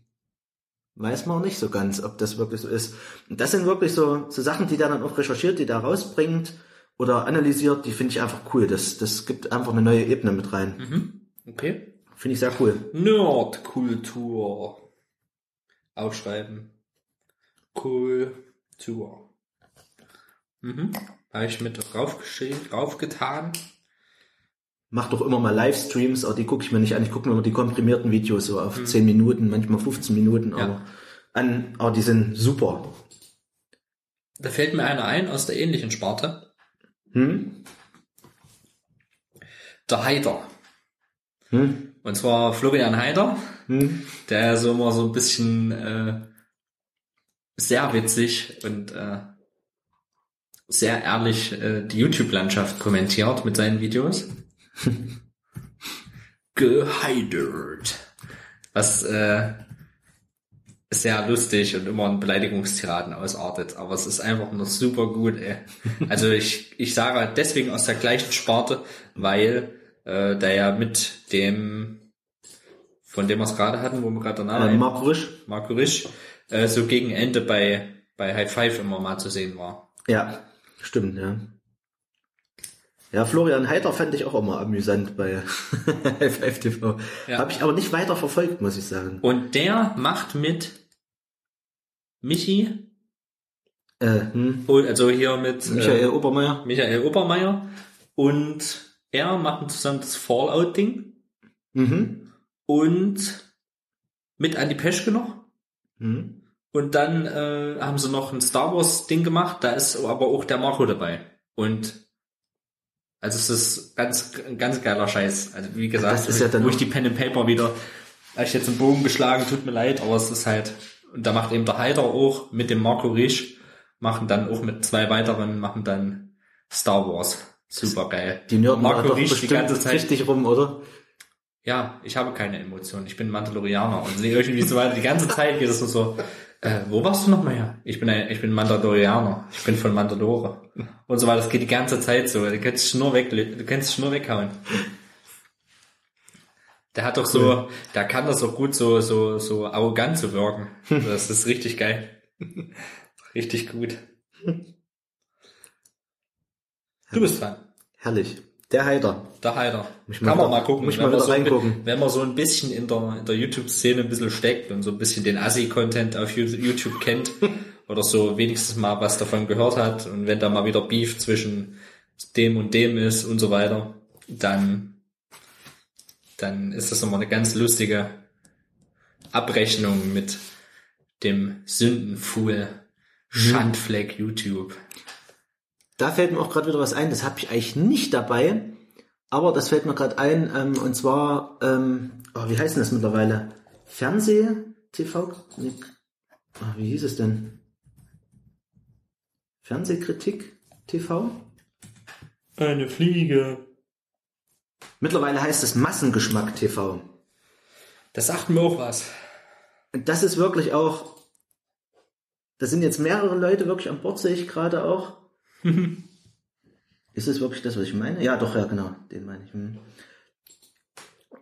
weiß man auch nicht so ganz, ob das wirklich so ist. Und das sind wirklich so, so Sachen, die der dann auch recherchiert, die der rausbringt oder analysiert, die finde ich einfach cool. Das, das gibt einfach eine neue Ebene mit rein. Okay. Finde ich sehr cool. Nerdkultur. Aufschreiben. Kultur. Mhm. Habe ich mit draufgetan. Macht doch immer mal Livestreams, aber die gucke ich mir nicht an. Ich gucke mir immer die komprimierten Videos so auf 10 Minuten, manchmal 15 Minuten, Mhm. Ja. aber an, aber die sind super. Da fällt mir einer ein aus der ähnlichen Sparte. Hm? Der Haider. Hm? Und zwar Florian Haider, Hm? der so immer so ein bisschen äh, sehr witzig und äh, sehr ehrlich äh, die YouTube-Landschaft kommentiert mit seinen Videos. Geheidert. Was äh, sehr lustig und immer in Beleidigungstiraden ausartet. Aber es ist einfach nur super gut, ey. Also ich, ich sage deswegen aus der gleichen Sparte, weil äh, der ja mit dem, von dem wir es gerade hatten, wo wir gerade danach Äh, Marco Risch? Marco Risch, äh, so gegen Ende bei, bei High Five immer mal zu sehen war. Ja, stimmt, ja. Ja, Florian Heiter fand ich auch immer amüsant bei FF TV. Ja. Habe ich aber nicht weiter verfolgt, muss ich sagen. Und der macht mit Michi, Äh, hm. also hier mit Michael äh, Obermeier. Michael Obermeier und er machen zusammen das Fallout-Ding Mhm. und mit Andy Peschke noch. Mhm. Und dann äh, haben sie noch ein Star Wars Ding gemacht, da ist aber auch der Marco dabei. Und also es ist ganz ganz geiler Scheiß. Also wie gesagt, Das ist ja dann auch- die Pen and Paper wieder, habe ich jetzt einen Bogen geschlagen, tut mir leid, aber es ist halt und da macht eben der Heider auch mit dem Marco Risch machen dann auch mit zwei weiteren machen dann Star Wars. Super geil. Die Nörden Marco doch Risch die ganze Zeit. richtig rum, oder? Ja, ich habe keine Emotionen. Ich bin Mandalorianer und irgendwie so weiter. Die ganze Zeit geht es nur so, äh, wo warst du nochmal her? Ich bin ein, ich bin Mandalorianer. Ich bin von Mandalore. Und so weiter. Das geht die ganze Zeit so. Du kannst dich nur weg, du kannst dich nur weghauen. Der hat doch so, der kann das auch gut so, so, so arrogant zu wirken. Das ist richtig geil. Richtig gut. Du bist dran. Herrlich. Der Heider. Der Heider. Muss ich Kann man mal gucken. muss wenn man so reingucken. Wenn man so ein bisschen in der, in der YouTube-Szene ein bisschen steckt und so ein bisschen den Assi-Content auf YouTube kennt oder so wenigstens mal was davon gehört hat und wenn da mal wieder Beef zwischen dem und dem ist und so weiter, dann, dann ist das immer eine ganz lustige Abrechnung mit dem Sündenfuhl Schandfleck YouTube. Da fällt mir auch gerade wieder was ein, das habe ich eigentlich nicht dabei, aber das fällt mir gerade ein, ähm, und zwar, ähm, oh, wie heißt denn das mittlerweile? Fernseh, TV? Nee. Ah, wie hieß es denn? Fernsehkritik TV? Eine Fliege. Mittlerweile heißt es Massengeschmack TV. Das sagt mir auch was. Und das ist wirklich auch, da sind jetzt mehrere Leute wirklich an Bord, sehe ich gerade auch. ist es wirklich das, was ich meine? Ja, doch, ja, genau, den meine ich. Hm.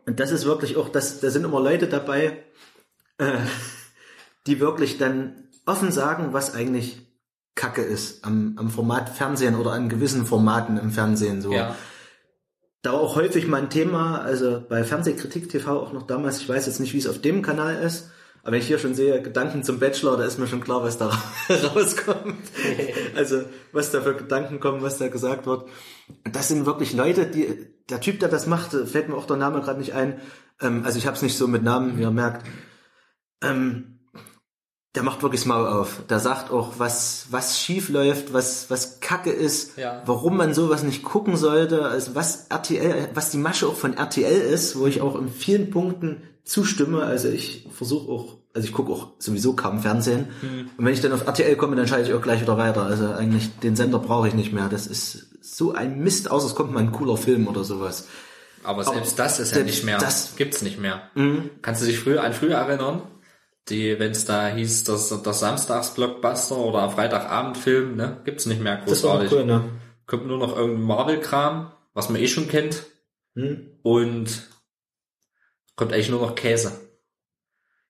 Und das ist wirklich auch, das, da sind immer Leute dabei, äh, die wirklich dann offen sagen, was eigentlich Kacke ist am, am Format Fernsehen oder an gewissen Formaten im Fernsehen. So. Ja. Da war auch häufig mal ein Thema, also bei Fernsehkritik TV auch noch damals, ich weiß jetzt nicht, wie es auf dem Kanal ist, aber wenn ich hier schon sehe, Gedanken zum Bachelor, da ist mir schon klar, was da rauskommt. also, was da für Gedanken kommen, was da gesagt wird. Das sind wirklich Leute, die, der Typ, der das macht, fällt mir auch der Name gerade nicht ein. Ähm, also ich habe es nicht so mit Namen, wie ihr merkt. Ähm, der macht wirklich das Maul auf. Der sagt auch, was, was schief läuft, was, was Kacke ist, Ja. warum man sowas nicht gucken sollte, also was RTL, was die Masche auch von RTL ist, wo ich auch in vielen Punkten zustimme. Also ich versuche auch, also ich gucke auch sowieso kaum Fernsehen. Und wenn ich dann auf RTL komme, dann schalte ich auch gleich wieder weiter. Also eigentlich den Sender brauche ich nicht mehr. Das ist so ein Mist, außer es kommt mal ein cooler Film oder sowas. Aber selbst das ist ja nicht mehr. das- gibt's nicht mehr. Kannst du dich früher an früher erinnern? Die, wenn es da hieß, dass das Samstags-Blockbuster oder Freitagabend-Film, ne, gibt's nicht mehr großartig. ne? Kommt nur noch irgendein Marvel-Kram, was man eh schon kennt. Hm? Und kommt eigentlich nur noch Käse.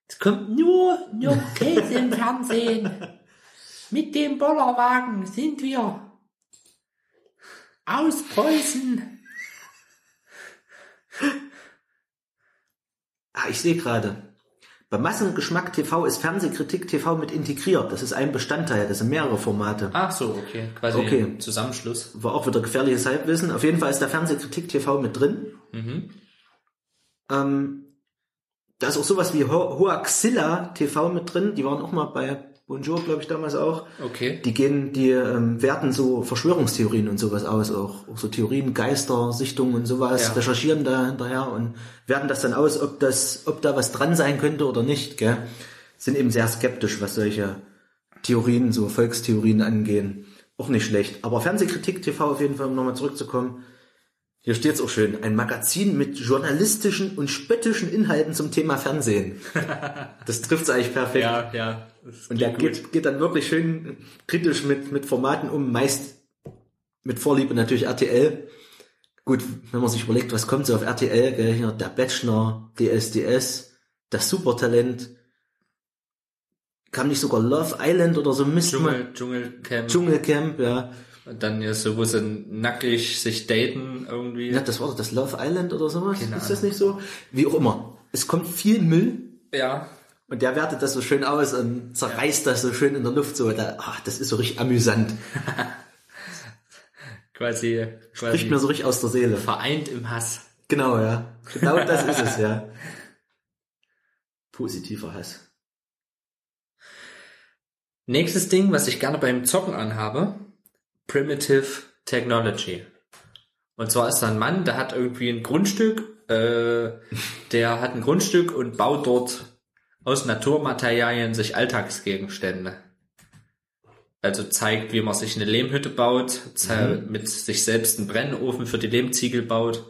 Es kommt nur, nur Käse im Fernsehen. Mit dem Bollerwagen sind wir aus Preußen. Ah, ich sehe gerade. Bei Massengeschmack TV ist Fernsehkritik TV mit integriert. Das ist ein Bestandteil, das sind mehrere Formate. Ach so, okay. Quasi Okay. ein Zusammenschluss. War auch wieder gefährliches Halbwissen. Auf jeden Fall ist der Fernsehkritik TV mit drin. Mhm. Ähm, da ist auch sowas wie Ho Hoaxilla TV mit drin. Die waren auch mal bei Bonjour, glaube ich, damals auch. Okay. Die gehen, die ähm, werten so Verschwörungstheorien und sowas aus, auch, auch so Theorien, Geister, Sichtungen und sowas, Ja. recherchieren da hinterher und werten das dann aus, ob das, ob da was dran sein könnte oder nicht, gell? Sind eben sehr skeptisch, was solche Theorien, so Volkstheorien angehen. Auch nicht schlecht. Aber Fernsehkritik TV auf jeden Fall, um nochmal zurückzukommen. Hier steht's auch schön. Ein Magazin mit journalistischen und spöttischen Inhalten zum Thema Fernsehen. Das trifft's eigentlich perfekt. Ja, ja. Und der geht, geht dann wirklich schön kritisch mit, mit Formaten um, meist mit Vorliebe natürlich RTL. Gut, wenn man sich überlegt, was kommt so auf RTL, gell, hier der Bachelor, DSDS, das Supertalent, kam nicht sogar Love Island oder so Mist? Dschungel, Dschungelcamp. Dschungelcamp, ja. Und dann ja so, wo sie nackig sich daten irgendwie. Ja, das war doch das Love Island oder sowas. Keine ist das nicht so? Wie auch immer. Es kommt viel Müll Ja. und der wertet das so schön aus und zerreißt das so schön in der Luft so. Da, ach, das ist so richtig amüsant. Quasi, Spricht quasi mir so richtig aus der Seele. vereint im Hass. Genau, ja. Genau das ist es, ja. Positiver Hass. Nächstes Ding, was ich gerne beim Zocken anhabe, Primitive Technology. Und zwar ist da ein Mann, der hat irgendwie ein Grundstück, äh, der hat ein Grundstück und baut dort aus Naturmaterialien sich Alltagsgegenstände. Also zeigt, wie man sich eine Lehmhütte baut, zei- mit sich selbst einen Brennofen für die Lehmziegel baut,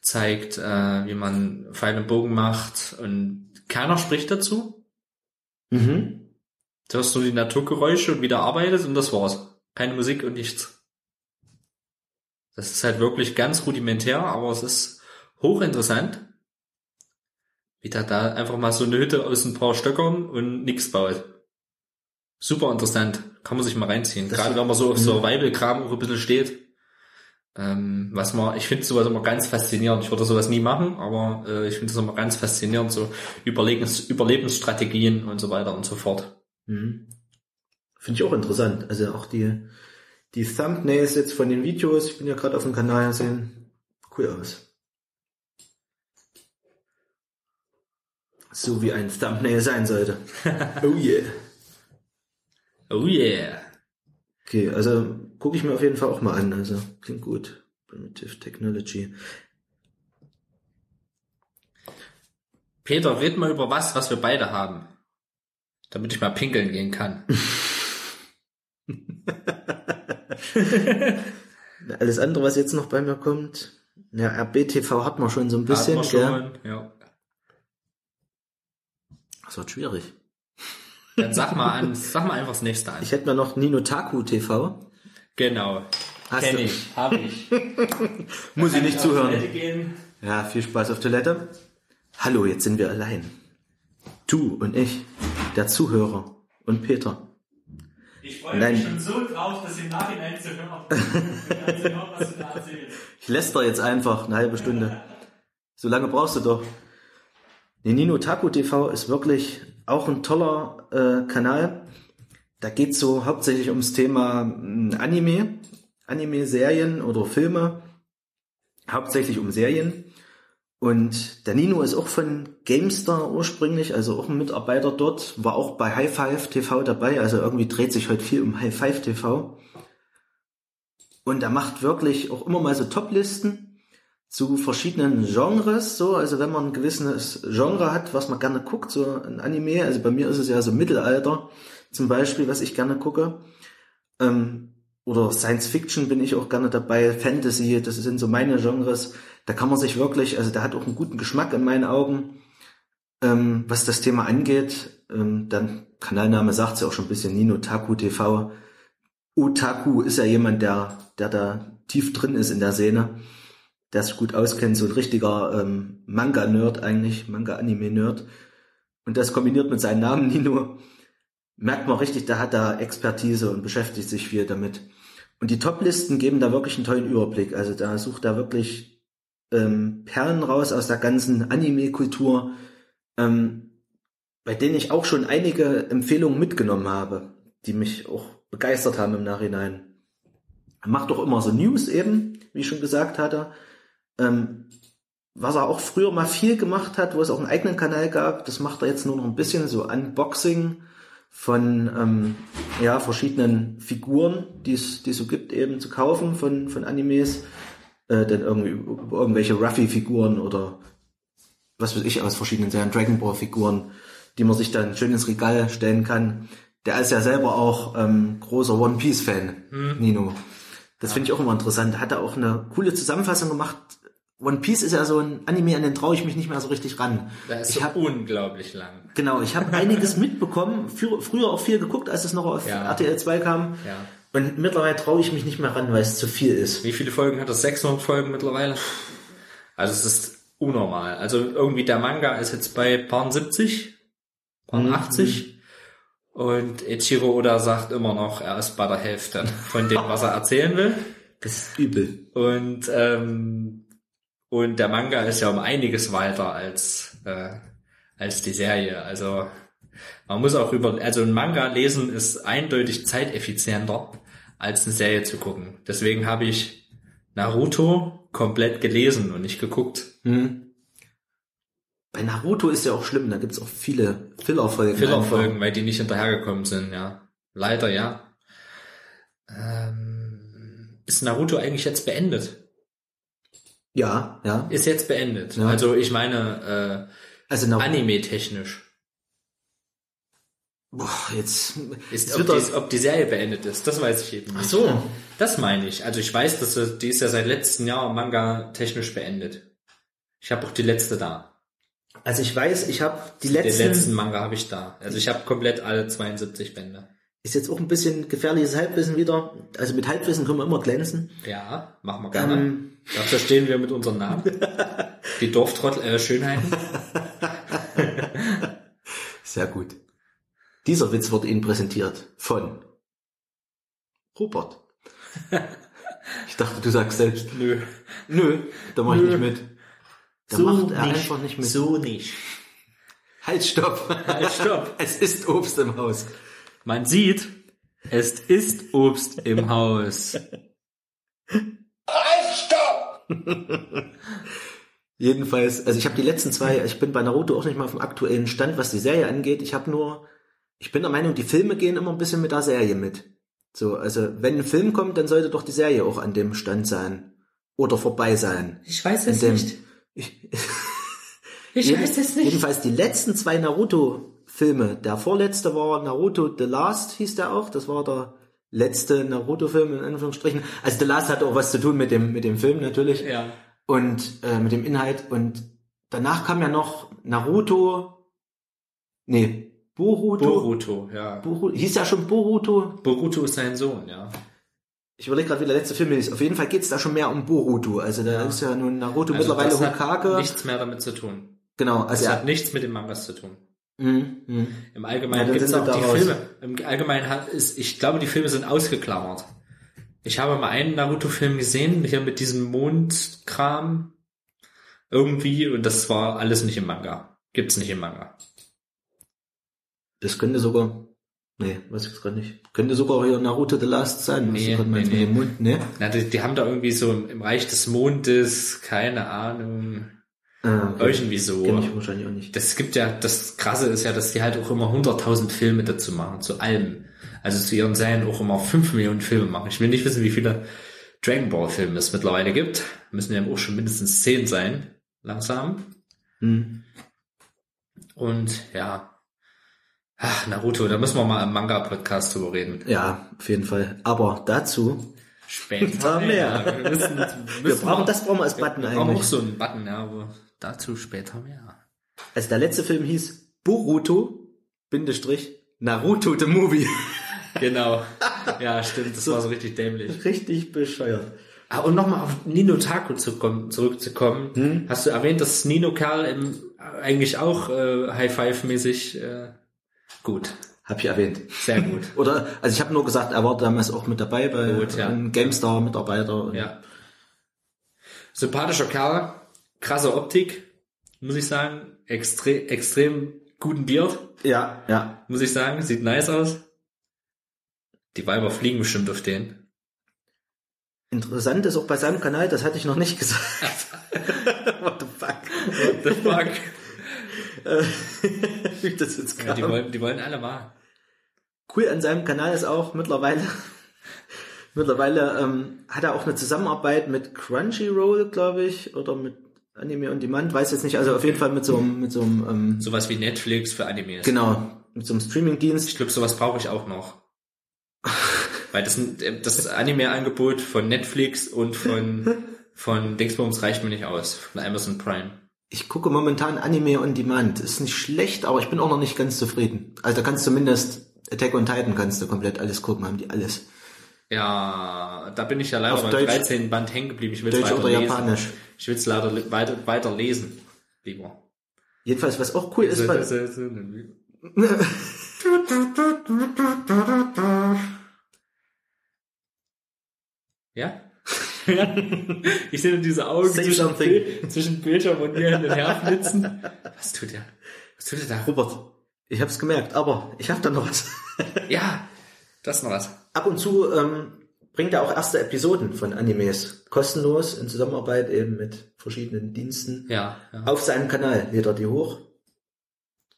zeigt, äh, wie man Pfeil und Bogen macht und keiner spricht dazu. Mhm. Du hast nur die Naturgeräusche und wieder arbeitet und das war's. Keine Musik und nichts. Das ist halt wirklich ganz rudimentär, aber es ist hochinteressant, wie der da einfach mal so eine Hütte aus ein paar Stöckern und nix baut. Super interessant. Kann man sich mal reinziehen. Das- Gerade wenn man so auf Survival-Kram auch ein bisschen steht. Ähm, was man, ich finde sowas immer ganz faszinierend. Ich würde sowas nie machen, aber äh, ich finde es immer ganz faszinierend, so Überlegens, Überlebensstrategien und so weiter und so fort. Mhm. Finde ich auch interessant. Also auch die, die Thumbnails jetzt von den Videos, ich bin ja gerade auf dem Kanal, sehen cool aus. So wie ein Thumbnail sein sollte. oh yeah. Oh yeah. Okay, also gucke ich mir auf jeden Fall auch mal an. Also klingt gut. Primitive Technology. Peter, red mal über was, was wir beide haben. Damit ich mal pinkeln gehen kann. Alles andere, was jetzt noch bei mir kommt. Ja, RBTV hat man schon so ein bisschen, Hat man schon, ja. Das wird schwierig. Dann sag mal an, sag mal einfach das nächste an. Ich hätte mir noch Ninotaku TV. Genau. Hast Kenn du? ich, hab ich. Muss ich nicht Auf zuhören. Ja, viel Spaß auf Toilette. Hallo, jetzt sind wir allein. Du und ich, der Zuhörer und Peter. Ich freue Nein. mich schon so drauf, das im Nachhinein zu hören. Zu hören, was du da erzählst. Ich läster jetzt einfach eine halbe Stunde. So lange brauchst du doch. Nee, Nino Taku TV ist wirklich auch ein toller äh, Kanal. Da geht's so hauptsächlich ums Thema mh, Anime, Anime-Serien oder Filme. Hauptsächlich um Serien. Und der Nino ist auch von GameStar ursprünglich, also auch ein Mitarbeiter dort, war auch bei High Five TV dabei, also irgendwie dreht sich heute viel um High Five TV. Und er macht wirklich auch immer mal so Top-Listen zu verschiedenen Genres, so, also wenn man ein gewisses Genre hat, was man gerne guckt, so ein Anime, also bei mir ist es ja so Mittelalter zum Beispiel, was ich gerne gucke, ähm, oder Science Fiction bin ich auch gerne dabei, Fantasy, das sind so meine Genres, da kann man sich wirklich, also der hat auch einen guten Geschmack in meinen Augen, ähm, was das Thema angeht, ähm, dann Kanalname sagt ja auch schon ein bisschen, Nino Taku TV, Otaku ist ja jemand, der, der da tief drin ist in der Szene, der sich gut auskennt, so ein richtiger ähm, Manga-Nerd eigentlich, Manga-Anime-Nerd. Und das kombiniert mit seinem Namen Nino, merkt man richtig, der hat da Expertise und beschäftigt sich viel damit. Und die Top-Listen geben da wirklich einen tollen Überblick. Also da sucht er wirklich ähm, Perlen raus aus der ganzen Anime-Kultur, ähm, bei denen ich auch schon einige Empfehlungen mitgenommen habe, die mich auch begeistert haben im Nachhinein. Er macht auch immer so News eben, wie ich schon gesagt hatte. Ähm, was er auch früher mal viel gemacht hat, wo es auch einen eigenen Kanal gab, das macht er jetzt nur noch ein bisschen so Unboxing von ähm, ja, verschiedenen Figuren, die es so gibt, eben zu kaufen von, von Animes. Äh, dann irgendwie irgendwelche Ruffy-Figuren oder was weiß ich aus verschiedenen Serien, Dragon Ball-Figuren, die man sich dann schön ins Regal stellen kann. Der ist ja selber auch ähm, großer One Piece-Fan, Nino. Das finde ich auch immer interessant. Hat er auch eine coole Zusammenfassung gemacht. One Piece ist ja so ein Anime, an den traue ich mich nicht mehr so richtig ran. Der ist ich so hab, unglaublich lang. genau, ich habe einiges mitbekommen, früher, früher auch viel geguckt, als es noch auf Ja. RTL 2 kam. Ja. Und mittlerweile traue ich mich nicht mehr ran, weil es zu viel ist. Wie viele Folgen hat das? 600 Folgen mittlerweile? Also es ist unnormal. Also irgendwie der Manga ist jetzt bei paar 70, paar Mhm. 80 Und Ichiro Oda sagt immer noch, er ist bei der Hälfte von dem, was er erzählen will. Das ist übel. Und, ähm, und der Manga ist ja um einiges weiter als, äh, als die Serie. Also man muss auch über, also ein Manga lesen ist eindeutig zeiteffizienter als eine Serie zu gucken. Deswegen habe ich Naruto komplett gelesen und nicht geguckt. Hm. Bei Naruto ist ja auch schlimm, da gibt's auch viele Fillerfolgen. Fillerfolgen, weil die nicht hinterhergekommen sind, ja. Leider, ja. Ähm, ist Naruto eigentlich jetzt beendet? Ja, ja. Ist jetzt beendet. Ja. Also ich meine, Also äh, Naruto, anime-technisch. boah, jetzt, Ist, ob, die, ob die Serie beendet ist, das weiß ich eben nicht. ach so. Das meine ich. Also ich weiß, dass die ist ja seit letztem Jahr Manga technisch beendet. Ich habe auch die letzte da. Also ich weiß, ich habe die Den letzten, letzten Manga habe ich da. Also ich habe komplett alle 72 Bände. Ist jetzt auch ein bisschen gefährliches Halbwissen wieder. Also mit Halbwissen können wir immer glänzen. Ja, machen wir gerne. Ähm, Dafür stehen wir mit unserem Namen. Die Dorftrottel äh, Schönheiten. Sehr gut. Dieser Witz wurde Ihnen präsentiert von Robert. Ich dachte, du sagst selbst. Nö. Nö, da mach ich Nö. nicht mit. Da macht er einfach nicht mit. So nicht. Halt, stopp. Halt, stopp. Es ist Obst im Haus. Man sieht, es ist Obst im Haus. Halt, stopp! Jedenfalls, also ich habe die letzten zwei, ich bin bei Naruto auch nicht mal auf dem aktuellen Stand, was die Serie angeht. Ich habe nur, ich bin der Meinung, die Filme gehen immer ein bisschen mit der Serie mit. So, also wenn ein Film kommt, dann sollte doch die Serie auch an dem Stand sein. Oder vorbei sein. Ich weiß es dem, nicht. Ich, Ich weiß es nicht. Jedenfalls die letzten zwei Naruto-Filme. Der vorletzte war Naruto The Last, hieß der auch. Das war der letzte Naruto-Film in Anführungsstrichen. Also The Last hat auch was zu tun mit dem, mit dem Film natürlich. Ja. und äh, mit dem Inhalt und danach kam ja noch Naruto nee Boruto Boruto, ja. Boruto hieß ja schon Boruto Boruto ist sein Sohn, ja. ich überlege gerade wie der letzte Film ist auf jeden Fall geht's da schon mehr um Boruto also da ist ja nun Naruto Also mittlerweile das hat Hokage nichts mehr damit zu tun. genau Das also hat er, nichts mit den Mangas zu tun. Mhm, mhm. Im Ja, Allgemeinen dann gibt es auch die raus. Filme. Im Allgemeinen hat, ist, ich glaube, die Filme sind ausgeklammert. Ich habe mal einen Naruto-Film gesehen, hier mit diesem Mondkram irgendwie, und das war alles nicht im Manga. Gibt's nicht im Manga. das könnte sogar nee weiß ich gerade nicht könnte sogar hier Naruto The Last sein Nee, nee, nee. Mund ne Na, die, die haben da irgendwie so im, im Reich des Mondes, keine Ahnung, ah, okay. irgendwie so. kenn ich wahrscheinlich auch nicht Das gibt ja, das Krasse ist ja, dass die halt auch immer 100.000 Filme dazu machen, zu allem. Also zu ihren Serien auch immer 5 Millionen Filme machen. Ich will nicht wissen, wie viele Dragon Ball Filme es mittlerweile gibt. Müssen ja auch schon mindestens 10 sein, langsam. hm. Und ja, Ach, Naruto, da müssen wir mal im Manga-Podcast drüber reden. ja auf jeden Fall aber dazu Später mehr. Wir, müssen, wir brauchen das brauchen wir als Button wir brauchen auch eigentlich so einen Button, ja, aber dazu später mehr. Also der letzte Film hieß Boruto, Bindestrich, Naruto the Movie. Genau. Ja, stimmt, das war so richtig dämlich. Richtig bescheuert. Ah, und nochmal auf Nino Taku zu kommen, zurückzukommen. Hm? Hast du erwähnt, dass Nino Kerl im, eigentlich auch äh, High-Five-mäßig äh, gut. Hab ich erwähnt. Sehr gut. Oder, also ich habe nur gesagt, er war damals auch mit dabei bei Gut, ja. einem GameStar-Mitarbeiter. ja. Sympathischer Kerl, krasse Optik, muss ich sagen. Extre extrem guten Beard, ja, ja. muss ich sagen. Sieht nice aus. Die Weiber fliegen bestimmt auf den. Interessant ist auch bei seinem Kanal, das hatte ich noch nicht gesagt. What the fuck? What the fuck? Wie das jetzt ja, die, kam. wollen, die wollen alle mal. Cool an seinem Kanal ist auch mittlerweile, mittlerweile ähm, hat er auch eine Zusammenarbeit mit Crunchyroll, glaube ich, oder mit Anime on Demand, weiß jetzt nicht, also auf jeden Fall mit so einem, mit so einem, ähm, Sowas wie Netflix für Animes. genau, mit so einem Streamingdienst. Ich glaube, sowas brauche ich auch noch. Weil das, das Anime-Angebot von Netflix und von, von Dingsbums reicht mir nicht aus. Von Amazon Prime. Ich gucke momentan Anime on Demand. Ist nicht schlecht, aber ich bin auch noch nicht ganz zufrieden. Also da kannst du zumindest Attack on Titan kannst du komplett alles gucken, haben die alles. Ja, da bin ich ja leider Auf beim Deutsch- 13. Band hängen geblieben. Ich will Deutsch oder lesen. Japanisch. Ich will es leider weiter, weiter lesen. Lieber. Jedenfalls, was auch cool ist, bei, Ja? ich sehe nur diese Augen zwischen. Bild- zwischen Bildschirm und mir hin und her flitzen. Was tut er? Was tut er da? Robert, ich hab's gemerkt, aber ich hab da noch was. Ja, das ist noch was. Ab und zu ähm, bringt er auch erste Episoden von Animes kostenlos in Zusammenarbeit eben mit verschiedenen Diensten Ja, ja. auf seinem Kanal lädt er die hoch.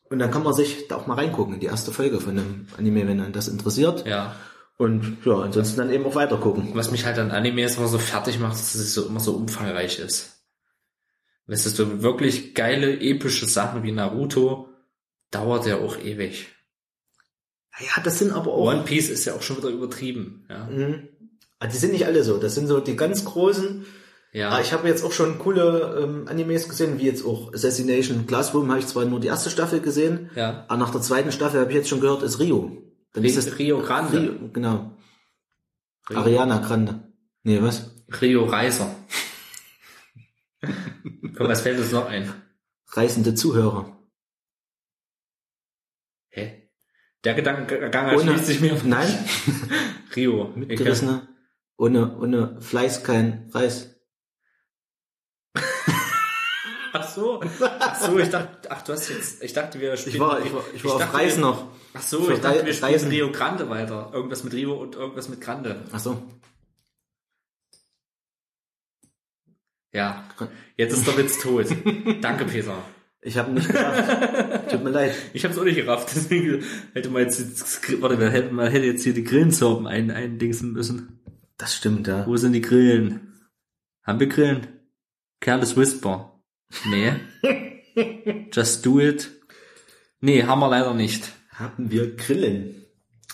Und dann kann man sich da auch mal reingucken in die erste Folge von einem Anime, wenn einen das interessiert. ja. Und ja, ansonsten dann eben auch weiter gucken. Was mich halt an Animes immer so fertig macht, ist, dass es so immer so umfangreich ist. Weißt du, so wirklich geile, epische Sachen wie Naruto dauert ja auch ewig. Ja, das sind aber auch. One Piece ist ja auch schon wieder übertrieben. Ja, Mhm. Ah, Die sind nicht alle so. Das sind so die ganz großen. ja. Ah, ich habe jetzt auch schon coole ähm, Animes gesehen, wie jetzt auch Assassination Classroom habe ich zwar nur die erste Staffel gesehen, ja. aber nach der zweiten Staffel habe ich jetzt schon gehört, ist Rio. Dann ist es Rio Grande. Rio, genau. Rio. Ariana Grande. Nee, was? Rio Reiser. Komm, was fällt uns noch ein? Reisende Zuhörer. Hä? Der Gedankengang erschließt sich mir. Nein, Rio. Ich mitgerissene. Ohne, ohne Fleiß kein Reis. ach so. Ach so, ich dachte, ach, du hast jetzt, ich dachte, wir spielen. Ich war, ich war, ich war auf dachte, Reis noch. Ach so, Für ich dachte, wir spielen Reisen. Rio Grande weiter. Irgendwas mit Rio und irgendwas mit Grande. Ach so. Ja. Jetzt ist der Witz tot. Danke, Peter. Ich habe nicht gedacht. Tut mir leid. Ich hab's auch nicht gerafft, deswegen hätte man jetzt, warte, man hätte, man hätte jetzt hier die Grillenzorben ein, eindingsen müssen. Das stimmt, ja. Wo sind die Grillen? Haben wir Grillen? Careless Whisper. Nee. Just do it. Nee, haben wir leider nicht. Haben wir Grillen?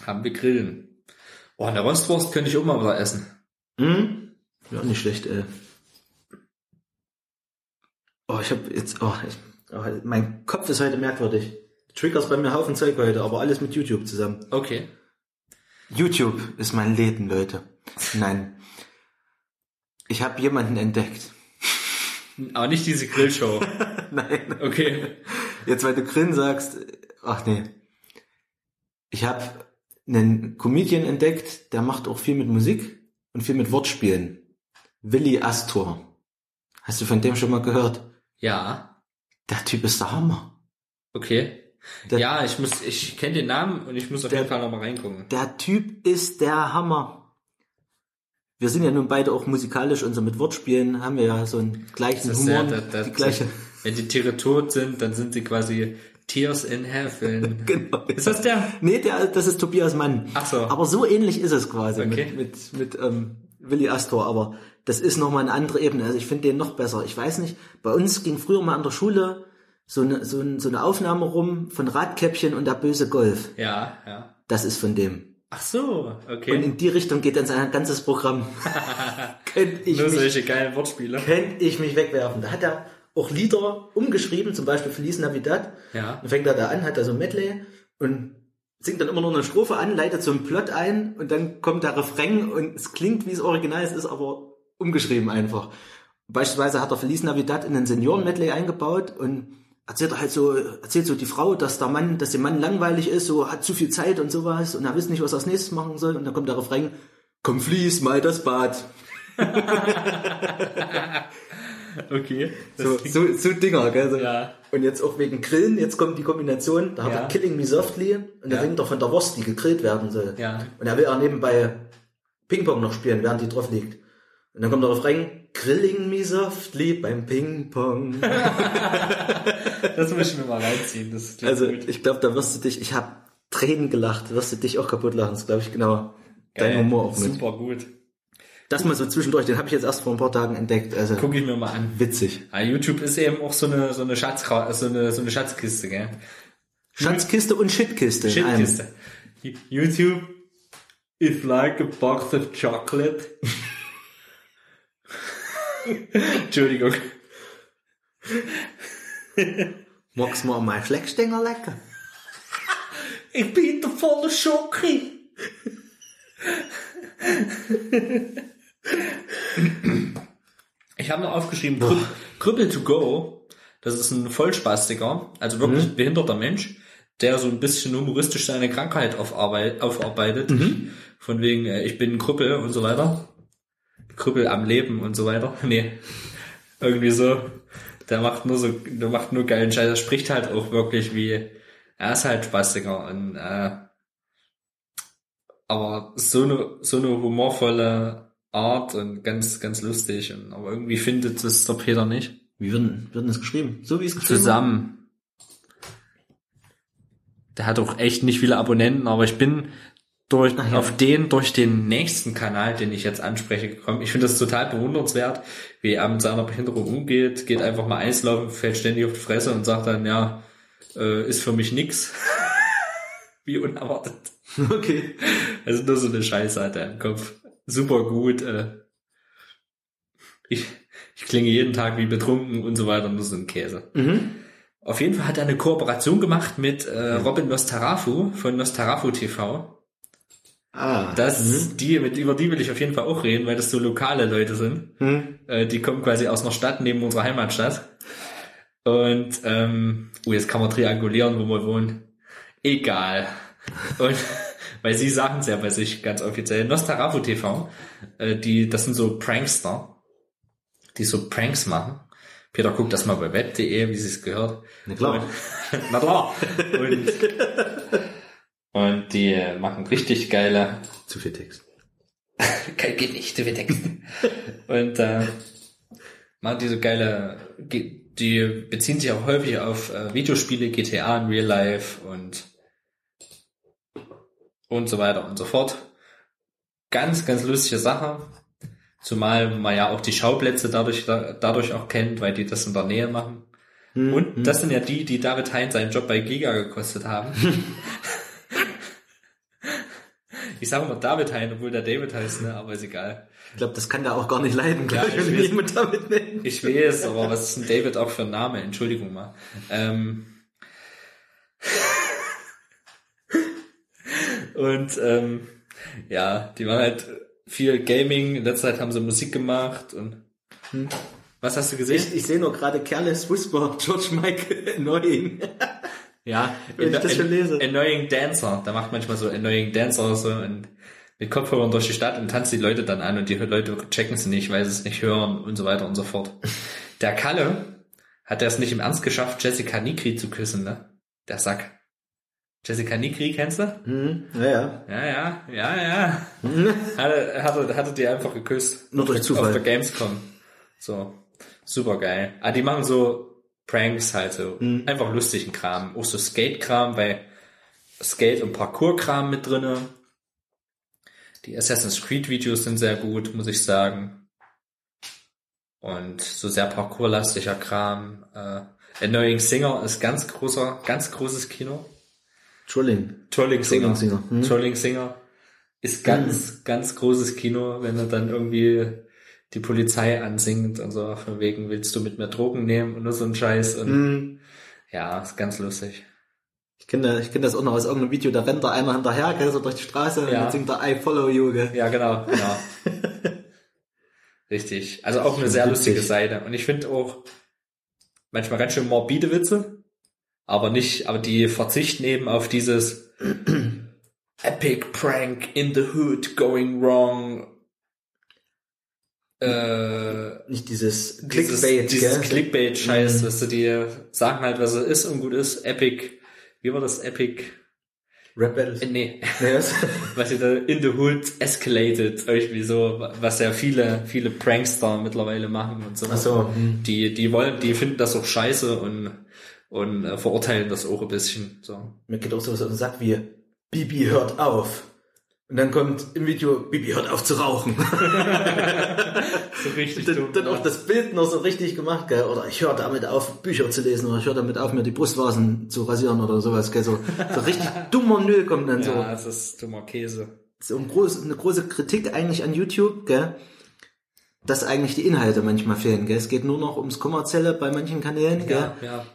Haben wir Grillen. Oh, eine Rostwurst könnte ich auch mal wieder essen. Hm? Ja, nicht schlecht, ey. Oh, ich habe jetzt, oh, ich, mein Kopf ist heute merkwürdig. Triggers bei mir Haufen Zeug heute, aber alles mit YouTube zusammen. Okay. YouTube ist mein Leben, Leute. Nein. Ich habe jemanden entdeckt. Aber nicht diese Grillshow. Nein. Okay. Jetzt, weil du Grin sagst, ach nee. Ich habe einen Comedian entdeckt, der macht auch viel mit Musik und viel mit Wortspielen. Willi Astor. Hast du von dem schon mal gehört? Ja. Der Typ ist der Hammer. Okay. Der- ja, ich muss, ich kenne den Namen und ich muss auf Der- jeden Fall nochmal reingucken. Der Typ ist der Hammer. Wir sind ja nun beide auch musikalisch und so mit Wortspielen haben wir ja so einen gleichen Das Humor, ja, das, das, die gleiche. Wenn die Tiere tot sind, dann sind sie quasi Tears in Heaven. Genau. Ist das der? Nee, der, das ist Tobias Mann. Ach so. Aber so ähnlich ist es quasi Okay. mit, mit, mit ähm, Willi Astor. Aber das ist nochmal eine andere Ebene. Also ich finde den noch besser. Ich weiß nicht, bei uns ging früher mal an der Schule so eine, so, ein, so eine Aufnahme rum von Radkäppchen und der böse Golf. Ja, ja. Das ist von dem. Ach so, Und okay. in die Richtung geht dann sein ganzes Programm. Könnte ich Nur mich solche geilen Wortspiele. könnte ich mich wegwerfen. Da hat er auch Lieder umgeschrieben, zum Beispiel Feliz Navidad. Ja. Dann fängt er da an, hat da so ein Medley und singt dann immer nur eine Strophe an, leitet so einen Plot ein und dann kommt der Refrain und es klingt wie das Original, es ist aber umgeschrieben einfach. Beispielsweise hat er Feliz Navidad in einen Senioren-Medley eingebaut und erzählt er halt so, erzählt so die Frau, dass der Mann, dass dem Mann langweilig ist, so hat zu viel Zeit und sowas und er weiß nicht, was er als nächstes machen soll und dann kommt der Refrain, komm fließ mal das Bad. Okay. So, so, so Dinger, gell? So. Ja. Und jetzt auch wegen Grillen, jetzt kommt die Kombination, da hat Ja. er Killing Me Softly und da Ja. singt er von der Wurst, die gegrillt werden soll. Ja. Und er will auch nebenbei Ping-Pong noch spielen, während die drauf liegt. Und dann kommt der Refrain, Grilling Me Softly beim Ping-Pong. Das muss ich mir mal reinziehen. Das also gut. ich glaube, da wirst du dich, ich habe Tränen gelacht, wirst du dich auch kaputt lachen, das glaube ich genau. Dein Geil. Humor auch mit. Super gut. Das mal so zwischendurch, den habe ich jetzt erst vor ein paar Tagen entdeckt. Also Guck ich mir mal an. witzig. Ja, YouTube ist eben auch so eine, so eine Schatzkra so eine, so eine Schatzkiste, gell? Schatzkiste und Shitkiste. Shitkiste. YouTube is like a box of chocolate. Entschuldigung. Magst du mal mein Schleckstänger lecker? Ich bin der volle Schoki. Ich habe noch aufgeschrieben, Krü- Krüppel to go. Das ist ein Vollspastiker, also wirklich behinderter Mensch, der so ein bisschen humoristisch seine Krankheit aufarbeit, aufarbeitet. Von wegen, äh, ich bin ein Krüppel und so weiter. Krüppel am Leben und so weiter. Nee. Irgendwie so. Der macht nur so, der macht nur geilen Scheiß. Er spricht halt auch wirklich wie, er ist halt Spastiker und, äh, aber so eine, so eine humorvolle Art und ganz, ganz lustig. Und, aber irgendwie findet es der Peter nicht. Wie würden, würden es geschrieben? So wie es geschrieben Zusammen. Der hat auch echt nicht viele Abonnenten, aber ich bin durch, ja. auf den, durch den nächsten Kanal, den ich jetzt anspreche, gekommen. Ich finde das total bewundernswert, wie er mit seiner Behinderung umgeht, geht einfach mal Eislaufen, fällt ständig auf die Fresse und sagt dann, ja, äh, ist für mich nix. wie unerwartet. Okay. Also nur so eine Scheiße hat er im Kopf. Super gut. Äh. Ich, ich klinge jeden Tag wie betrunken und so weiter, nur so ein Käse. Mhm. Auf jeden Fall hat er eine Kooperation gemacht mit äh, Robin Nostarafu von Nostarafu TV. Ah. Das, die, mit, über die will ich auf jeden Fall auch reden, weil das so lokale Leute sind. Mhm. Äh, die kommen quasi aus einer Stadt neben unserer Heimatstadt. Und, ähm, oh, jetzt kann man triangulieren, wo wir wohnen. Egal. Und, weil sie sagen es ja bei sich ganz offiziell. Nostarafu TV, äh, die, das sind so Prankster, die so Pranks machen. Peter guckt das mal bei web.de, wie sie es gehört. Na klar. Und, na klar. Und, und die machen richtig geile Zu viel Text. Geht nicht, du Text. Und äh, machen die so geile, ge- die beziehen sich auch häufig auf äh, Videospiele, GTA in Real Life und und so weiter und so fort. Ganz, ganz lustige Sache. Zumal man ja auch die Schauplätze dadurch, da, dadurch auch kennt, weil die das in der Nähe machen. Mhm. Und das sind ja die, die David Hein seinen Job bei Giga gekostet haben. ich sage immer David Hein, obwohl der David heißt, ne? aber ist egal. Ich glaube, das kann der auch gar nicht leiden, Ja, glaube ich, wenn jemand damit nennt. Ich weiß, aber was ist denn David auch für ein Name? Entschuldigung mal. Ähm und ähm, ja, die waren halt viel Gaming. In letzter Zeit haben sie Musik gemacht und was hast du gesehen? Ich, ich sehe nur gerade Careless Whisper, George Michael Annoying. Ja, Wenn ich das schon lese. Annoying Dancer. Da macht manchmal so Annoying Dancer so und mit Kopfhörern durch die Stadt und tanzt die Leute dann an und die Leute checken es nicht, weil sie es nicht hören und so weiter und so fort. Der Kalle hat er es nicht im Ernst geschafft, Jessica Nigri zu küssen, ne? Der Sack. Jessica Nigri, kennst du? Mhm. Ja, ja. Ja, ja, ja, ja. Hatte, hatte, hatte die einfach geküsst. Nur durch Auf Zufall. der Gamescom. So. Super geil. Ah, die machen so Pranks halt so. Mhm. Einfach lustigen Kram. Auch so Skate-Kram, weil Skate- und Parkour-Kram mit drinne. Die Assassin's Creed-Videos sind sehr gut, muss ich sagen. Und so sehr parkourlastiger Kram. Äh, Annoying Singer ist ganz großer, ganz großes Kino. Trolling. Trolling Singer. Trolling Singer, hm. Trolling Singer ist ganz, ganz großes Kino, wenn er dann irgendwie die Polizei ansingt und so, von wegen, willst du mit mir Drogen nehmen und nur so ein Scheiß und Mhm. ja, ist ganz lustig. Ich kenne ich kenn das auch noch aus irgendeinem Video, da rennt da einer hinterher, gell, so durch die Straße und Ja. dann singt er I follow you, gell. Ja, genau, genau. Richtig. Also auch eine sehr lustige Seite. Und ich finde auch manchmal ganz schön morbide Witze, aber nicht, aber die verzichten eben auf dieses Epic Prank in the Hood going wrong. Äh, Nicht dieses dieses, Clickbait, dieses gell. Clickbait-Scheiß, Mhm. dass du dir sagen halt, was es ist und gut ist. Epic, wie war das? Epic, Rap Battles. äh, nee, was? was sie da in the hood escalated, irgendwie so, was ja viele, viele Prankster mittlerweile machen und so. Ach so. hm. Die, die wollen, die finden das auch scheiße und, und äh, verurteilen das auch ein bisschen, so. Mir geht auch sowas auf den Sack wie Bibi hört auf. Und dann kommt im Video, Bibi hört auf zu rauchen. So richtig dann, dann auch das Bild noch so richtig gemacht, gell? Oder ich höre damit auf, Bücher zu lesen, oder ich höre damit auf, mir die Brustwarzen zu rasieren oder sowas, gell? So, so richtig dummer Müll kommt dann so. Ja, das ist dummer Käse. so ein groß, eine große Kritik eigentlich an YouTube, gell? Dass eigentlich die Inhalte manchmal fehlen, gell? Es geht nur noch ums Kommerzielle bei manchen Kanälen, gell? Ja, ja.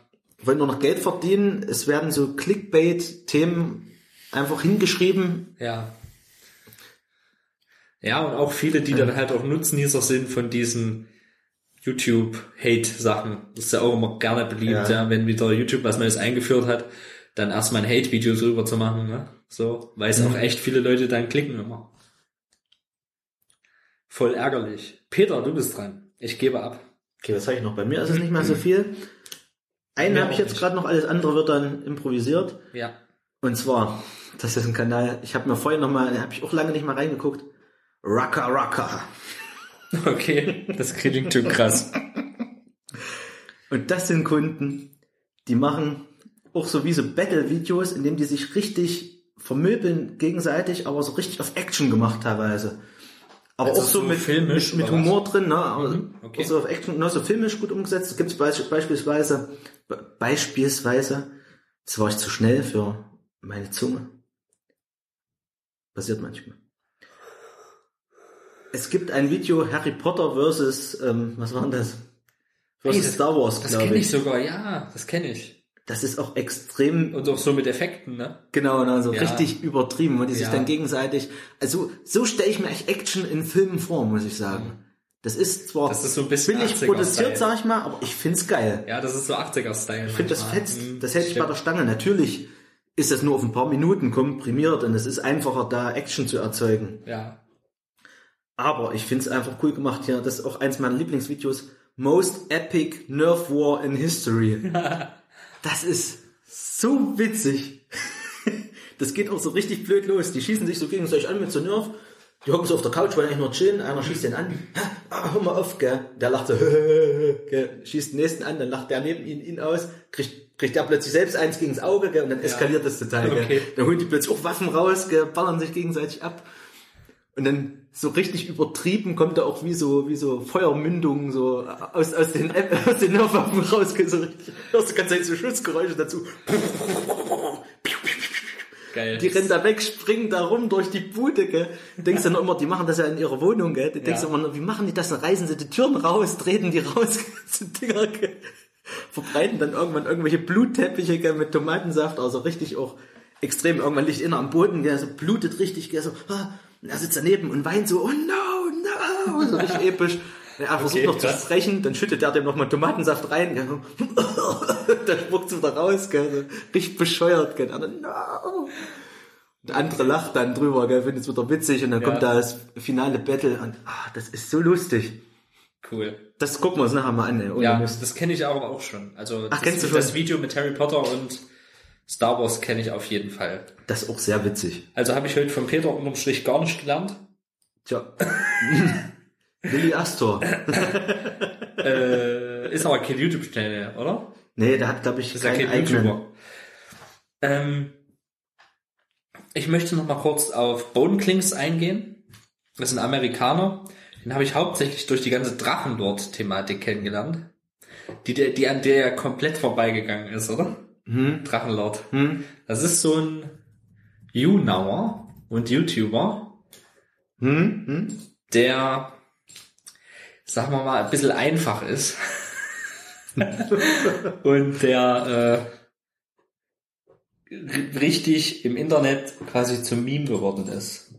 Wollen nur noch Geld verdienen. Es werden so Clickbait-Themen einfach hingeschrieben. Ja. Ja, und auch viele, die dann halt auch Nutznießer sind von diesen YouTube-Hate-Sachen. Das ist ja auch immer gerne beliebt, Ja. ja. wenn wieder YouTube was Neues eingeführt hat, dann erstmal ein Hate-Video drüber zu machen, ne? So, weil es auch echt viele Leute dann klicken immer. Voll ärgerlich. Peter, du bist dran. Ich gebe ab. Okay, was habe ich noch? Bei mir ist es nicht mehr so viel. Einen habe ich jetzt gerade noch, alles andere wird dann improvisiert. Ja. Und zwar, das ist ein Kanal, ich habe mir vorher noch mal, da habe ich auch lange nicht mal reingeguckt. Rucker Rucker. Okay, das klingt schon krass. Und das sind Kunden, die machen auch so wie so Battle-Videos, in denen die sich richtig vermöbeln gegenseitig, aber so richtig auf Action gemacht teilweise. Aber Also auch so, so mit, filmisch mit, mit oder was? Humor drin, ne? Mhm, okay. auch so auf Action, ne? so filmisch gut umgesetzt. Gibt es beispielsweise, be- beispielsweise, jetzt war ich zu schnell für meine Zunge. Passiert manchmal. Es gibt ein Video Harry Potter versus, ähm, was war denn das? Versus Hey, das- Star Wars, Das kenne ich. ich sogar, ja, das kenne ich. Das ist auch extrem, Und auch so mit Effekten, ne? genau, genau, so Ja. richtig übertrieben, wo die sich Ja. dann gegenseitig, also so stelle ich mir echt Action in Filmen vor, muss ich sagen. Das ist zwar Das ist so ein bisschen billig 80er produziert, sag ich mal, aber ich find's geil. Ja, das ist so 80er-Style. Ich finde das fetzt, Mhm, das hält dich bei der. Stange. Natürlich ist das nur auf ein paar Minuten komprimiert und es ist einfacher, da Action zu erzeugen. Ja. Aber ich find's einfach cool gemacht hier. Das ist auch eins meiner Lieblingsvideos. Most Epic Nerf War in History. Das ist so witzig. Das geht auch so richtig blöd los. Die schießen sich so gegenseitig an mit so Nerf. Die hocken so auf der Couch, wollen eigentlich nur chillen. Einer schießt den an. Ah, hör mal auf, gell. Der lacht so, gell. Schießt den nächsten an, dann lacht der neben ihn, ihn aus. Kriegt, kriegt der plötzlich selbst eins gegen das Auge, gell. Und dann eskaliert das total, gell. Okay. Dann holen die plötzlich auch Waffen raus, gell. Ballern sich gegenseitig ab. Und dann so richtig übertrieben kommt da auch wie so, wie so Feuermündungen so aus, aus den, aus den Nerfwaffen raus. So richtig, hörst du ganz so Schussgeräusche dazu. Geil. Die rennen da weg, springen da rum durch die Bude, gell. Du denkst dann immer, die machen das ja in ihrer Wohnung, gell. Du denkst Ja. immer, wie machen die das? Dann reißen sie die Türen raus, treten die raus, so Dinger, gell. Verbreiten dann irgendwann irgendwelche Blutteppiche, gell, mit Tomatensaft, also richtig auch extrem. Irgendwann liegt einer am Boden, gell, so blutet richtig, gell, so, ah, und er sitzt daneben und weint so, oh no, no, so richtig episch. Er versucht Okay, noch zu krass. sprechen, dann schüttet er dem nochmal Tomatensaft rein, gell, dann spuckt wieder raus, gell, richtig bescheuert, gell, und dann, no. Der andere lacht dann drüber, gell, findet es wieder witzig und dann Ja. kommt da das finale Battle und ah, das ist so lustig. Cool. Das gucken wir uns nachher mal an, ey, Ja, Mist. das kenne ich aber auch schon. Also Ach, das, kennst du schon? das Video mit Harry Potter und Star Wars kenne ich auf jeden Fall. Das ist auch sehr witzig. Also habe ich heute von Peter unterm Strich gar nicht gelernt. Tja. Willi Astor. Äh, ist aber kein YouTube-Channel, oder? Nee, der hat, glaube ich, Ist ja keinen kein eigenen. YouTuber. Ähm, ich möchte noch mal kurz auf Boneklings eingehen. Das ist ein Amerikaner. Den habe ich hauptsächlich durch die ganze Drachenlord-Thematik kennengelernt. Die, die, die an der ja komplett vorbeigegangen ist, oder? Hm? Drachenlord. Hm? Das ist so ein YouNower und YouTuber, Hm? Hm? der, sagen wir mal, ein bisschen einfach ist. und der äh, richtig im Internet quasi zum Meme geworden ist.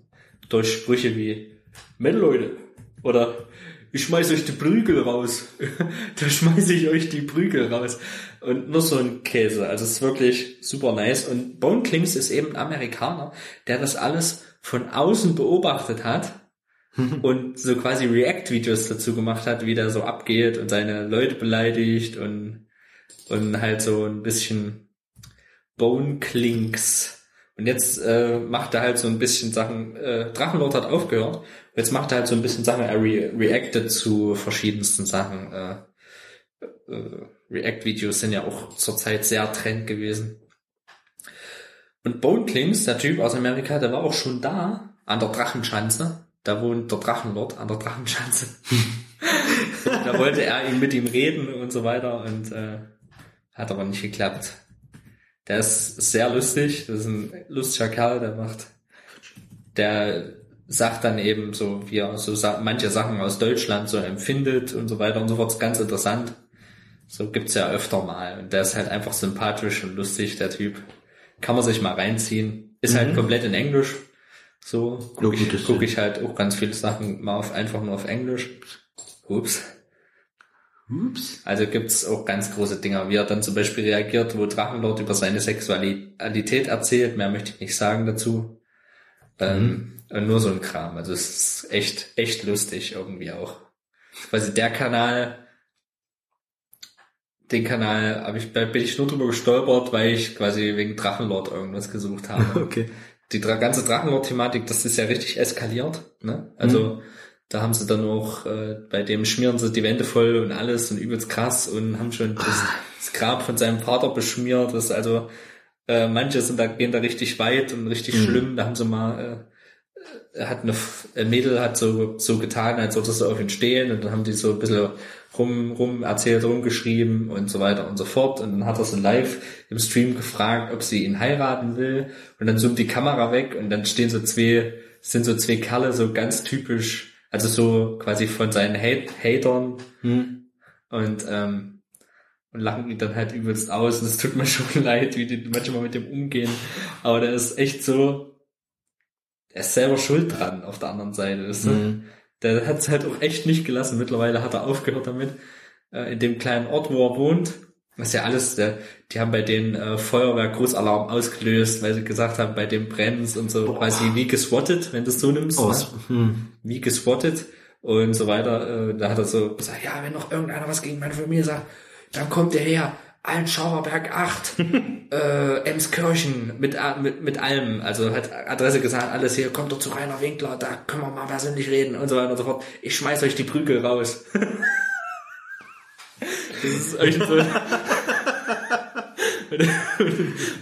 Durch Sprüche wie Mensch Leute oder ich schmeiß euch die Prügel raus. da schmeiße ich euch die Prügel raus. Und nur so ein Käse. Also es ist wirklich super nice. Und Bone Klings ist eben ein Amerikaner, der das alles von außen beobachtet hat und so quasi React-Videos dazu gemacht hat, wie der so abgeht und seine Leute beleidigt und, und halt so ein bisschen Bone Clinks. Und jetzt äh, macht er halt so ein bisschen Sachen, äh, Drachenlord hat aufgehört, jetzt macht er halt so ein bisschen Sachen, er re reactet zu verschiedensten Sachen. Äh, äh, React-Videos sind ja auch zurzeit sehr Trend gewesen. Und Bone Clinks, der Typ aus Amerika, der war auch schon da, an der Drachenschanze. Da wohnt der Drachenlord an der Drachenschanze. da wollte er ihn mit ihm reden und so weiter und äh, hat aber nicht geklappt. Der ist sehr lustig, das ist ein lustiger Kerl, der macht, der sagt dann eben so, wie er so manche Sachen aus Deutschland so empfindet und so weiter und so fort, ganz interessant. So gibt's ja öfter mal und der ist halt einfach sympathisch und lustig, der Typ. Kann man sich mal reinziehen. Ist halt komplett in Englisch. So gucke ich, guck ich halt auch ganz viele Sachen mal auf, einfach nur auf Englisch. Ups. Ups. Also gibt's auch ganz große Dinger, wie er dann zum Beispiel reagiert, wo Drachenlord über seine Sexualität erzählt. Mehr möchte ich nicht sagen dazu. Ähm, und nur so ein Kram. Also es ist echt, echt lustig irgendwie auch. Quasi der Kanal, den Kanal hab ich, bin ich nur drüber gestolpert, weil ich quasi wegen Drachenlord irgendwas gesucht habe. Okay. Die ganze Drachenlord-Thematik, das ist ja richtig eskaliert. Ne? Also da haben sie dann auch, äh, bei dem schmieren sie die Wände voll und alles und übelst krass und haben schon das, das Grab von seinem Vater beschmiert. Das ist also, äh, manche sind da, gehen da richtig weit und richtig schlimm. Da haben sie mal, äh, er hat eine, ein Mädel hat so, so getan, als würde sie auf ihn stehen und dann haben die so ein bisschen rum, rum erzählt, rumgeschrieben und so weiter und so fort. Und dann hat er sie live im Stream gefragt, ob sie ihn heiraten will. Und dann zoomt die Kamera weg und dann stehen so zwei, sind so zwei Kerle so ganz typisch, also so quasi von seinen Hate Hatern Hm. und, ähm, und lachen ihn dann halt übelst aus. Und es tut mir schon leid, wie die manchmal mit dem umgehen. Aber der ist echt so, er ist selber schuld dran auf der anderen Seite. Weißt du? Mhm. Der hat es halt auch echt nicht gelassen. Mittlerweile hat er aufgehört damit. Äh, in dem kleinen Ort, wo er wohnt, was ja alles, der, die haben bei den äh, Feuerwehr Großalarm ausgelöst, weil sie gesagt haben, bei dem brennt's und so quasi wie geswattet, wenn du es so nimmst. Aus. Ne? Hm. Wie geswattet und so weiter. Äh, da hat er so gesagt, ja, wenn noch irgendeiner was gegen meine Familie sagt, dann kommt der her. Altschauerberg 8, äh, Emskirchen, mit, a- mit, mit allem. Also hat Adresse gesagt, alles hier, kommt doch zu Rainer Winkler, da können wir mal persönlich reden und so weiter und so fort. Ich schmeiß euch die Prügel raus. das ist echt so.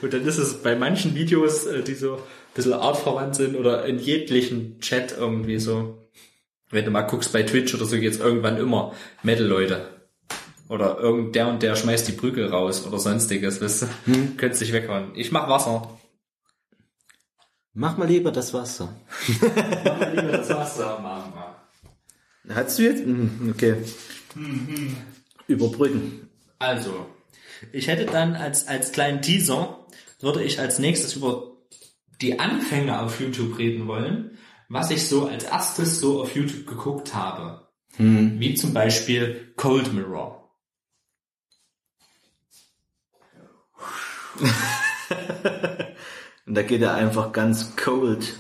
und dann ist es bei manchen Videos, äh, die so ein bisschen artverwandt sind oder in jeglichen Chat irgendwie so. Wenn du mal guckst bei Twitch oder so, geht's irgendwann immer Metal-Leute. Oder irgend der und der schmeißt die Prügel raus oder sonstiges, weißt du? Hm. Könntest dich weghauen. Ich mach Wasser. Mach mal lieber das Wasser. Lieber das Wasser, Mama. Hast du jetzt? Hm, Okay. Überbrücken. Also, ich hätte dann als, als kleinen Teaser, würde ich als nächstes über die Anfänge auf YouTube reden wollen, was ich so als erstes so auf YouTube geguckt habe. Wie zum Beispiel Cold Mirror. Und da geht er einfach ganz cold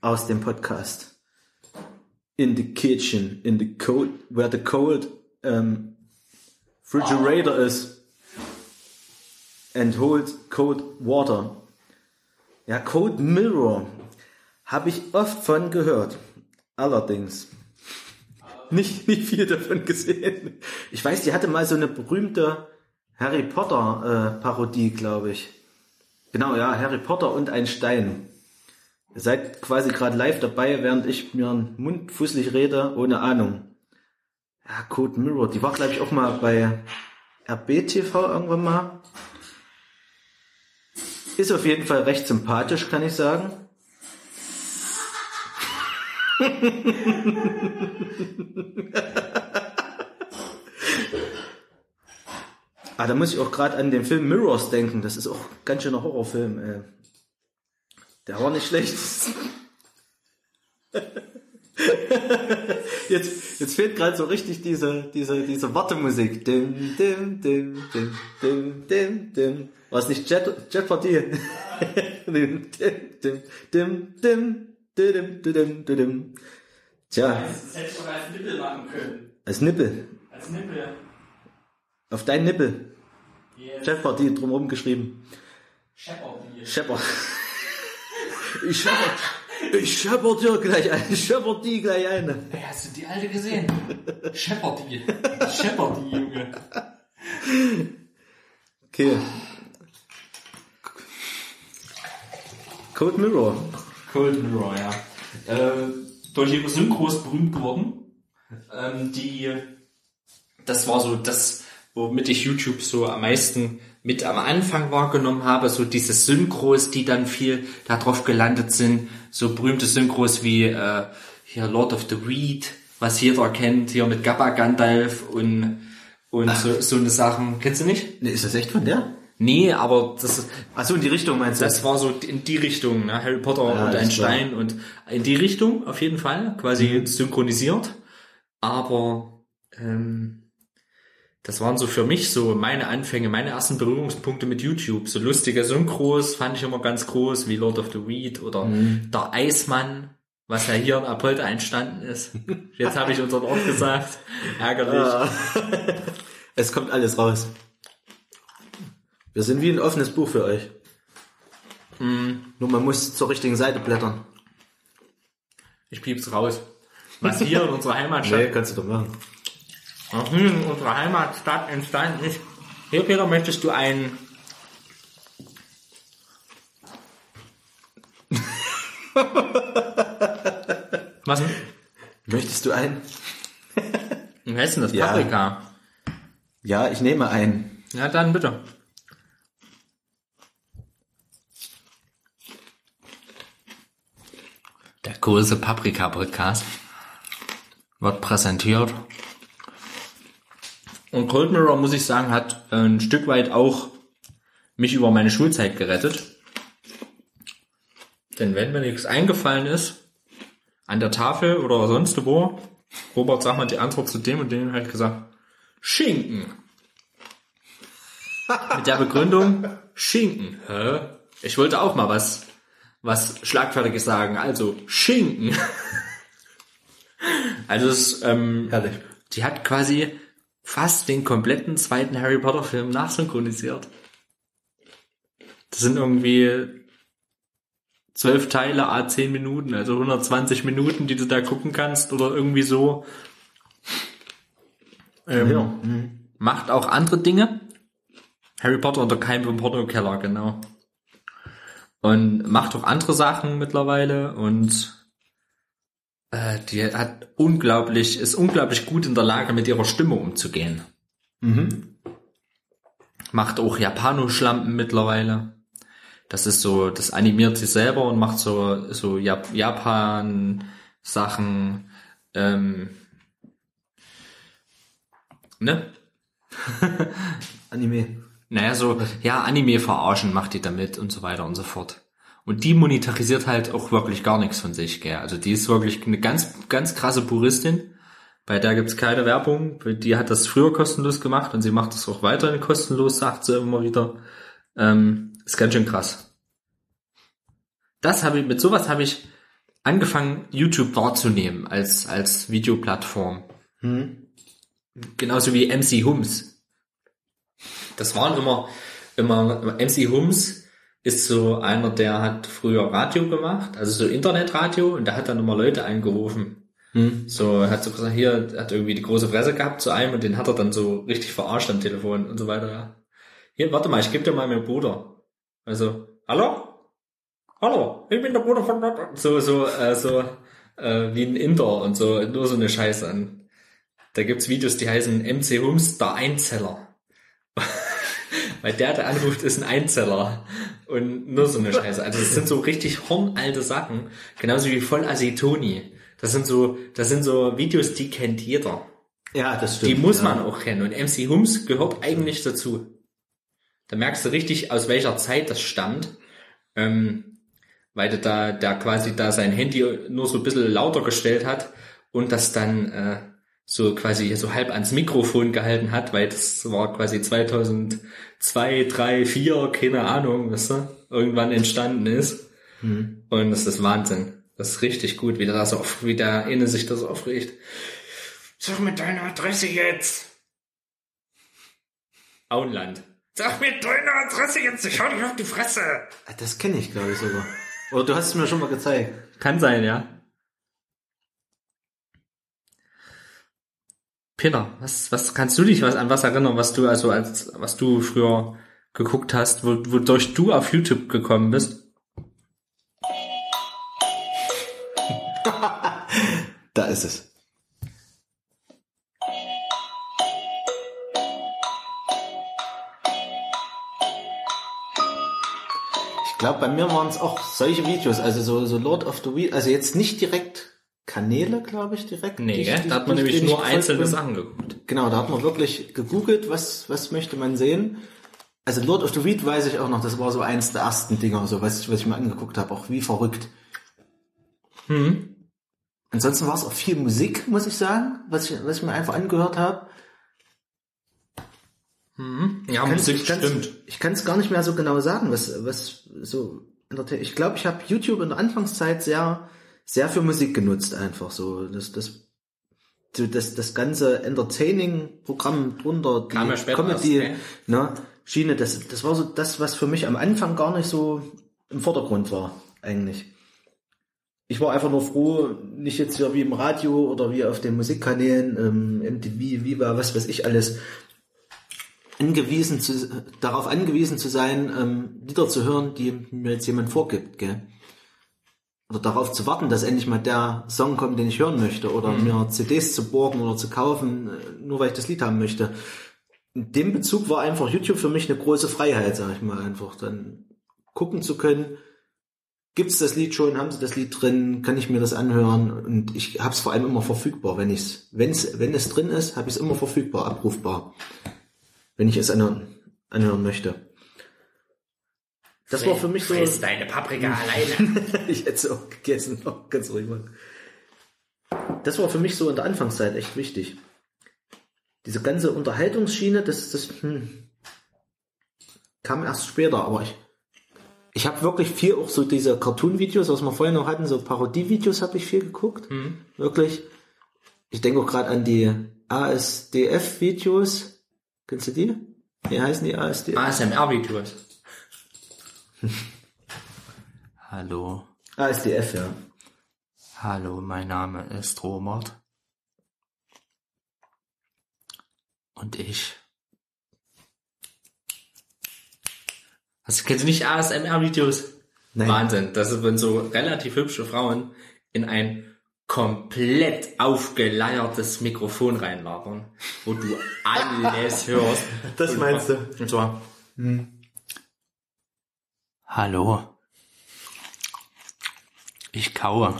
aus dem Podcast. In the kitchen, in the cold, where the cold um, refrigerator is. And hold cold water. Ja, Cold Mirror habe ich oft von gehört. Allerdings nicht, nicht viel davon gesehen. Ich weiß, die hatte mal so eine berühmte Harry Potter äh, Parodie, glaube ich. Genau, ja, Harry Potter und ein Stein. Ihr seid quasi gerade live dabei, während ich mir einen Mund fußlich rede, ohne Ahnung. Ja, Code Mirror, die war, glaube ich, auch mal bei RBTV irgendwann mal. Ist auf jeden Fall recht sympathisch, kann ich sagen. Ah, da muss ich auch gerade an den Film Mirrors denken. Das ist auch ein ganz schöner Horrorfilm. Ey. Der war nicht schlecht. jetzt, jetzt fehlt gerade so richtig diese, diese, diese Wartemusik. Dim, dim, dim, dim, dim, dim, dim. War es nicht Jet, Jeopardy? dim, dim, dim, dim, dim, dim, dim, dim. Tja. Das hätte ich sogar als Nippel machen können. Als Nippel? Als Nippel. Auf deinen Nippel. Yes. Jeopardy drumherum geschrieben. Jeopardy. Shepard. ich Jeopardy ich schepper dir gleich ein, ich schepper die gleich eine. Hey, hast du die alte gesehen? Shepherdy. Shepherdy, Junge. Okay. Code Mirror. Cold Mirror, ja. Äh, durch ihre Synchros berühmt geworden. Ähm, die, das war so das, womit ich YouTube so am meisten mit am Anfang wahrgenommen habe, so diese Synchros, die dann viel darauf gelandet sind, so berühmte Synchros wie äh, hier Lord of the Weed, was jeder kennt, hier mit Gabba Gandalf und und so, so eine Sachen. Kennst du nicht? Ne, ist das echt von der? Nee, aber das ist, Achso, in die Richtung meinst du? das war so in die Richtung, ne? Harry Potter Ja, und ein klar. Stein und in die Richtung auf jeden Fall, quasi Mhm. synchronisiert. Aber ähm, das waren so für mich so meine Anfänge, meine ersten Berührungspunkte mit YouTube. So lustige Synchros fand ich immer ganz groß, wie Lord of the Weed oder der Eismann, was ja hier in Apolda entstanden ist. Jetzt habe ich unseren Ort gesagt. Ärgerlich. Es kommt alles raus. Wir sind wie ein offenes Buch für euch. Nur man muss zur richtigen Seite blättern. Ich piep's raus. Was hier in unserer Heimatstadt Nee, kannst du doch machen. Hier in unserer Heimatstadt entstanden ist. Hier, Peter, möchtest du einen... Was? Möchtest du ein? Wie heißt denn das? Ja. Paprika. Ja, ich nehme ein. Ja, dann bitte. Der große Paprika-Podcast wird präsentiert. Und Cold Mirror, muss ich sagen, hat ein Stück weit auch mich über meine Schulzeit gerettet. Denn wenn mir nichts eingefallen ist, an der Tafel oder sonst wo, Robert, sag mal die Antwort zu dem und dem, habe ich gesagt, Schinken. Mit der Begründung, Schinken. Hä? Ich wollte auch mal was, was Schlagfertiges sagen, also Schinken. Also es, ähm, Herrlich. die hat quasi fast den kompletten zweiten Harry Potter Film nachsynchronisiert. Das sind irgendwie zwölf Teile, a 10 Minuten, also 120 Minuten, die du da gucken kannst oder irgendwie so. Ähm, Ja. Macht auch andere Dinge. Harry Potter und der Keim vom Pornokeller, genau. Und macht auch andere Sachen mittlerweile und äh, die hat unglaublich, ist unglaublich gut in der Lage, mit ihrer Stimme umzugehen. Macht auch Japanoschlampen mittlerweile. Das ist so, das animiert sie selber und macht so, so Jap Japan-Sachen, ähm, ne? Anime. Naja, so, ja, Anime verarschen macht die damit und so weiter und so fort. Und die monetarisiert halt auch wirklich gar nichts von sich, gell. Also die ist wirklich eine ganz, ganz krasse Puristin. Bei der gibt's keine Werbung. Die hat das früher kostenlos gemacht und sie macht das auch weiterhin kostenlos, sagt sie immer wieder. Ähm, ist ganz schön krass. Das habe ich, mit sowas habe ich angefangen, YouTube wahrzunehmen als, als Videoplattform. Genauso wie MC Hums. Das waren immer, immer, MC Hums ist so einer, der hat früher Radio gemacht, also so Internetradio, und der hat dann immer Leute angerufen. So, er hat so gesagt, hier, er hat irgendwie die große Fresse gehabt zu einem und den hat er dann so richtig verarscht am Telefon und so weiter. Hier, warte mal, ich gebe dir mal meinen Bruder. Also, hallo? Hallo, ich bin der Bruder von so, so, äh, so, äh, wie ein Inder und so, nur so eine Scheiße an. Da gibt's Videos, die heißen MC Hums, der Einzeller. Weil der, der anruft, ist ein Einzeller. Und nur so eine Scheiße. Also das sind so richtig hornalte Sachen. Genauso wie voll Acetoni. Das sind so, das sind so Videos, die kennt jeder. Ja, das stimmt. Die muss ja. man auch kennen. Und MC Hums gehört eigentlich dazu. Da merkst du richtig, aus welcher Zeit das stammt. Ähm, weil der da, der quasi da sein Handy nur so ein bisschen lauter gestellt hat und das dann äh, so quasi so halb ans Mikrofon gehalten hat, weil das war quasi 2002, 3, 4, keine Ahnung, was du, irgendwann entstanden ist. Und das ist Wahnsinn. Das ist richtig gut, wie der, da so, auf- wie der eine sich das aufregt. Sag mir deine Adresse jetzt. Auenland. Sag mir deine Adresse jetzt, ich hau dich auf die Fresse. Ah, Das kenne ich, glaube ich, sogar. Oder du hast es mir schon mal gezeigt. Kann sein, ja. Peter, was, was kannst du dich was an was erinnern, was du also als was du früher geguckt hast, wo, wodurch du auf YouTube gekommen bist? Da ist es. Ich glaube, bei mir waren es auch solche Videos, also so, so Lord of the Weed, also jetzt nicht direkt Kanäle, glaube ich, direkt. Nee, die- da hat man nämlich nur einzelne bin. Sachen geguckt. Genau, da hat man wirklich gegoogelt, was, was möchte man sehen. Also Lord of the Weed weiß ich auch noch, das war so eins der ersten Dinger, so was ich, was ich mir angeguckt habe, auch wie verrückt. Hm. Ansonsten war es auch viel Musik, muss ich sagen, was ich, was ich mir einfach angehört habe. Ja, kann- Musik ich kann's- stimmt. Ich kann es gar nicht mehr so genau sagen, was, was so. Ich glaube, ich habe YouTube in der Anfangszeit sehr, sehr für Musik genutzt, einfach so. Das, das, das, das ganze Entertaining-Programm drunter, die Kam ja später Comedy, erst, ne, Schiene, das, das war so das, was für mich am Anfang gar nicht so im Vordergrund war, eigentlich. Ich war einfach nur froh, nicht jetzt hier wie im Radio oder wie auf den Musikkanälen, ähm, MTV, Viva, was weiß ich alles, angewiesen zu, darauf angewiesen zu sein, ähm, Lieder zu hören, die mir jetzt jemand vorgibt, gell? Oder darauf zu warten, dass endlich mal der Song kommt, den ich hören möchte, oder mir CDs zu borgen oder zu kaufen, äh, nur weil ich das Lied haben möchte. In dem Bezug war einfach YouTube für mich eine große Freiheit, sag ich mal, einfach dann gucken zu können, gibt's das Lied schon, haben sie das Lied drin, kann ich mir das anhören und ich habe es vor allem immer verfügbar, wenn ich's, wenn's, wenn es drin ist, habe ich es immer verfügbar, abrufbar wenn ich es anhören, anhören möchte. Das war für mich so. Friss deine Paprika alleine. ich hätte es auch gegessen, auch ganz ruhig machen. Das war für mich so in der Anfangszeit echt wichtig. Diese ganze Unterhaltungsschiene, das, das hm, kam erst später, aber ich, ich habe wirklich viel auch so diese Cartoon-Videos, was wir vorhin noch hatten, so Parodie-Videos habe ich viel geguckt. Wirklich. Ich denke auch gerade an die ASDF-Videos. Kennst du die? Wie heißen die ASDF? ASMR-Videos. Hallo, ASDF, ja. hallo, mein Name ist Romert. Und ich. Hast, kennst du nicht ASMR-Videos? Wahnsinn. Das ist, wenn so relativ hübsche Frauen in ein komplett aufgeleiertes Mikrofon reinlabern, wo du alles hörst. Das meinst du? Und zwar, Hallo. Ich kaue.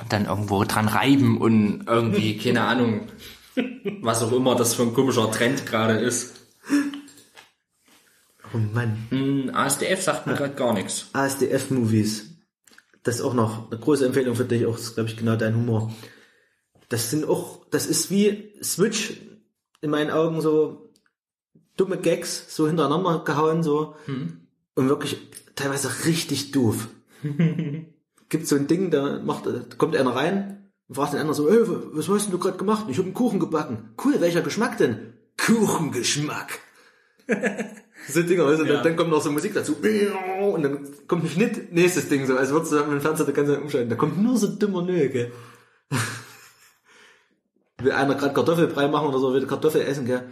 Und dann irgendwo dran reiben und irgendwie, keine Ahnung, was auch immer das für ein komischer Trend gerade ist. Oh Mann. Hm, ASDF sagt mir gerade gar nichts. ASDF-Movies. Das ist auch noch eine große Empfehlung für dich, auch ist, glaube ich, genau dein Humor. Das sind auch, das ist wie Switch in meinen Augen so dumme Gags so hintereinander gehauen, so. Und wirklich teilweise richtig doof. Gibt so ein Ding, da macht, da kommt einer rein und fragt den anderen so, ey, was hast denn du gerade gemacht? Ich habe einen Kuchen gebacken. Cool, welcher Geschmack denn? Kuchengeschmack. So Dinger, weißt du, dann, dann kommt noch so Musik dazu. Und dann kommt ein Schnitt, nächstes Ding so, als würdest du mit dem Fernseher die ganze Zeit umschalten. Da kommt nur so dummer Nö, gell. Will einer gerade Kartoffelbrei machen oder so, will Kartoffel essen, gell.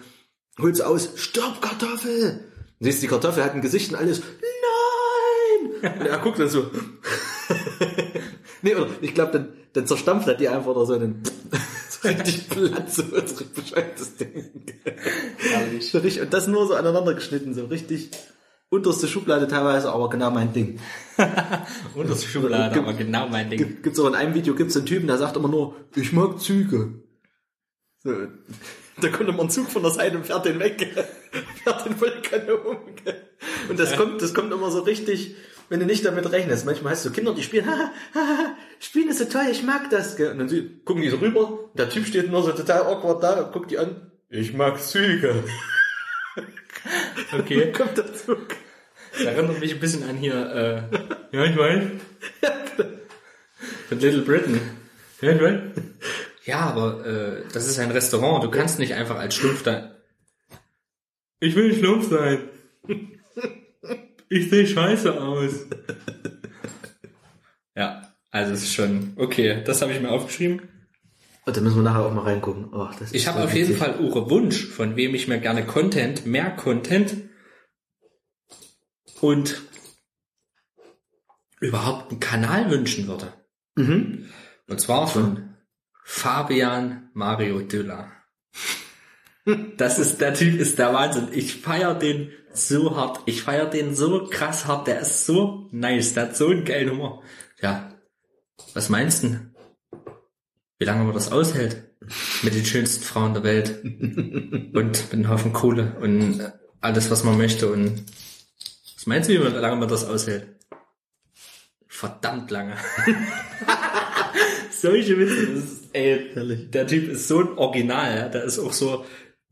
Holt's aus, stopp Kartoffel! Und siehst, die Kartoffel hat ein Gesicht und alles, nein! Und er guckt dann so. nee, oder ich glaube, dann, dann zerstampft er die einfach oder so, so richtig platt, so, richtig bescheuertes Ding. Und das nur so aneinander geschnitten, so richtig unterste Schublade teilweise, aber genau mein Ding. Und das Schokolade, aber genau mein Ding. Gibt, gibt's auch in einem Video gibt's einen Typen, der sagt immer nur, ich mag Züge. So. Da kommt immer ein Zug von der Seite und fährt den weg, fährt den voll um. Und das kommt, das kommt immer so richtig, wenn du nicht damit rechnest. Manchmal hast du Kinder, die spielen, haha, haha, spielen ist so toll, ich mag das. Und dann gucken die so rüber, der Typ steht nur so total awkward da und guckt die an, ich mag Züge. Okay. Kommt der Zug. Das erinnert mich ein bisschen an hier, äh, ja, ich weiß. Von Little Britain. Ja, ich weiß. Ja, aber äh, das ist ein Restaurant. Du kannst nicht einfach als Schlumpf da. Ich will Schlumpf sein. Ich sehe scheiße aus. Ja, also es ist schon okay. Das habe ich mir aufgeschrieben. Und da müssen wir nachher auch mal reingucken. Oh, das Ich habe so auf jeden. Fall eure Wunsch, von wem ich mir gerne Content, mehr Content und überhaupt einen Kanal wünschen würde. Mhm. Und zwar von Fabian Mario Düller. Das ist, der Typ ist der Wahnsinn. Ich feier den so hart. Ich feier den so krass hart. Der ist so nice. Der hat so einen geilen Humor. Ja. Was meinst du? Wie lange man das aushält? Mit den schönsten Frauen der Welt. Und mit einem Haufen Kohle und alles, was man möchte. Und was meinst du, wie lange man das aushält? Verdammt lange. Solche Witze. Das ist, ey, der Typ ist so ein Original, ja. Der ist auch so,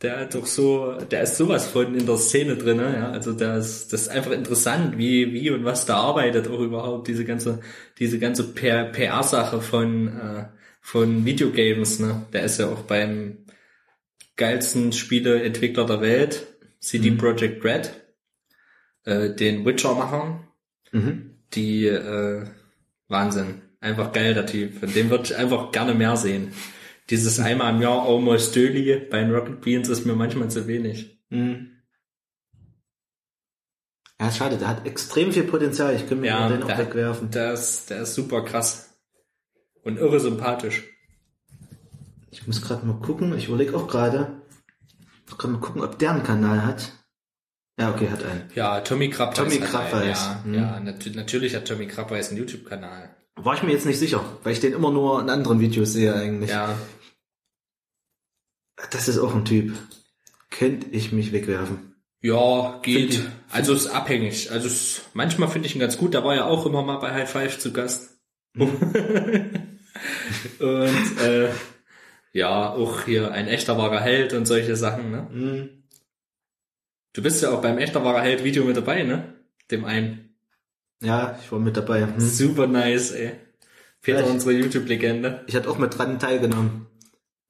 der hat doch so, der ist sowas von in der Szene drin, ne, ja. Also der ist, das ist einfach interessant, wie, wie und was da arbeitet auch überhaupt, diese ganze, diese ganze PR-Sache von, äh, von Videogames, ne. Der ist ja auch beim geilsten Spieleentwickler der Welt, CD Projekt Red, äh, den Witcher-Machern, Mhm. die, äh, Wahnsinn. Einfach geil, der Typ. Von dem würde ich einfach gerne mehr sehen. Dieses einmal im Jahr Almost Daily bei den Rocket Beans ist mir manchmal zu wenig. Mhm. Ja, schade, der hat extrem viel Potenzial. Ich könnte mir Ja, den auch der, wegwerfen. der, ist, der ist super krass. Und irre sympathisch. Ich muss gerade mal gucken. Ich überlege auch gerade. Ich kann mal gucken, ob der einen Kanal hat. Ja, okay, hat einen. Ja, Tommy Krabbeis. Tommy hat Krabbeis, einen, hm. Ja, ja nat natürlich hat Tommy Krabbeis einen YouTube-Kanal. War ich mir jetzt nicht sicher, weil ich den immer nur in anderen Videos sehe eigentlich. Ja, Das ist auch ein Typ. Könnte ich mich wegwerfen. ja, geht. Find also ist abhängig. Also es, manchmal finde ich ihn ganz gut. Da war ja auch immer mal bei High Five zu Gast. Mhm. und äh, ja, auch hier ein echter wahrer Held und solche Sachen, ne? Mhm. Du bist ja auch beim echter wahrer Held Video mit dabei, ne? Dem einen. Ja, ich war mit dabei. Hm. Super nice, ey. Peter, Ja, ich- unsere YouTube-Legende. Ich hatte auch mit dran teilgenommen.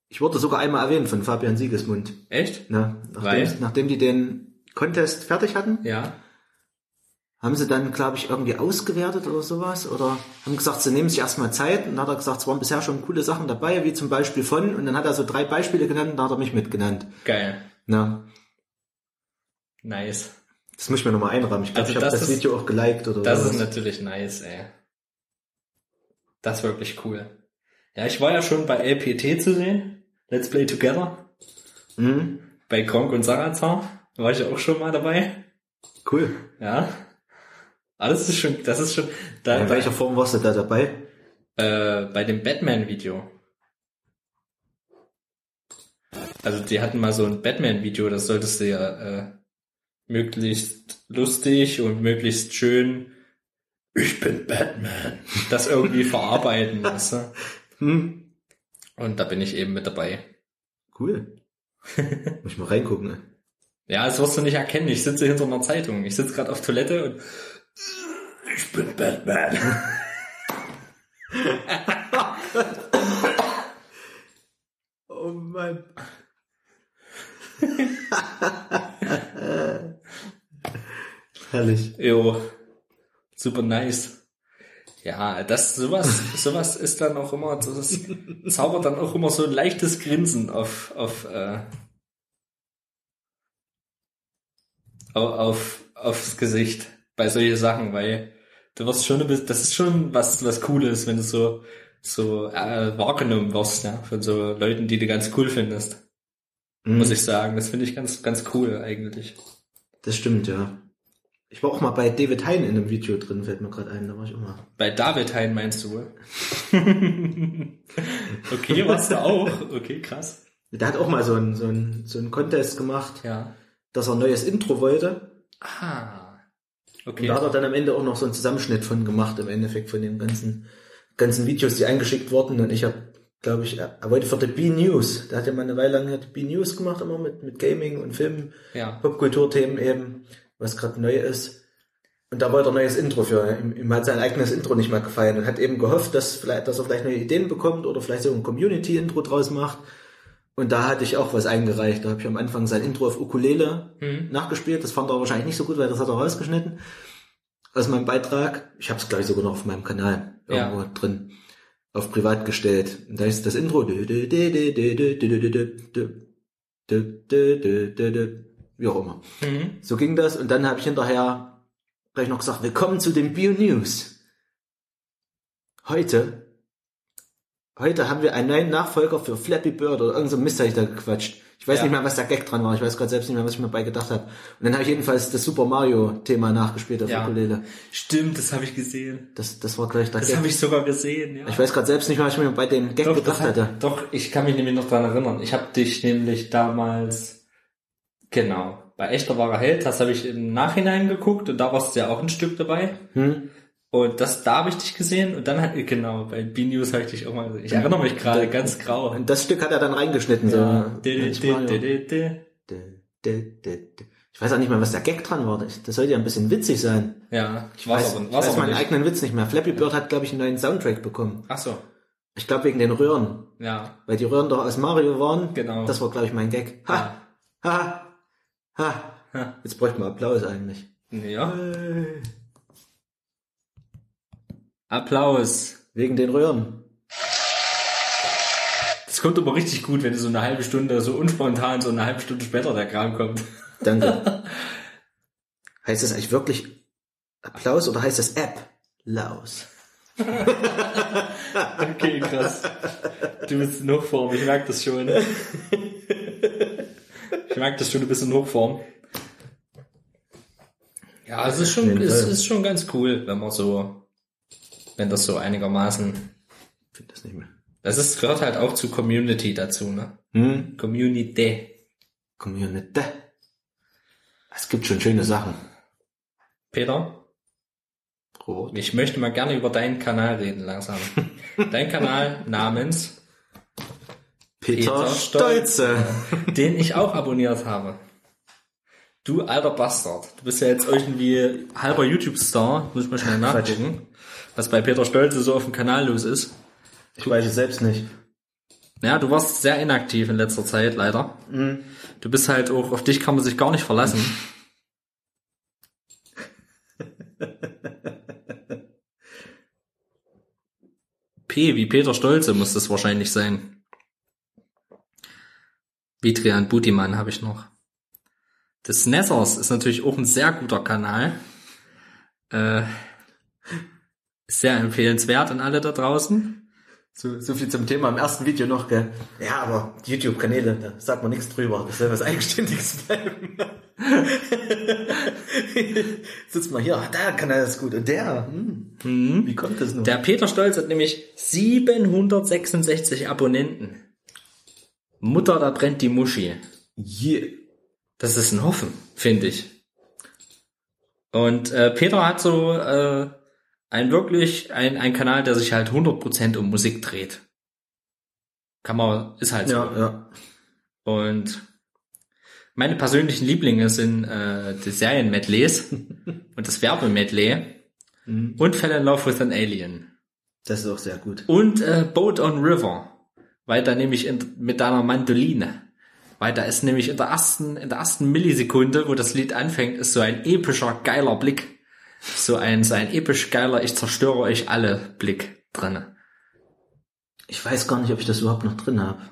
Ich wurde sogar einmal erwähnt von Fabian Siegesmund. Echt? Weil? Nachdem, nachdem die den Contest fertig hatten, Ja. haben sie dann, glaube ich, irgendwie ausgewertet oder sowas. Oder haben gesagt, sie nehmen sich erstmal Zeit. Und dann hat er gesagt, es waren bisher schon coole Sachen dabei, wie zum Beispiel von. Und dann hat er so drei Beispiele genannt und da hat er mich mitgenannt. Geil. Na, Nice. Das muss ich mir nochmal einrahmen. Ich glaube, Also ich habe das das, ist- Video auch geliked oder Das sowas. ist natürlich nice, ey. Das ist wirklich cool. Ja, ich war ja schon bei LPT zu sehen. Let's Play Together. Mhm. Bei Gronk und Sarazar. Da war ich auch schon mal dabei. Cool. Ja. Aber das ist schon, das ist schon, da, In welcher Form warst du da dabei? äh, bei dem Batman-Video. Also die hatten mal so ein Batman-Video, das solltest du ja äh, möglichst lustig und möglichst schön Ich bin Batman. das irgendwie verarbeiten, weißt du? Hm. Und da bin ich eben mit dabei. Cool. Muss ich mal reingucken. Ne? Ja, das wirst du nicht erkennen. Ich sitze hinter einer Zeitung. Ich sitze gerade auf Toilette und ich bin Batman. Oh Mann. Herrlich. Jo, super nice. Ja, das sowas, sowas ist dann auch immer, das zaubert dann auch immer so ein leichtes Grinsen auf auf äh, auf, auf aufs Gesicht bei solchen Sachen, weil du wirst schon ein bisschen, das ist schon was was Cooles, wenn du so so äh, wahrgenommen wirst, ja, von so Leuten, die du ganz cool findest, Mhm. muss ich sagen. Das finde ich ganz ganz cool eigentlich. Das stimmt, ja. Ich war auch mal bei David Hein in einem Video drin, fällt mir gerade ein, da war ich auch mal. Bei David Hein meinst du? okay, warst du auch? Okay, krass. Der hat auch mal so einen, so einen, so einen Contest gemacht, Ja. dass er ein neues Intro wollte. Ah. Und Okay. da hat er dann am Ende auch noch so einen Zusammenschnitt von gemacht, im Endeffekt von den ganzen, ganzen Videos, die eingeschickt wurden. Und ich habe, glaube ich, er er wollte für die B-News, der hat ja mal eine Weile lang die B-News gemacht, immer mit, mit Gaming und Filmen, Ja. Popkulturthemen eben, was gerade neu ist. Und da wollte er ein neues Intro für. Ihm, ihm hat sein eigenes Intro nicht mehr gefallen und hat eben gehofft, dass, vielleicht, dass er vielleicht neue Ideen bekommt oder vielleicht so ein Community-Intro draus macht. Und da hatte ich auch was eingereicht. Da habe ich am Anfang sein Intro auf Ukulele Hm. nachgespielt. Das fand er wahrscheinlich nicht so gut, weil das hat er rausgeschnitten. Aus meinem Beitrag. Ich habe es, glaube ich, sogar noch auf meinem Kanal irgendwo Ja. drin. Auf privat gestellt. Und da ist das Intro. Wie auch immer. Mhm. So ging das und dann habe ich hinterher gleich noch gesagt, willkommen zu den Bio News. Heute, heute haben wir einen neuen Nachfolger für Flappy Bird oder irgend so ein Mist hab ich da gequatscht. Ich weiß Ja. nicht mehr, was der Gag dran war. Ich weiß gerade selbst nicht mehr, was ich mir bei gedacht habe. Und dann habe ich jedenfalls das Super Mario Thema nachgespielt auf Ja. Ukulele. Stimmt, das habe ich gesehen. Das, das war gleich der Das habe ich sogar gesehen, ja. Ich weiß gerade selbst nicht mehr, was ich mir bei dem Gag doch, gedacht hat, hatte. doch, ich kann mich nämlich noch dran erinnern. Ich habe dich nämlich damals, genau, bei echter wahrer Held, das habe ich im Nachhinein geguckt und da warst du ja auch ein Stück dabei. Hm? Und das, da habe ich dich gesehen und dann hat, genau, bei B-News habe ich dich auch mal gesehen. Ich erinnere mich gerade ganz grau. Und das Stück hat er dann reingeschnitten. Ja. So. Ich weiß auch nicht mehr, was der Gag dran war. Das sollte ja ein bisschen witzig sein. Ja, ich weiß weiß, aber, ich weiß aber meinen nicht. eigenen Witz nicht mehr. Flappy Bird hat, glaube ich, einen neuen Soundtrack bekommen. Ach so, Ich glaube wegen den Röhren. ja, Weil die Röhren doch aus Mario waren. Genau. Das war, glaube ich, mein Gag. Ha, ha, ha. Ha. Jetzt bräuchten wir Applaus eigentlich. ja. Applaus. Wegen den Röhren. Das kommt aber richtig gut, wenn so eine halbe Stunde, so unspontan, so eine halbe Stunde später der Kram kommt. Danke. heißt das eigentlich wirklich Applaus oder heißt das App? Laus. Okay, krass. Du bist in Hochform, ich merke das schon. Ich merke das schon, du bist in Hochform. Ja, es ist schon, es ist schon ganz cool, wenn man so, wenn das so einigermaßen, Ich finde das nicht mehr. das ist, gehört halt auch zu Community dazu, ne? Hm? Community. Community. Es gibt schon schöne Sachen. Peter, Robert. ich möchte mal gerne über deinen Kanal reden langsam. Dein Kanal namens, Peter, Peter Stolze. den ich auch abonniert habe. Du alter Bastard. Du bist ja jetzt irgendwie halber YouTube-Star. Muss ich mal schnell nachgucken. Was bei Peter Stolze so auf dem Kanal los ist. Ich weiß es selbst nicht. Ja, du warst sehr inaktiv in letzter Zeit, leider. Du bist halt auch, auf dich kann man sich gar nicht verlassen. P wie Peter Stolze muss das wahrscheinlich sein. Vitrian Butiman habe ich noch. Das Nessers ist natürlich auch ein sehr guter Kanal. Äh, sehr empfehlenswert an alle da draußen. So, so viel zum Thema im ersten Video noch, gell? Ja, aber YouTube-Kanäle, da sagt man nichts drüber. Das soll was Eigenständiges bleiben. Sitzt mal hier, ah, der Kanal ist gut. Und der, hm, wie kommt das nun? Der Peter Stolz hat nämlich 766 Abonnenten. Mutter, da brennt die Muschi. Yeah. Das ist ein Hoffen, finde ich. Und äh, Peter hat so äh, ein wirklich ein, ein Kanal, der sich halt 100% um Musik dreht. Kann man, ist halt so. Ja, ja. Und meine persönlichen Lieblinge sind äh, die Serien-Medleys und das Werbemedley und Fell in Love with an Alien. Das ist auch sehr gut. Und äh, Boat on River, weil da nämlich in, mit deiner Mandoline, weil da ist nämlich in der ersten, in der ersten Millisekunde, wo das Lied anfängt, ist so ein epischer, geiler Blick. So ein, so ein episch geiler, ich zerstöre euch alle Blick drinne. Ich weiß gar nicht, ob ich das überhaupt noch drin habe.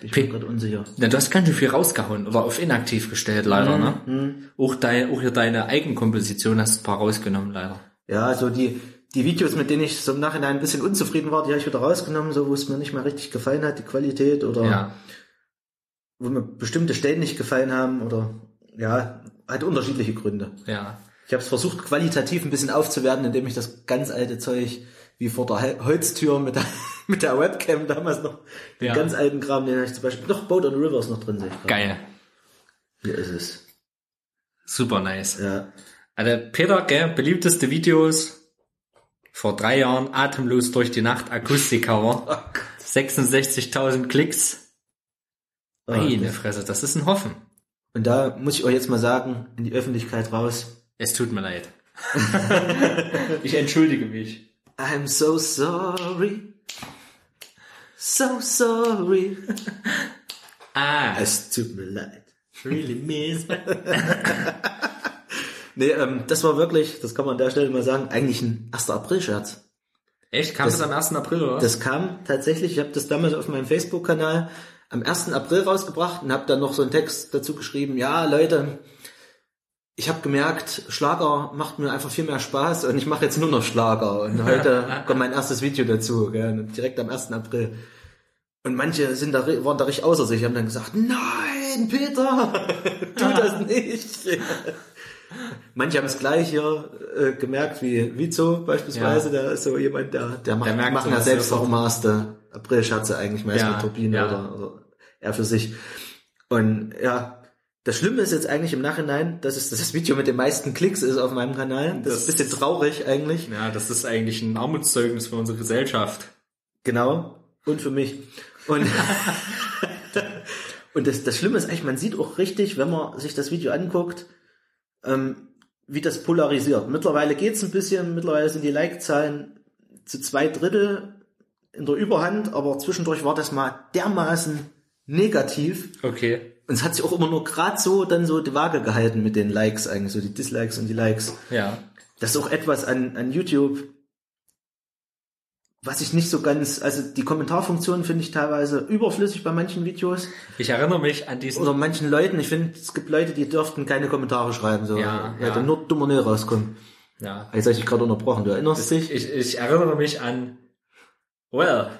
Ich bin gerade unsicher. Ja, du hast ganz schön viel rausgehauen oder auf inaktiv gestellt, leider, ne? Mhm. Auch, dein, auch hier deine Eigenkomposition hast du ein paar rausgenommen, leider. Ja, so die, die Videos, mit denen ich so im Nachhinein ein bisschen unzufrieden war, die habe ich wieder rausgenommen, so wo es mir nicht mehr richtig gefallen hat, die Qualität oder Ja. wo mir bestimmte Stellen nicht gefallen haben oder ja, hat unterschiedliche Gründe. Ja. Ich habe es versucht, qualitativ ein bisschen aufzuwerten, indem ich das ganz alte Zeug wie vor der Holztür mit der, mit der Webcam damals noch, den Ja. ganz alten Kram, den habe ich zum Beispiel noch Boat on Rivers noch drin. sehe. Geil. Hier ist es. Super nice. Ja. Also Peter, gell, beliebteste Videos vor drei Jahren atemlos durch die Nacht Akustikcover. 66.000 Klicks. Meine Fresse, das ist ein Hoffen. Und da muss ich euch jetzt mal sagen, in die Öffentlichkeit raus. Es tut mir leid. ich entschuldige mich. I'm so sorry. So sorry. Ah, Es tut mir leid. really miss. Nee, ähm, das war wirklich, das kann man an der Stelle mal sagen, eigentlich ein 1. April-Scherz. Echt? Kam das, am 1. April, oder? Das kam tatsächlich, ich habe das damals auf meinem Facebook-Kanal am 1. April rausgebracht und habe dann noch so einen Text dazu geschrieben, ja Leute, ich habe gemerkt, Schlager macht mir einfach viel mehr Spaß und ich mache jetzt nur noch Schlager. Und heute kommt mein erstes Video dazu, gell, direkt am 1. April. Und manche sind da, waren da richtig außer sich, haben dann gesagt, nein, Peter, tu das nicht. Manche haben es gleich hier äh, gemerkt, wie Vizo beispielsweise, der ist so jemand, der, der macht, Der merkt machen ja selbst auch Master April-Scherze eigentlich meist Ja, mit Turbine ja. oder, oder er für sich. Und ja, Das Schlimme ist jetzt eigentlich im Nachhinein, dass es das Video mit den meisten Klicks ist auf meinem Kanal. Das, ist ein bisschen traurig eigentlich. Ja, das ist eigentlich ein Armutszeugnis für unsere Gesellschaft. Genau. Und für mich. Und, und das, das Schlimme ist eigentlich, man sieht auch richtig, wenn man sich das Video anguckt, ähm, wie das polarisiert. Mittlerweile geht's ein bisschen, mittlerweile sind die Like-Zahlen zu zwei Drittel in der Überhand, aber zwischendurch war das mal dermaßen negativ. Okay. Und es hat sich auch immer nur gerade so dann so die Waage gehalten mit den Likes eigentlich, so die Dislikes und die Likes. Ja. Das ist auch etwas an, an YouTube, was ich nicht so ganz, also die Kommentarfunktion finde ich teilweise überflüssig bei manchen Videos Ich erinnere mich an diesen oder manchen Leuten. Ich finde, es gibt Leute, die dürften keine Kommentare schreiben, so, Ja, weil ja. dann nur dummer Müll rauskommt. ja. Jetzt habe ich dich gerade unterbrochen, du erinnerst dich? Ich, ich erinnere mich an Well,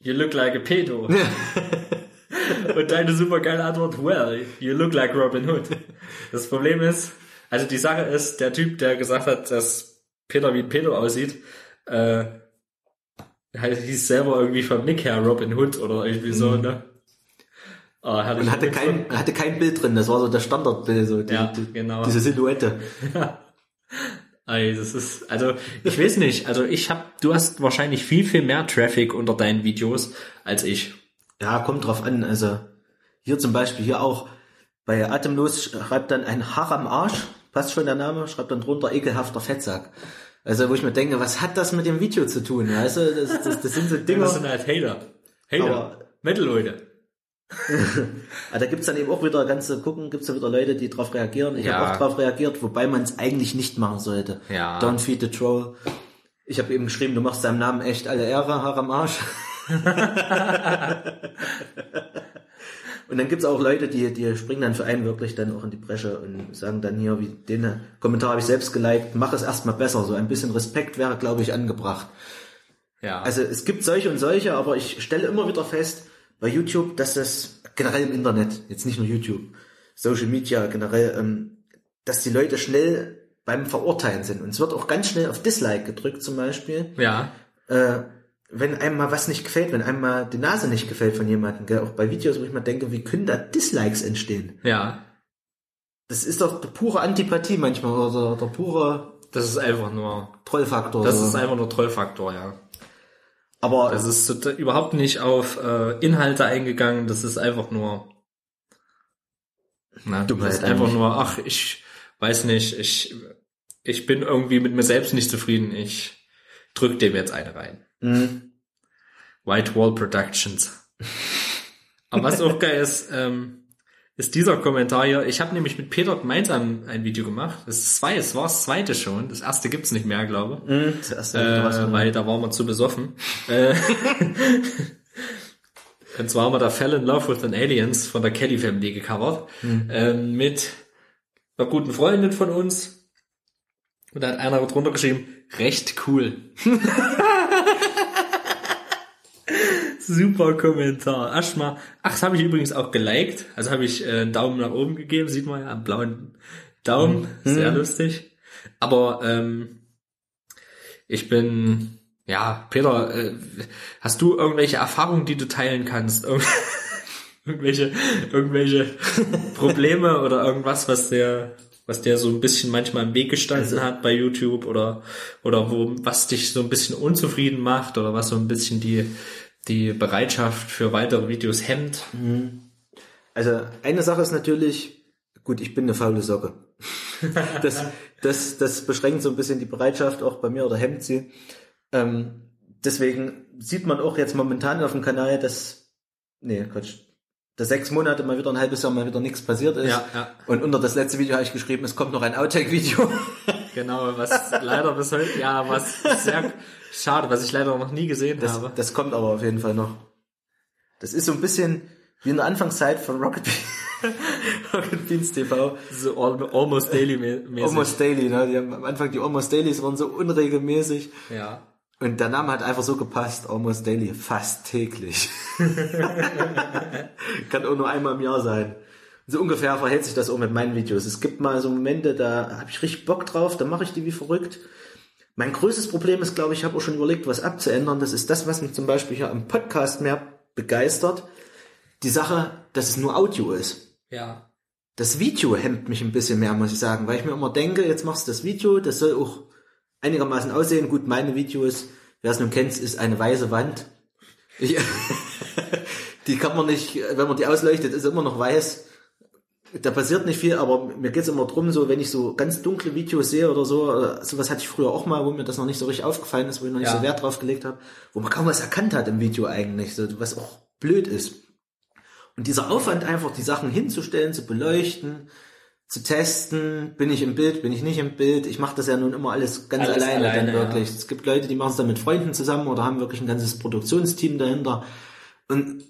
you look like a pedo. Und deine super geile Antwort, well, you look like Robin Hood. Das Problem ist, also die Sache ist, der Typ, der gesagt hat, dass Peter wie ein Pedo aussieht, äh, halt hieß selber irgendwie vom Nick her Robin Hood oder irgendwie so, ne? Ah. Mhm. Und hatte kein, hatte kein Bild drin, das war so das Standardbild, so die, Ja, die, genau. diese Silhouette. Ey, das ist, also ich weiß nicht, also ich hab, du hast wahrscheinlich viel, viel mehr Traffic unter deinen Videos als ich. Ja, kommt drauf an. Also hier zum Beispiel, hier auch bei Atemlos schreibt dann ein Haar am Arsch, passt schon der Name, schreibt dann drunter ekelhafter Fettsack. Also wo ich mir denke, was hat das mit dem Video zu tun? Weißt du, das, das, das sind so Dinge. Das sind halt Hater. Hater. Aber- Metal-Leute. Ah, da gibt's dann eben auch wieder ganze gucken, gibt's da wieder Leute, die drauf reagieren. Ich Ja. habe auch drauf reagiert, wobei man es eigentlich nicht machen sollte. Ja. Don't feed the troll. Ich habe eben geschrieben, du machst deinem Namen echt alle Ehre, Haar am Arsch. und dann gibt's auch Leute, die, die springen dann für einen wirklich dann auch in die Bresche und sagen dann hier, wie den Kommentar habe ich selbst geliked, mach es erstmal besser. So ein bisschen Respekt wäre, glaube ich, angebracht. Ja. Also es gibt solche und solche, aber ich stelle immer wieder fest bei YouTube, dass das generell im Internet, jetzt nicht nur YouTube, Social Media generell, ähm, dass die Leute schnell beim Verurteilen sind. Und es wird auch ganz schnell auf Dislike gedrückt zum Beispiel. ja. Äh, wenn einem mal was nicht gefällt, wenn einem mal die Nase nicht gefällt von jemandem, gell? auch bei Videos, wo ich mal denke, wie können da Dislikes entstehen? Ja. Das ist doch pure Antipathie manchmal oder der pure Das ist einfach nur, Trollfaktor. das ist einfach nur Trollfaktor, ja. aber Das ist überhaupt nicht auf äh, Inhalte eingegangen, das ist einfach nur, na, Dummheit das ist einfach nur, ach, ich weiß nicht, ich, ich bin irgendwie mit mir selbst nicht zufrieden, ich drück dem jetzt eine rein. Mh, White Wall Productions. Aber was auch geil ist, ähm, ist dieser Kommentar hier. Ich habe nämlich mit Peter gemeinsam ein Video gemacht. Das ist zwei, es war das zweite schon. Das erste gibt's nicht mehr, glaube ich. mh, das erste Äh, weil da waren wir zu besoffen. Äh, Und zwar haben wir da Fell in Love with an Aliens von der Kelly Family gecovert. Ähm, mit einer guten Freundin von uns. Und da hat einer drunter geschrieben, recht cool. Super Kommentar. Erstmal, ach, das habe ich übrigens auch geliked. Also habe ich äh, einen Daumen nach oben gegeben, sieht man ja, einen blauen Daumen. Sehr lustig. Aber ähm, ich bin, ja, Peter, äh, hast du irgendwelche Erfahrungen, die du teilen kannst? Irg irgendwelche, irgendwelche Probleme oder irgendwas, was der, was der so ein bisschen manchmal im Weg gestanden hat bei YouTube oder, oder wo, was dich so ein bisschen unzufrieden macht oder was so ein bisschen die, die Bereitschaft für weitere Videos hemmt? Also eine Sache ist natürlich, gut, ich bin eine faule Socke. Das, das, das beschränkt so ein bisschen die Bereitschaft auch bei mir oder hemmt sie. Ähm, deswegen sieht man auch jetzt momentan auf dem Kanal, dass, nee, Quatsch, dass sechs Monate mal wieder ein halbes Jahr mal wieder nichts passiert ist. Ja, ja. Und unter das letzte Video habe ich geschrieben, es kommt noch ein Outtake-Video. Genau, was leider bis heute, ja, was sehr schade, was ich leider noch nie gesehen Das, habe. das kommt aber auf jeden Fall noch. Das ist so ein bisschen wie in der Anfangszeit von Rocket, Be Rocket Beans TV. So al- almost daily mä- mäßig. Almost Daily, ne? Die haben am Anfang die Almost Dailies waren so unregelmäßig. Ja. Und der Name hat einfach so gepasst, Almost Daily, fast täglich. Kann auch nur einmal im Jahr sein. So ungefähr verhält sich das auch mit meinen Videos. Es gibt mal so Momente, da habe ich richtig Bock drauf, da mache ich die wie verrückt. Mein größtes Problem ist, glaube ich, ich habe auch schon überlegt, was abzuändern. Das ist das, was mich zum Beispiel hier am Podcast mehr begeistert. Die Sache, dass es nur Audio ist. Ja. das Video hemmt mich ein bisschen mehr, muss ich sagen, weil ich mir immer denke, jetzt machst du das Video, das soll auch einigermaßen aussehen. Gut, meine Videos, wer es nun kennt, ist eine weiße Wand. Ich, die kann man nicht, wenn man die ausleuchtet, ist immer noch weiß. Da passiert nicht viel, aber mir geht's immer drum, so wenn ich so ganz dunkle Videos sehe oder so, oder sowas hatte ich früher auch mal, wo mir das noch nicht so richtig aufgefallen ist, wo ich noch nicht Ja. so Wert drauf gelegt habe, wo man kaum was erkannt hat im Video eigentlich, so, was auch blöd ist. Und dieser Aufwand einfach, die Sachen hinzustellen, zu beleuchten, zu testen, bin ich im Bild, bin ich nicht im Bild. Ich mache das ja nun immer alles ganz Alles alleine, alleine, dann ja. wirklich. Es gibt Leute, die machen es dann mit Freunden zusammen oder haben wirklich ein ganzes Produktionsteam dahinter. Und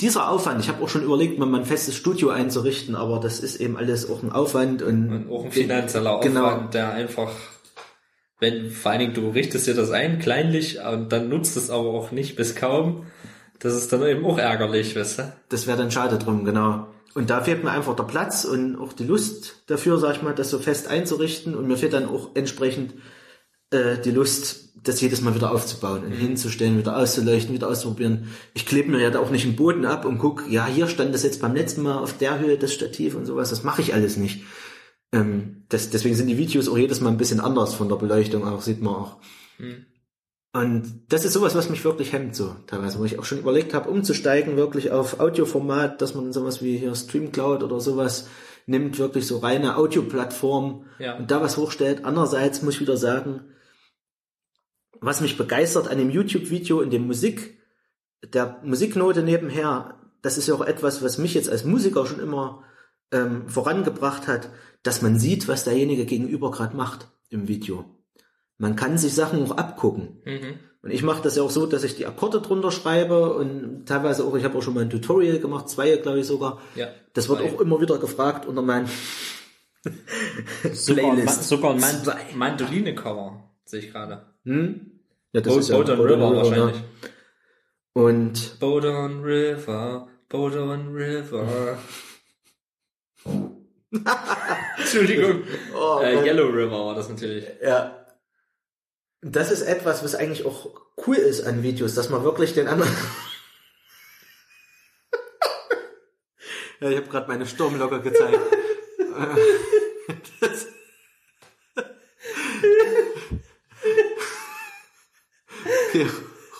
dieser Aufwand, ich habe auch schon überlegt, mal ein festes Studio einzurichten, aber das ist eben alles auch ein Aufwand und, Und auch ein finanzieller Genau. Aufwand, der einfach, wenn, vor allen Dingen du richtest dir das ein, kleinlich, und dann nutzt es aber auch nicht bis kaum, das ist dann eben auch ärgerlich, weißt du? das wäre dann schade drum, genau. Und da fehlt mir einfach der Platz und auch die Lust dafür, sag ich mal, das so fest einzurichten. Und mir fehlt dann auch entsprechend äh, die Lust, das jedes Mal wieder aufzubauen und hinzustellen, wieder auszuleuchten, wieder auszuprobieren. Ich klebe mir ja da auch nicht den Boden ab und guck, ja, hier stand das jetzt beim letzten Mal auf der Höhe, das Stativ und sowas. Das mache ich alles nicht. Ähm, das, deswegen sind die Videos auch jedes Mal ein bisschen anders von der Beleuchtung, auch sieht man auch. Und das ist sowas, was mich wirklich hemmt, so teilweise, wo ich auch schon überlegt habe, umzusteigen, wirklich auf Audioformat, dass man sowas wie hier Streamcloud oder sowas nimmt, wirklich so reine Audioplattform Ja. und da was hochstellt. Andererseits muss ich wieder sagen, was mich begeistert an dem YouTube-Video in dem Musik, der Musiknote nebenher, das ist ja auch etwas, was mich jetzt als Musiker schon immer ähm, vorangebracht hat, dass man sieht, was derjenige gegenüber gerade macht im Video. Man kann sich Sachen auch abgucken. Mhm. Und ich mache das ja auch so, dass ich die Akkorde drunter schreibe und teilweise auch, ich habe auch schon mal ein Tutorial gemacht, zwei glaube ich sogar. Ja. Das wird auch immer wieder gefragt unter meinen Sogar, ein Ma- Playlist. sogar ein Man. Mandoline-Cover, sehe ich gerade. Hm? Ja, das Bo ist ja Bodon Bodon River ne? wahrscheinlich. Und Bodon River, Bodon River. Entschuldigung. Oh, äh. Yellow River war das natürlich. ja. Das ist etwas, was eigentlich auch cool ist an Videos, dass man wirklich den anderen. ja, ich habe gerade meine Sturmlocke gezeigt. das... Okay,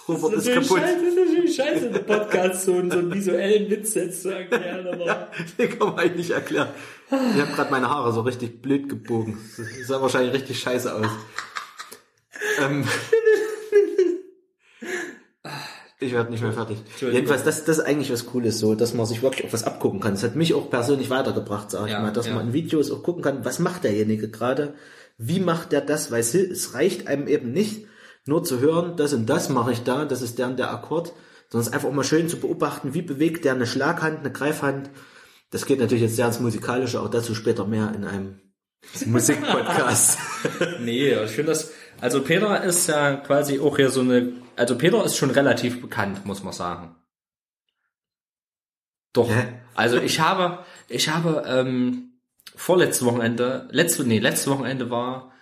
Robert ist kaputt. das ist natürlich scheiße, der Podcast so, einen- so einen visuellen Witz jetzt zu erklären, aber. Den kann man eigentlich nicht erklären. Ich habe gerade meine Haare so richtig blöd gebogen. Das sah wahrscheinlich richtig scheiße aus. Ähm, ich werde nicht mehr fertig. Jedenfalls, das, das ist eigentlich was Cooles, so, dass man sich wirklich auch was abgucken kann. Das hat mich auch persönlich weitergebracht, sag ich Ja, mal, dass ja. man in Videos auch gucken kann, was macht derjenige gerade, wie macht der das, weil es, es reicht einem eben nicht, nur zu hören, das und das mache ich da, das ist der und der Akkord, sondern es ist einfach mal schön zu beobachten, wie bewegt der eine Schlaghand, eine Greifhand. Das geht natürlich jetzt sehr ins Musikalische, auch dazu später mehr in einem Musikpodcast. Nee, ich finde das, also Peter ist ja quasi auch hier so eine, also Peter ist schon relativ bekannt, muss man sagen. Doch. Hä? Also ich habe, ich habe ähm, vorletztes Wochenende, letzte, nee, letztes Wochenende war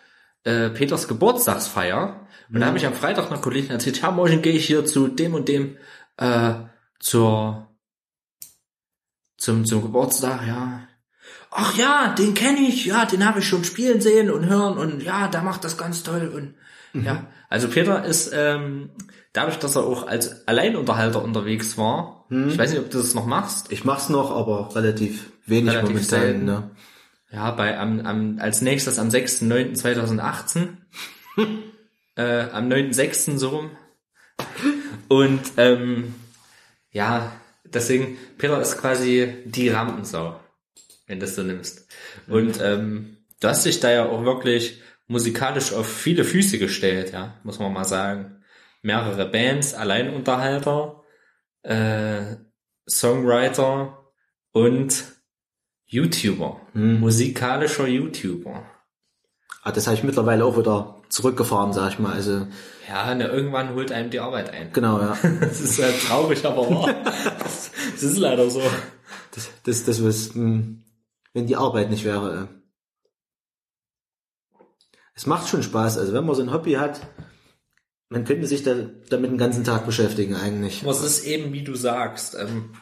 äh, Peters Geburtstagsfeier und da habe ich am Freitag einer Kollegin erzählt, ja, morgen gehe ich hier zu dem und dem äh, zur zum zum Geburtstag, ja. Ach ja, den kenne ich, ja, den habe ich schon spielen sehen und hören und ja, der macht das ganz toll und ja. Also Peter ist ähm, dadurch, dass er auch als Alleinunterhalter unterwegs war. Ich weiß nicht, ob du das noch machst. Ich mach's noch, aber relativ wenig Relativ momentan. Ne? Ja, bei am, am als nächstes am 6.9.2018. äh, am 9.6. so rum. Und ähm, ja, deswegen, Peter ist quasi die Rampensau, wenn du das so nimmst. Und ähm, du hast dich da ja auch wirklich musikalisch auf viele Füße gestellt, ja, muss man mal sagen. Mehrere Bands, Alleinunterhalter, äh, Songwriter und YouTuber. Musikalischer YouTuber. Ah, das habe ich mittlerweile auch wieder zurückgefahren, sag ich mal. Also, Ja, ne, irgendwann holt einem die Arbeit ein. genau, ja. Das ist ja traurig, aber wahr. Das, das ist leider so. Das, das, das was, hm, wenn die Arbeit nicht wäre. Äh. Es macht schon Spaß. Also, wenn man so ein Hobby hat, man könnte sich da, damit den ganzen Tag beschäftigen eigentlich. Was ist eben, wie du sagst. Ähm,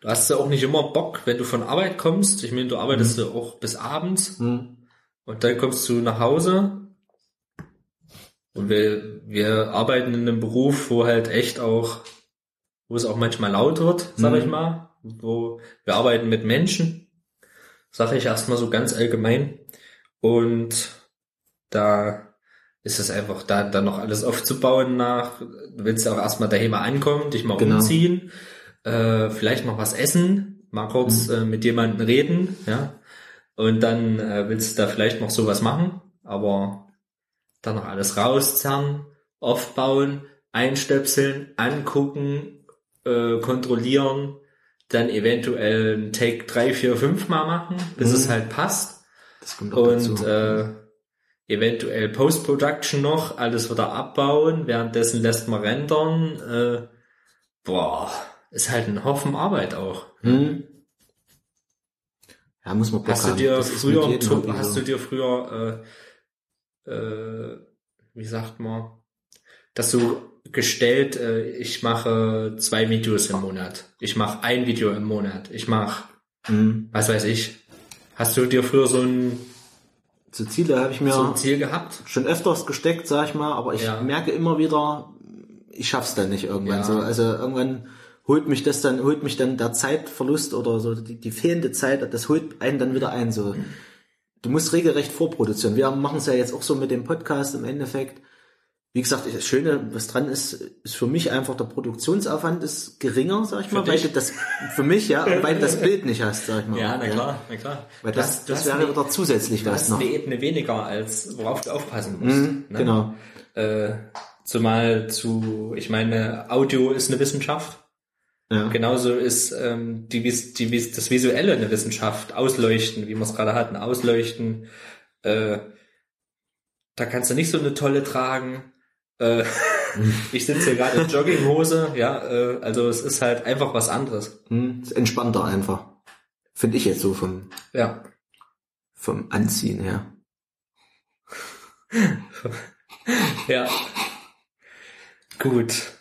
du hast ja auch nicht immer Bock, wenn du von Arbeit kommst. Ich meine, du arbeitest ja auch bis abends Hm. und dann kommst du nach Hause. Und wir, wir arbeiten in einem Beruf, wo halt echt auch, wo es auch manchmal laut wird, sag Mhm. ich mal. Wo wir arbeiten mit Menschen, sage ich erstmal so ganz allgemein. Und da ist es einfach, da dann noch alles aufzubauen nach, willst ja auch erstmal daheim mal ankommen, dich mal Genau. umziehen, äh, vielleicht noch was essen, mal kurz äh, mit jemandem reden, ja. Und dann äh, willst du da vielleicht noch sowas machen, aber dann noch alles rauszerren, aufbauen, einstöpseln, angucken, äh, kontrollieren, dann eventuell ein Take 3, 4, 5 mal machen, bis Mhm. es halt passt. Das kommt auch Und dazu. äh, eventuell Post-Production noch, alles wieder abbauen, währenddessen lässt man rendern. Äh, boah, ist halt ein Haufen Arbeit auch. hm. Ja, muss man Bock Hast du dir Das früher, hast so. du dir früher, äh, äh, wie sagt man, dass du gestellt, äh, ich mache zwei Videos im Monat, ich mache ein Video im Monat, ich mache, Hm. was weiß ich. Hast du dir früher so ein, So Ziele habe ich mir so Ziel gehabt? schon öfters gesteckt, sag ich mal, aber ich Ja. merke immer wieder, ich schaff's dann nicht irgendwann Ja. so. Also irgendwann holt mich das dann, holt mich dann der Zeitverlust oder so die, die fehlende Zeit, das holt einen dann wieder ein. So, du musst regelrecht vorproduzieren. Wir machen es ja jetzt auch so mit dem Podcast im Endeffekt. Wie gesagt, das Schöne, was dran ist, ist für mich einfach der Produktionsaufwand ist geringer, sag ich mal, weil dich? du das für mich ja, weil du das Bild nicht hast, sag ich mal. na klar. Weil Weil das, das wäre wieder zusätzlich was hast noch. eine Ebene weniger, als worauf du aufpassen musst. Mhm, ne? Genau. Äh, zumal zu, ich meine, Audio ist eine Wissenschaft. Ja. Genauso ist ähm, die, die, das Visuelle eine Wissenschaft. Ausleuchten, wie wir es gerade hatten, ausleuchten. Äh, da kannst du nicht so eine tolle tragen. Äh, ich sitze hier gerade in Jogginghose, ja, äh, also es ist halt einfach was anderes. Hm, ist entspannter einfach. Finde ich jetzt so vom, Ja. vom Anziehen her. Ja. Gut.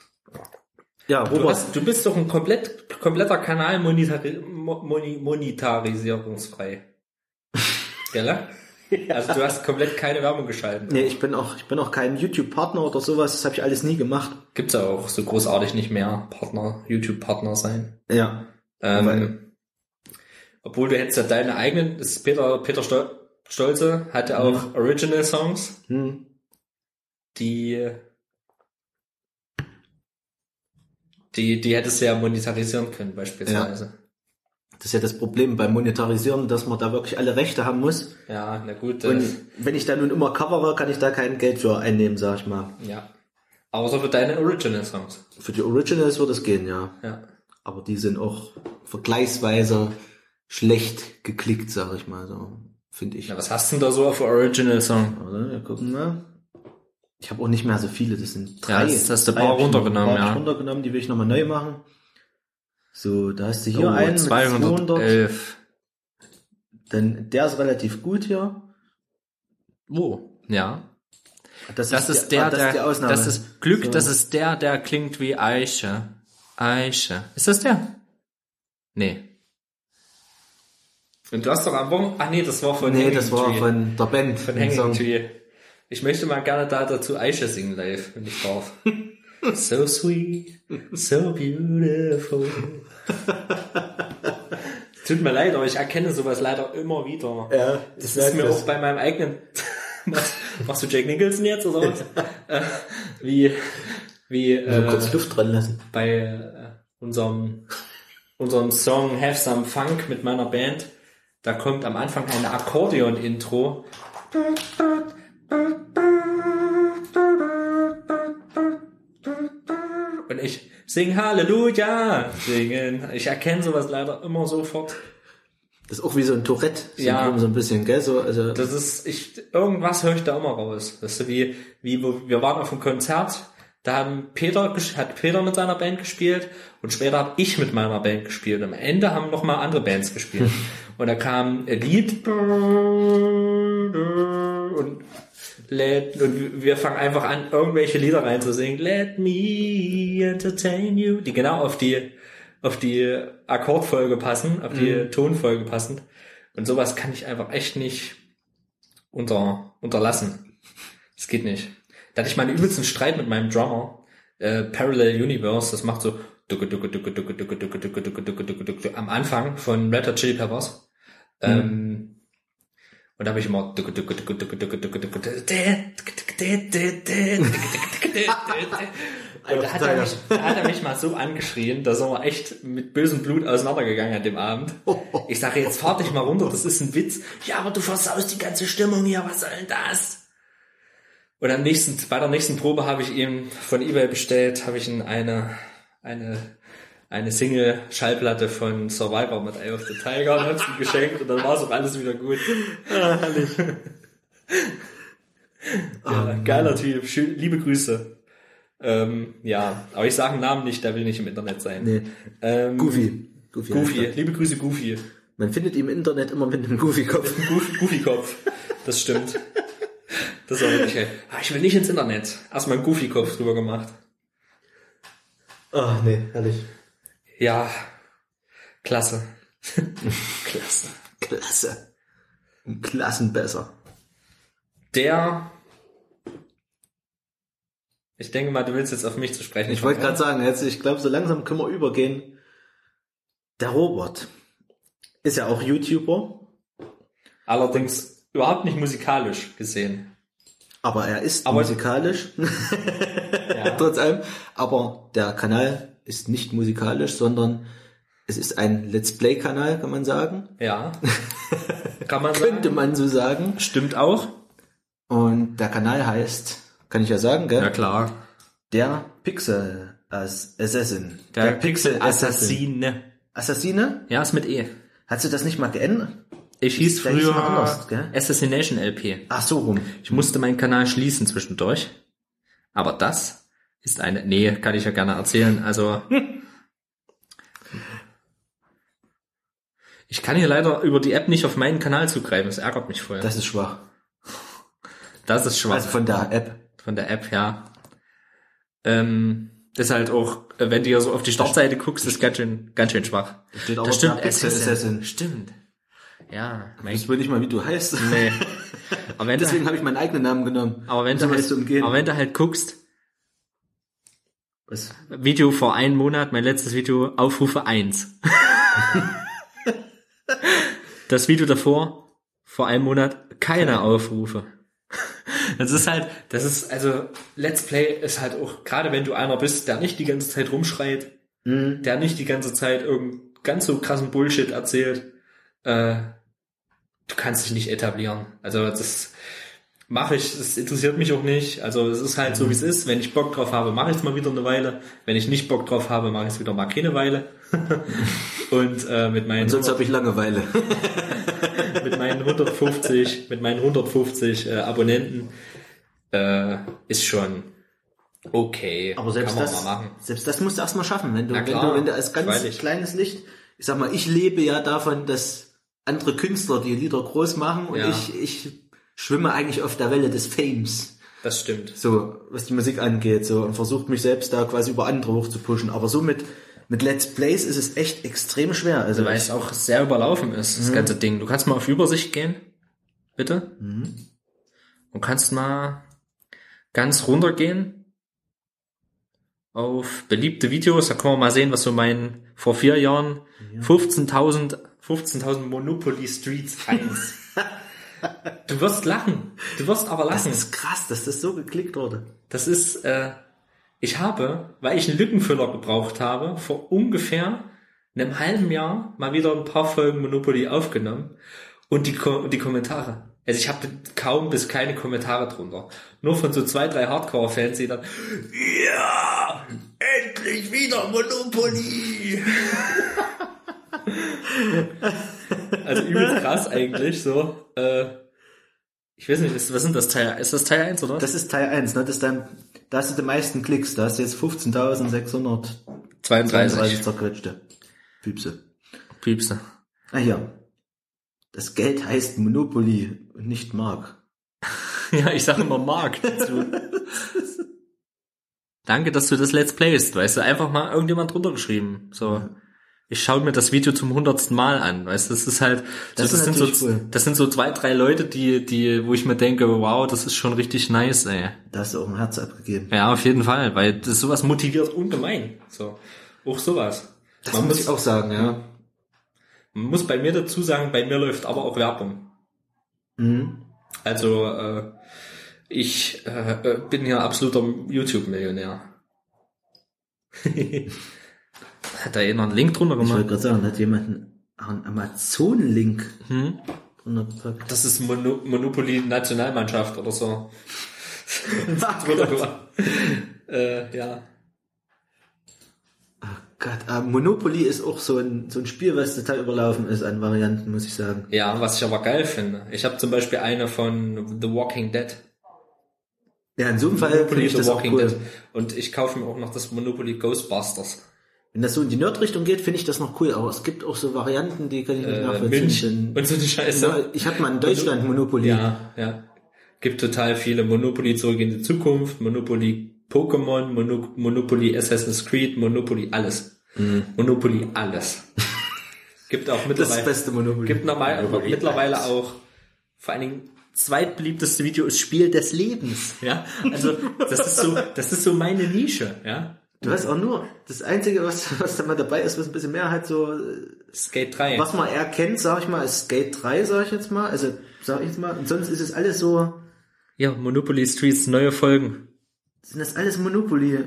Ja, Du, Robert, hast, du bist doch ein komplett, kompletter Kanal monetari mo- moni monetarisierungsfrei. Gell? Also du hast komplett keine Werbung geschalten. nee, ich bin auch, ich bin auch kein YouTube-Partner oder sowas, das habe ich alles nie gemacht. Gibt's ja auch so großartig nicht mehr Partner, YouTube-Partner sein. Ja. Ähm, obwohl du hättest ja deine eigenen, das ist Peter, Peter Stol Stolze hatte auch Original Songs, Hm. die, die, die hättest du ja monetarisieren können, beispielsweise. Das ist ja das Problem beim Monetarisieren, dass man da wirklich alle Rechte haben muss. Ja, na gut. äh, Und wenn ich da nun immer covere, kann ich da kein Geld für einnehmen, sag ich mal. Ja. Außer für deine Original Songs. Für die Originals wird es gehen, ja. Ja. Aber die sind auch vergleichsweise schlecht geklickt, sag ich mal so. Finde ich. ja. Was hast du denn da so auf Original Song? Warte, wir gucken mal. Ich habe auch nicht mehr so viele, das sind Ja, drei. das hast du Drei paar runtergenommen, paar ja. runtergenommen, die will ich nochmal neu machen. So, da hast du hier Oh, einen mit 200. 211. Denn der ist relativ gut hier. Wo? Ja. Das ist die- der, das ist die der, Ausnahme. das ist Glück, So. das ist der, der klingt wie Eiche. Eiche. Ist das der? Nee. Und du hast doch am Wochenende, ach nee, das war von Nee, Hanging das war Tree. von der Band. von Hanging Song. Tree. Ich möchte mal gerne da dazu Eiche singen live, wenn ich darf. so sweet, so beautiful. Tut mir leid, aber ich erkenne sowas leider immer wieder. Ja, Das ist mir merk auch bei meinem eigenen. machst, machst du Jack Nicholson jetzt oder was? äh, wie wie Mal äh, kurz Luft dran lassen. bei äh, unserem unserem Song Have Some Funk mit meiner Band. Da kommt am Anfang ein Akkordeon-Intro. Und ich sing Halleluja singen. Ich erkenne sowas leider immer sofort. Das ist auch wie so ein Tourette. Ja. So ein bisschen, gell? So, also, Das ist, ich, irgendwas höre ich da immer raus. Das ist wie, wie, wir waren auf einem Konzert, da haben Peter, hat Peter mit seiner Band gespielt und später habe ich mit meiner Band gespielt. Am Ende haben noch mal andere Bands gespielt. und da kam ein Lied und Let, und wir fangen einfach an, irgendwelche Lieder reinzusingen. Let me entertain you. Die genau auf die, auf die Akkordfolge passen, auf die mhm. Tonfolge passen. Und sowas kann ich einfach echt nicht unter, unterlassen. Das geht nicht. Da hatte ich mal einen übelsten Streit mit meinem Drummer. Äh, Parallel Universe, das macht so am Anfang von Red Hot Chili Peppers. Ähm, und da habe ich immer da hat, er mich, da hat er mich mal so angeschrien, da sind wir echt mit bösem Blut auseinandergegangen an dem Abend. Ich sage, jetzt fahr dich mal runter, das ist ein Witz. Ja, aber du versaust die ganze Stimmung hier, was soll denn das? Und am nächsten, bei der nächsten Probe habe ich ihm von eBay bestellt, habe ich ihm eine, eine eine Single-Schallplatte von Survivor mit Eye of the Tiger und hab's ihm geschenkt und dann war es auch alles wieder gut. Ah, herrlich. Ja, geiler Typ, schön, liebe Grüße. Ähm, ja, aber ich sage einen Namen nicht, der will nicht im Internet sein. Nee. Ähm, Goofy. Goofy. Goofy, liebe Grüße Goofy. Man findet ihn im Internet immer mit einem Goofy-Kopf. Goofy, Goofy-Kopf. Das stimmt. Das war wirklich, ey. Ah, ich will nicht ins Internet. Erstmal einen Goofy-Kopf drüber gemacht. Ah, nee, herrlich. Ja, klasse. klasse. Klasse. Um Klassen besser. Der, ich denke mal, du willst jetzt auf mich zu sprechen Ich wollte gerade sagen, jetzt, ich glaube, so langsam können wir übergehen. Der Robert ist ja auch YouTuber, Allerdings überhaupt nicht musikalisch gesehen. aber er ist Aber- musikalisch, Ja. trotz allem. Aber der Kanal ist nicht musikalisch, sondern es ist ein Let's Play-Kanal, kann man sagen. ja. Kann man Könnte sagen. man so sagen. Stimmt auch. Und der Kanal heißt, kann ich ja sagen, gell? Ja klar. Der Pixel Ass- Assassin. Der, Pixel Assassine. Assassine? Ja, ist mit E. Hast du das nicht mal geändert? Ich hieß Der früher mal anders, gell? Assassination LP. Ach so rum. Ich musste meinen Kanal schließen zwischendurch. Aber das ist eine, nee, kann ich ja gerne erzählen. Also, ich kann hier leider über die App nicht auf meinen Kanal zugreifen. Das ärgert mich voll. Das, Das ist schwach. ist schwach. Also von der App. von der App, ja. Ähm, das ist halt auch, wenn du hier so auf die Startseite guckst, ist ganz schön, ganz schön schwach. steht aber das stimmt, Assassin. Assassin. Stimmt. Ja, mein, Ich will nicht mal, wie du heißt. nee. Aber wenn, Deswegen habe ich meinen eigenen Namen genommen. aber wenn du halt, aber wenn du halt guckst, Was? Video vor einem Monat, mein letztes Video, Aufrufe 1. das Video davor, vor einem Monat, keine Aufrufe. Das ist halt, das ist, also, Let's Play ist halt auch, gerade wenn du einer bist, der nicht die ganze Zeit rumschreit, Mhm. der nicht die ganze Zeit irgend ganz so krassen Bullshit erzählt, äh, du kannst dich nicht etablieren. Also das mache ich, das interessiert mich auch nicht. Also es ist halt so, wie es ist. Wenn ich Bock drauf habe, mache ich es mal wieder eine Weile. Wenn ich nicht Bock drauf habe, mache ich es wieder mal keine Weile. Und äh, mit meinen Und sonst habe ich Langeweile. mit meinen 150, mit meinen 150 äh, Abonnenten äh, ist schon okay. Aber selbst das, selbst das musst du erstmal schaffen, wenn du, wenn du, wenn du als ganz freilich. kleines Licht, ich sag mal, ich lebe ja davon, dass andere Künstler die Lieder groß machen und Ja. ich, ich schwimme eigentlich auf der Welle des Fames. Das stimmt. So, was die Musik angeht, so, und versucht mich selbst da quasi über andere hochzupushen. Aber so mit, mit Let's Plays ist es echt extrem schwer. Also, Weil es auch sehr überlaufen ist, das ganze Ding. Du kannst mal auf Übersicht gehen. Bitte. Und kannst mal ganz runter gehen auf beliebte Videos. Da können wir mal sehen, was so mein vor vier Jahren 15.000 15.000 Monopoly Streets 1. du wirst lachen. Du wirst aber das lachen. ist krass, dass das so geklickt wurde. Das ist, äh, ich habe, weil ich einen Lückenfüller gebraucht habe, vor ungefähr einem halben Jahr mal wieder ein paar Folgen Monopoly aufgenommen und die, Ko die Kommentare. Also ich habe kaum bis keine Kommentare drunter. Nur von so zwei, drei Hardcore-Fans, die dann, ja, endlich wieder Monopoly. also übelst krass eigentlich, so. Äh, ich weiß nicht, ist, was sind das Teil? Ist das Teil 1 oder? Das ist Teil 1, ne? Das ist dann, da hast du die meisten Klicks. Da hast du jetzt 15.632 32. zerquetschte Püpse. Piepse. Ah, hier. Das Geld heißt Monopoly und nicht Mark. Ja, ich sage immer Mark dazu. Danke, dass du das Let's Playst, weißt du, einfach mal irgendjemand drunter geschrieben. So. Ich schaue mir das Video zum hundertsten Mal an, weißt du, das ist halt, Das so, ist das, sind so, cool. das sind so zwei, drei Leute, die, die, wo ich mir denke, wow, das ist schon richtig nice, ey. Da hast du auch ein Herz abgegeben. Ja, auf jeden Fall, weil das sowas motiviert ungemein, so. Auch sowas. Das Man muss muss, ich auch sagen, ja. man muss bei mir dazu sagen, bei mir läuft aber auch Werbung. Mhm. Also, äh, ich äh, äh, bin ja absoluter YouTube-Millionär. Hat da jemand einen Link drunter Ich wollte gemacht? gerade sagen, hat jemand einen, einen Amazon-Link Hm? drunter gepackt? Das ist Mono Monopoly Nationalmannschaft oder so. drunter gemacht. äh, ja. Oh Gott, ah, Monopoly ist auch so ein, so ein Spiel, was total überlaufen ist an Varianten, muss ich sagen. Ja, was ich aber geil finde. Ich habe zum Beispiel eine von The Walking Dead. Ja, in so einem Fall finde Monopoly ich The das auch Walking cool. Dead. Und ich kaufe mir auch noch das Monopoly Ghostbusters. Wenn das so in die Nerd-Richtung geht, finde ich das noch cool, aber es gibt auch so Varianten, die kann ich nicht Äh, nachvollziehen. Und so eine Scheiße. Ich habe mal in Deutschland Monopoly. Ja, ja. Gibt total viele Monopoly zurück in die Zukunft, Monopoly Pokémon, Mono Monopoly Assassin's Creed, Monopoly alles. Monopoly alles. Gibt auch Das mittlerweile, beste Monopoly. gibt normal, mittlerweile auch, vor allen Dingen, zweitbeliebteste Video ist Spiel des Lebens, ja. Also, das ist so, das ist so meine Nische, ja. Du hast auch nur, das Einzige, was, was da mal dabei ist, was ein bisschen mehr halt so, äh, Skate 3. was man erkennt, sag ich mal, ist Skate 3, sag ich jetzt mal. Also, sag ich jetzt mal. Und sonst ist es alles so, Ja, Monopoly Streets, neue Folgen. sind das alles Monopoly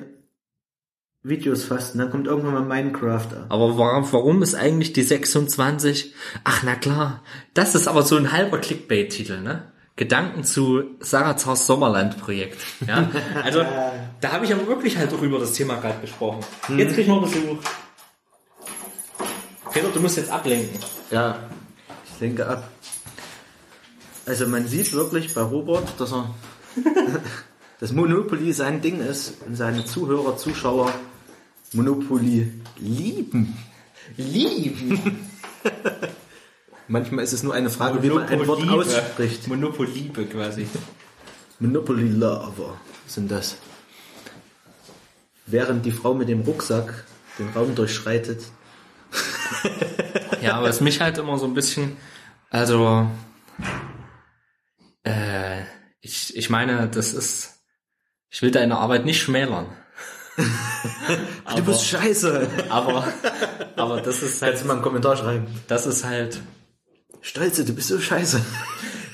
Videos fast. Und dann kommt irgendwann mal Minecraft. Aber warum, warum ist eigentlich die 26? Ach, na klar. Das ist aber so ein halber Clickbait-Titel, ne? Gedanken zu Sarazars Sommerland-Projekt. Ja? Also, da habe ich aber wirklich halt auch über das Thema gerade gesprochen. Jetzt krieg ich noch Besuch. Peter, du musst jetzt ablenken. Ja, ich lenke ab. Also man sieht wirklich bei Robert, dass er das Monopoly sein Ding ist und seine Zuhörer, Zuschauer Monopoly lieben. Lieben. Manchmal ist es nur eine Frage, wie man ein Wort ausspricht. Monopoliebe quasi. Monopoly Lover sind das. Während die Frau mit dem Rucksack den Raum durchschreitet. Ja, aber es mich halt immer so ein bisschen, also, äh, ich, ich meine, das ist, ich will deine Arbeit nicht schmälern. du bist scheiße. Aber, aber das ist halt, Kannst du mal einen Kommentar schreiben. das ist halt, Stolze, du bist so scheiße.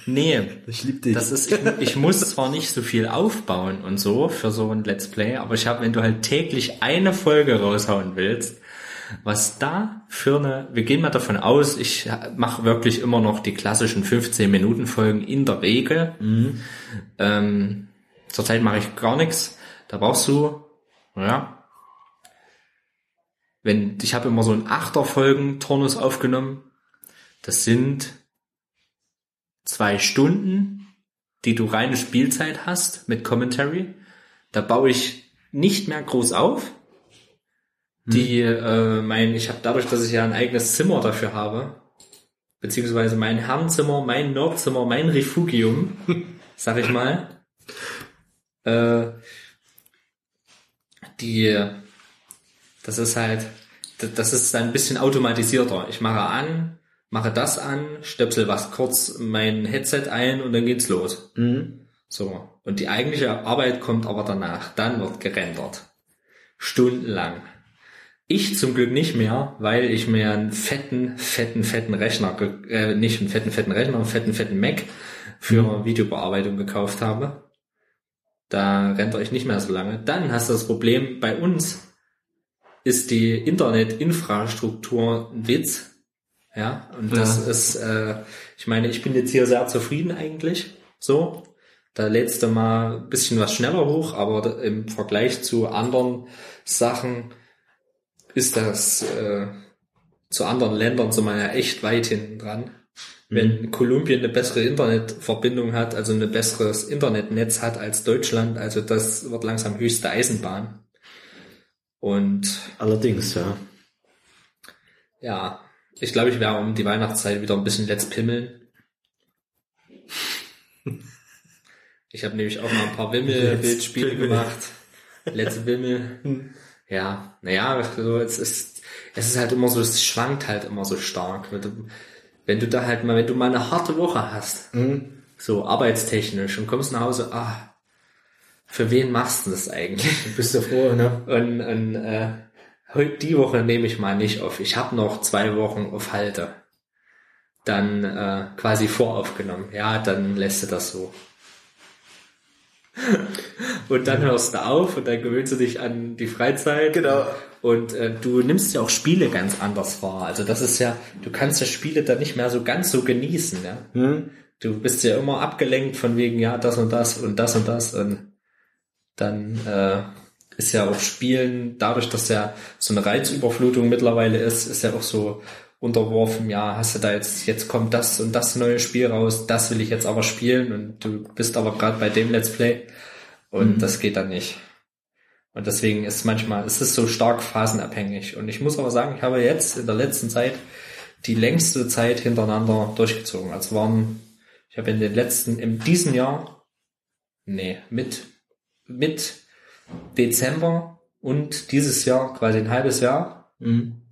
nee, Ich lieb dich. das ist, ich, ich muss zwar nicht so viel aufbauen und so für so ein Let's Play, aber ich habe, wenn du halt täglich eine Folge raushauen willst, was da für eine, wir gehen mal davon aus, ich mache wirklich immer noch die klassischen 15 Minuten Folgen in der Regel. Ähm, zurzeit mache ich gar nichts. Da brauchst du, ja, wenn, ich habe immer so einen Achter-Folgen-Turnus aufgenommen. Das sind zwei Stunden, die du reine Spielzeit hast mit Commentary. Da baue ich nicht mehr groß auf. Die, äh, mein, ich habe dadurch, dass ich ja ein eigenes Zimmer dafür habe, beziehungsweise mein Herrenzimmer, mein Nerdzimmer, mein Refugium, sag ich mal, äh, die, das ist halt, das ist ein bisschen automatisierter. Ich mache an, mache das an, stöpsel was kurz mein Headset ein und dann geht's los. Mhm. So. Und die eigentliche Arbeit kommt aber danach. Dann wird gerendert. Stundenlang. Ich zum Glück nicht mehr, weil ich mir einen fetten, fetten, fetten Rechner, äh, nicht einen fetten, fetten Rechner, einen fetten, fetten Mac für Videobearbeitung gekauft habe. Da rendere ich nicht mehr so lange. Dann hast du das Problem, bei uns ist die Internetinfrastruktur ein Witz. Ja, und das Ja. ist, äh, ich meine, ich bin jetzt hier sehr zufrieden eigentlich. So. Da lädst du mal ein bisschen was schneller hoch, aber im Vergleich zu anderen Sachen ist das äh, zu anderen Ländern so mal ja echt weit hinten dran. Wenn Kolumbien eine bessere Internetverbindung hat, also ein besseres Internetnetz hat als Deutschland, also das wird langsam höchste Eisenbahn. Und Allerdings, ja. ja, ich glaube, ich werde um die Weihnachtszeit wieder ein bisschen Let's Pimmeln. Ich habe nämlich auch mal ein paar Wimmel-Bildspiele gemacht. Let's Wimmel. Ja, naja, so, es ist, es ist halt immer so, es schwankt halt immer so stark. Wenn du, wenn du da halt mal, wenn du mal eine harte Woche hast, so arbeitstechnisch und kommst nach Hause, ah, für wen machst du das eigentlich? Du bist ja froh, ne? Und, und äh, die Woche nehme ich mal nicht auf. Ich habe noch zwei Wochen auf Halte. Dann äh, quasi voraufgenommen. Ja, dann lässt du das so. und dann hörst du auf und dann gewöhnst du dich an die Freizeit. Genau. Und äh, du nimmst ja auch Spiele ganz anders wahr. Also das ist ja, du kannst ja Spiele dann nicht mehr so ganz so genießen. Ja? Hm? Du bist ja immer abgelenkt von wegen, ja, das und das und das und das. Und dann äh, ist ja auch Spielen, dadurch, dass ja so eine Reizüberflutung mittlerweile ist, ist ja auch so unterworfen, ja, hast du da jetzt, jetzt kommt das und das neue Spiel raus, das will ich jetzt aber spielen und du bist aber gerade bei dem Let's Play und das geht dann nicht. Und deswegen ist manchmal, es ist so stark phasenabhängig. Und ich muss aber sagen, ich habe jetzt in der letzten Zeit die längste Zeit hintereinander durchgezogen. Also waren, ich habe in den letzten, in diesem Jahr, nee, mit, mit Dezember und dieses Jahr quasi ein halbes Jahr, Hm.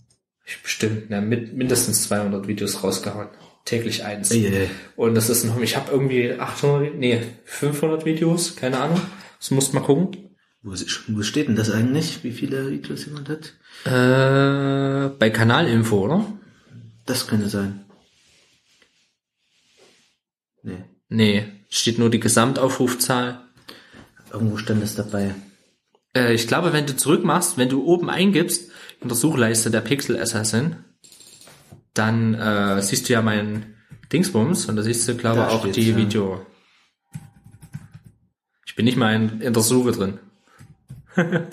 ich bestimmt, ne, mit mindestens 200 Videos rausgehauen. Täglich eins. Eieiei. Und das ist noch, ich habe irgendwie 800, nee, 500 Videos, keine Ahnung. Das musst mal gucken. Wo, ist- wo steht denn das eigentlich? Wie viele Videos jemand hat? Äh, bei Kanalinfo, oder? Das könnte sein. Nee. Nee, steht nur die Gesamtaufrufzahl. Irgendwo stand es dabei. Äh, ich glaube, wenn du zurückmachst, wenn du oben eingibst, in der Suchleiste der Pixel Assassin, dann äh, siehst du ja meinen Dingsbums und da siehst du, glaube ich, auch die ja. Video. Ich bin nicht mal in, in der Suche drin.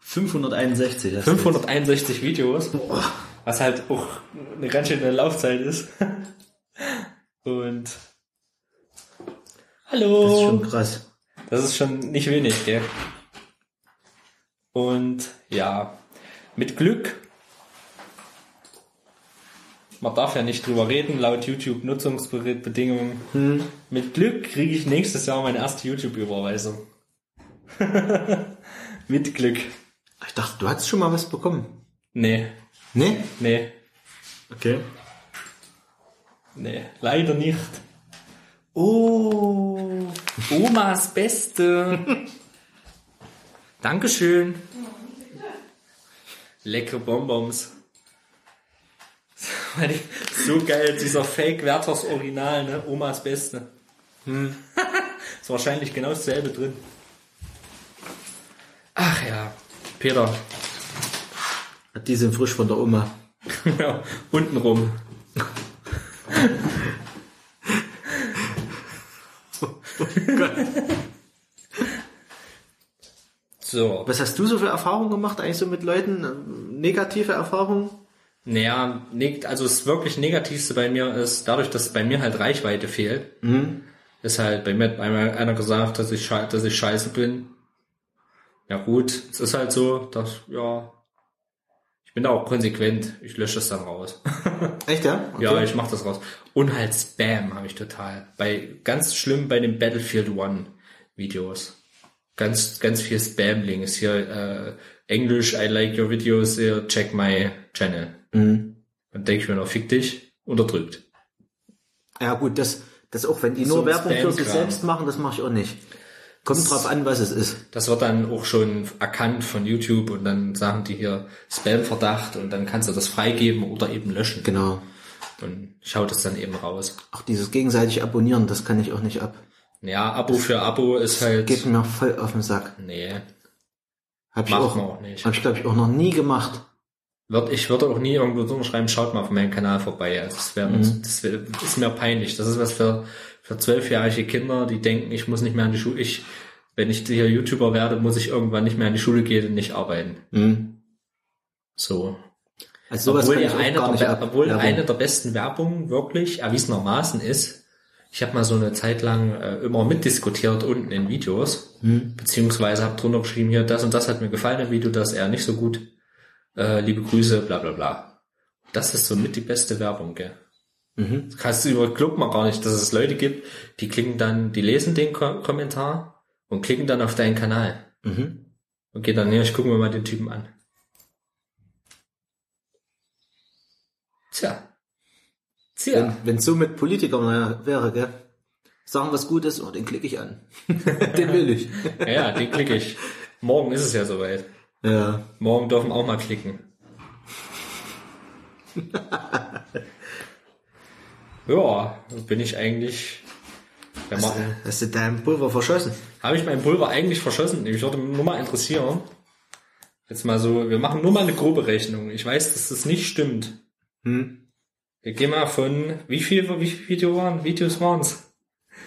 561. das 561 Videos, was halt auch eine ganz schöne Laufzeit ist. Und Hallo. Das ist schon krass. Das ist schon nicht wenig, gell? Und ja, mit Glück. Man darf ja nicht drüber reden, laut YouTube-Nutzungsbedingungen. Hm. Mit Glück kriege ich nächstes Jahr meine erste YouTube-Überweisung. mit Glück. Ich dachte, du hattest schon mal was bekommen. Nee, Nee? nee, Okay. nee, leider nicht. Oh, Omas Beste. Dankeschön. Leckere Bonbons. so geil, dieser Fake Werthers Original, ne? Omas Beste. Hm. ist wahrscheinlich genau dasselbe drin. Ach ja, Peter. Die sind frisch von der Oma. ja, untenrum. so. Was hast du so für Erfahrungen gemacht eigentlich so mit Leuten? Ähm, Negative Erfahrungen? Naja, also das wirklich Negativste bei mir ist, dadurch, dass bei mir halt Reichweite fehlt, ist halt bei mir einmal einer gesagt, dass ich, dass ich scheiße bin. Ja gut, es ist halt so, dass, ja, ich bin da auch konsequent, ich lösche es dann raus. Echt, ja? Okay. Ja, ich mach das raus. Und halt Spam habe ich total. Bei ganz schlimm bei den Battlefield One Videos. Ganz, ganz viel Spam-Links. Hier, äh, Englisch, I like your videos, here, check my channel. Mhm. Dann denke ich mir noch, fick dich, unterdrückt. Ja gut, das, das auch, wenn die So nur ein Werbung für sich selbst machen, das mache ich auch nicht. Kommt drauf an, was es ist. Das wird dann auch schon erkannt von YouTube und dann sagen die hier Spam-Verdacht und dann kannst du das freigeben oder eben löschen. Genau. Und schaut es dann eben raus. Auch dieses gegenseitig Abonnieren, das kann ich auch nicht ab. Ja, Abo für Abo ist halt, Geht mir voll auf den Sack. nee, Hab ich auch, auch nicht. Hab ich glaube ich auch noch nie gemacht. Wird, ich würde auch nie irgendwo drunter schreiben, schaut mal auf meinen Kanal vorbei. Also das, wär, Mhm. das wär, ist mir peinlich. Das ist was für, für zwölfjährige Kinder, die denken, ich muss nicht mehr an die Schule. Ich, wenn ich hier YouTuber werde, muss ich irgendwann nicht mehr an die Schule gehen und nicht arbeiten. Mhm. So. Also sowas obwohl kann ja eine, der, ab. obwohl Werbung. eine der besten Werbungen wirklich erwiesenermaßen ist, ich habe mal so eine Zeit lang äh, immer mitdiskutiert unten in Videos, Hm. beziehungsweise habe drunter geschrieben, hier, das und das hat mir gefallen im Video, das eher nicht so gut. Äh, liebe Grüße, bla bla bla. Das ist so mit die beste Werbung, gell? Mhm. Das kannst du über glaubt man gar nicht, dass es Leute gibt, die klicken dann, die lesen den Ko Kommentar und klicken dann auf deinen Kanal. Mhm. Und geht dann näher, ich gucke mir mal den Typen an. Tja. Tja. Wenn, wenn so mit Politikern wär- wäre, gell? Sagen was Gutes, oh, den klicke ich an. den will ich. Ja, den klicke ich. Morgen ist es ja soweit. Ja. Morgen dürfen auch mal klicken. ja, bin ich eigentlich. Wir machen. Hast du dein Pulver verschossen? Habe ich mein Pulver eigentlich verschossen? Ich würde mich nur mal interessieren. Jetzt mal so, wir machen nur mal eine grobe Rechnung. Ich weiß, dass das nicht stimmt. Hm. Wir gehen mal von, wie viel, wie viel Video waren, Videos waren's?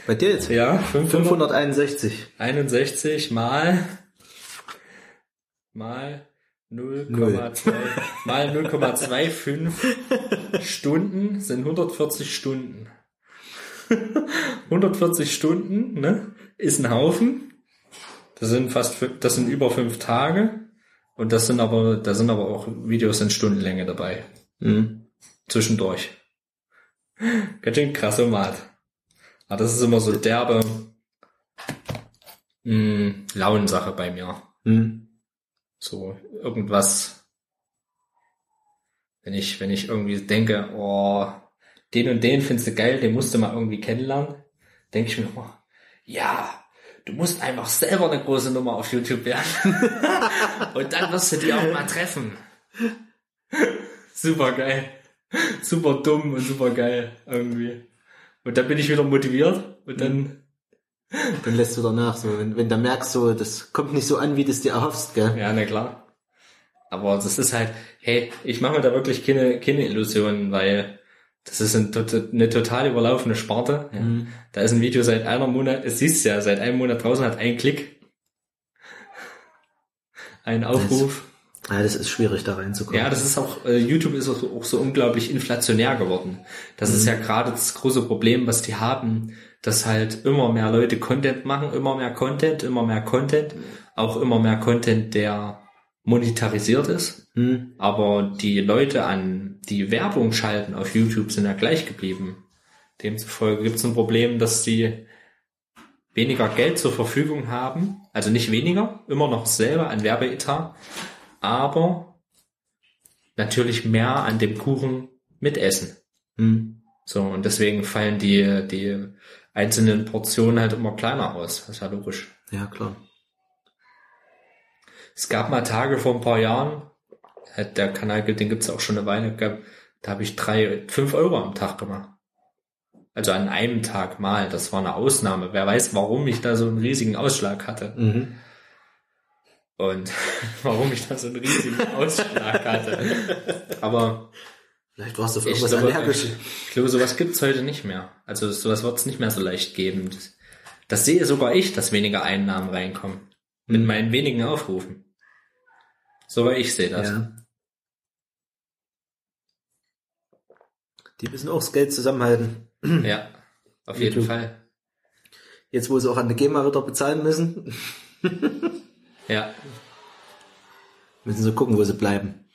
Bei dir jetzt? Ja, 500, 561. 61 mal, mal 0,2, mal 0,25 Stunden sind 140 Stunden. 140 Stunden, ne, ist ein Haufen. Das sind fast, das sind über fünf Tage. Und das sind aber, da sind aber auch Videos in Stundenlänge dabei. Hm. Zwischendurch. Ganz schön krassomat. Aber das ist immer so derbe, mh, Launensache bei mir. Hm. So irgendwas, wenn ich, wenn ich irgendwie denke, oh, den und den findest du geil, den musst du mal irgendwie kennenlernen, denke ich mir immer, ja, du musst einfach selber eine große Nummer auf YouTube werden. und dann wirst du die auch mal treffen. super geil. Super dumm und super geil irgendwie. Und dann bin ich wieder motiviert und dann, Dann lässt du danach so, wenn, wenn du merkst, so, das kommt nicht so an, wie du es dir erhoffst, gell? Ja, na klar. Aber das ist halt, hey, ich mache mir da wirklich keine, keine Illusionen, weil das ist ein, eine total überlaufene Sparte. Ja. Da ist ein Video seit einer Monat, es siehst ja, seit einem Monat draußen hat ein Klick. Ein Aufruf. Ja, das ist schwierig, da reinzukommen. Ja, das ist auch, äh, YouTube ist auch, auch so unglaublich inflationär geworden. Das ist ja gerade das große Problem, was die haben, dass halt immer mehr Leute Content machen, immer mehr Content, immer mehr Content, auch immer mehr Content, der monetarisiert ist. Hm. Aber die Leute an die Werbung schalten auf YouTube sind ja gleich geblieben. Demzufolge gibt es ein Problem, dass sie weniger Geld zur Verfügung haben. Also nicht weniger, immer noch selber an Werbeetat, aber natürlich mehr an dem Kuchen mitessen. Hm. So, und deswegen fallen die, die einzelnen Portionen halt immer kleiner aus. Das ist ja logisch. Ja, klar. Es gab mal Tage vor ein paar Jahren, äh, der Kanal, den gibt's auch schon eine Weile, gab, da habe ich drei, fünf Euro am Tag gemacht. Also an einem Tag mal, das war eine Ausnahme. Wer weiß, warum ich da so einen riesigen Ausschlag hatte. Mhm. Und warum ich da so einen riesigen Ausschlag hatte. Aber Vielleicht warst du ich irgendwas glaube, allergisch. ich glaube, sowas gibt's heute nicht mehr. Also sowas wird's nicht mehr so leicht geben. Das, das sehe sogar ich, dass weniger Einnahmen reinkommen. Mit Mhm. meinen wenigen Aufrufen. So wie ich sehe das. Ja. Die müssen auch das Geld zusammenhalten. Ja, auf jeden YouTube. Fall. Jetzt, wo sie auch an der GEMA wieder bezahlen müssen, Ja, müssen sie gucken, wo sie bleiben.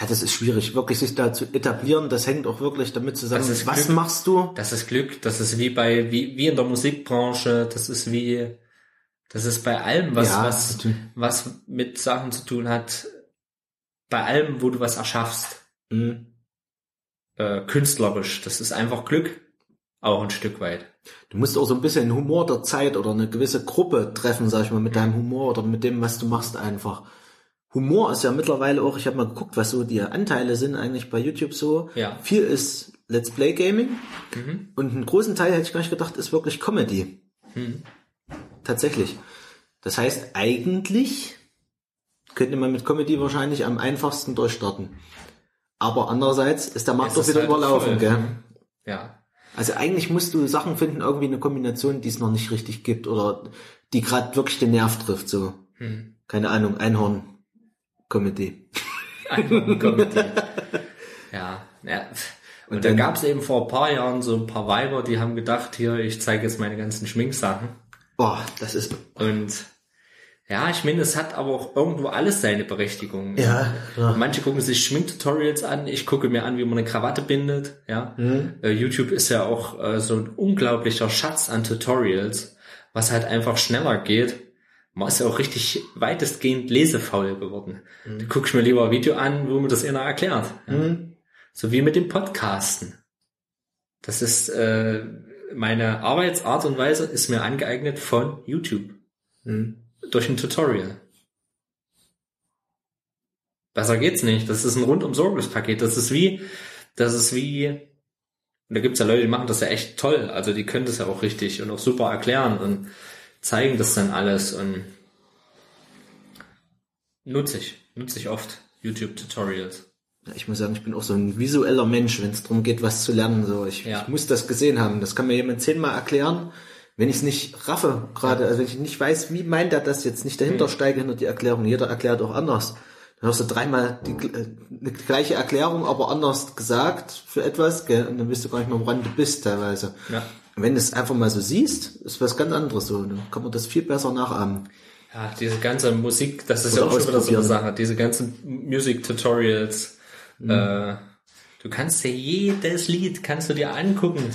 Ja, das ist schwierig, wirklich sich da zu etablieren. Das hängt auch wirklich damit zusammen. Was Glück. machst du? das ist Glück. Das ist wie bei wie wie in der Musikbranche. Das ist wie das ist bei allem, was Ja, was natürlich. was mit Sachen zu tun hat. Bei allem, wo du was erschaffst, Mhm. äh, künstlerisch. Das ist einfach Glück, auch ein Stück weit. Du musst auch so ein bisschen Humor der Zeit oder eine gewisse Gruppe treffen, sag ich mal, mit deinem Humor oder mit dem, was du machst einfach. Humor ist ja mittlerweile auch, ich habe mal geguckt, was so die Anteile sind eigentlich bei YouTube so. Ja. Viel ist Let's Play Gaming Mhm. und einen großen Teil hätte ich gar nicht gedacht, ist wirklich Comedy. Mhm. Tatsächlich. Das heißt, eigentlich könnte man mit Comedy wahrscheinlich am einfachsten durchstarten. Aber andererseits ist der Markt doch wieder halt überlaufen, voll. gell? Ja, Also eigentlich musst du Sachen finden, irgendwie eine Kombination, die es noch nicht richtig gibt oder die gerade wirklich den Nerv trifft, so. Hm. Keine Ahnung, Einfach Comedy. ja, ja. Und, Und da dann- gab es eben vor ein paar Jahren so ein paar Weiber, die haben gedacht, hier, ich zeige jetzt meine ganzen Schminksachen. Boah, das ist, Und ja, ich meine, es hat aber auch irgendwo alles seine Berechtigung. ja, ja. Manche gucken sich Schminktutorials an, ich gucke mir an, wie man eine Krawatte bindet, ja. Mhm. Äh, YouTube ist ja auch äh, so ein unglaublicher Schatz an Tutorials, was halt einfach schneller geht, man ist ja auch richtig weitestgehend lesefaul geworden. Da guck ich mir lieber ein Video an, wo mir das einer erklärt. Ja. Mhm. So wie mit dem Podcasten. Das ist äh, meine Arbeitsart und Weise ist mir angeeignet von YouTube. Mhm. Durch ein Tutorial. Besser geht's nicht. Das ist ein rundum sorglos Paket. Das ist wie, das ist wie, und da gibt's ja Leute, die machen das ja echt toll. Also die können das ja auch richtig und auch super erklären und zeigen das dann alles und nutze ich, nutze ich oft YouTube-Tutorials. Ich muss sagen, ich bin auch so ein visueller Mensch, wenn es darum geht, was zu lernen. So, ich, Ja. ich muss das gesehen haben. Das kann mir jemand zehnmal erklären, wenn ich es nicht raffe gerade. Also wenn ich nicht weiß, wie meint er das jetzt, nicht Hm. dahinter steige hinter die Erklärung. Jeder erklärt auch anders. Dann hörst du dreimal die, äh, eine gleiche Erklärung, aber anders gesagt für etwas, gell? und dann weißt du gar nicht mehr, woran du bist teilweise. Ja. Wenn du es einfach mal so siehst, ist was ganz anderes so. Dann kann man das viel besser nachahmen. Ja, diese ganze Musik, das ist Oder ja auch schon wieder so eine. Sache. Diese ganzen Music-Tutorials. Äh, du kannst dir jedes Lied, kannst du dir angucken.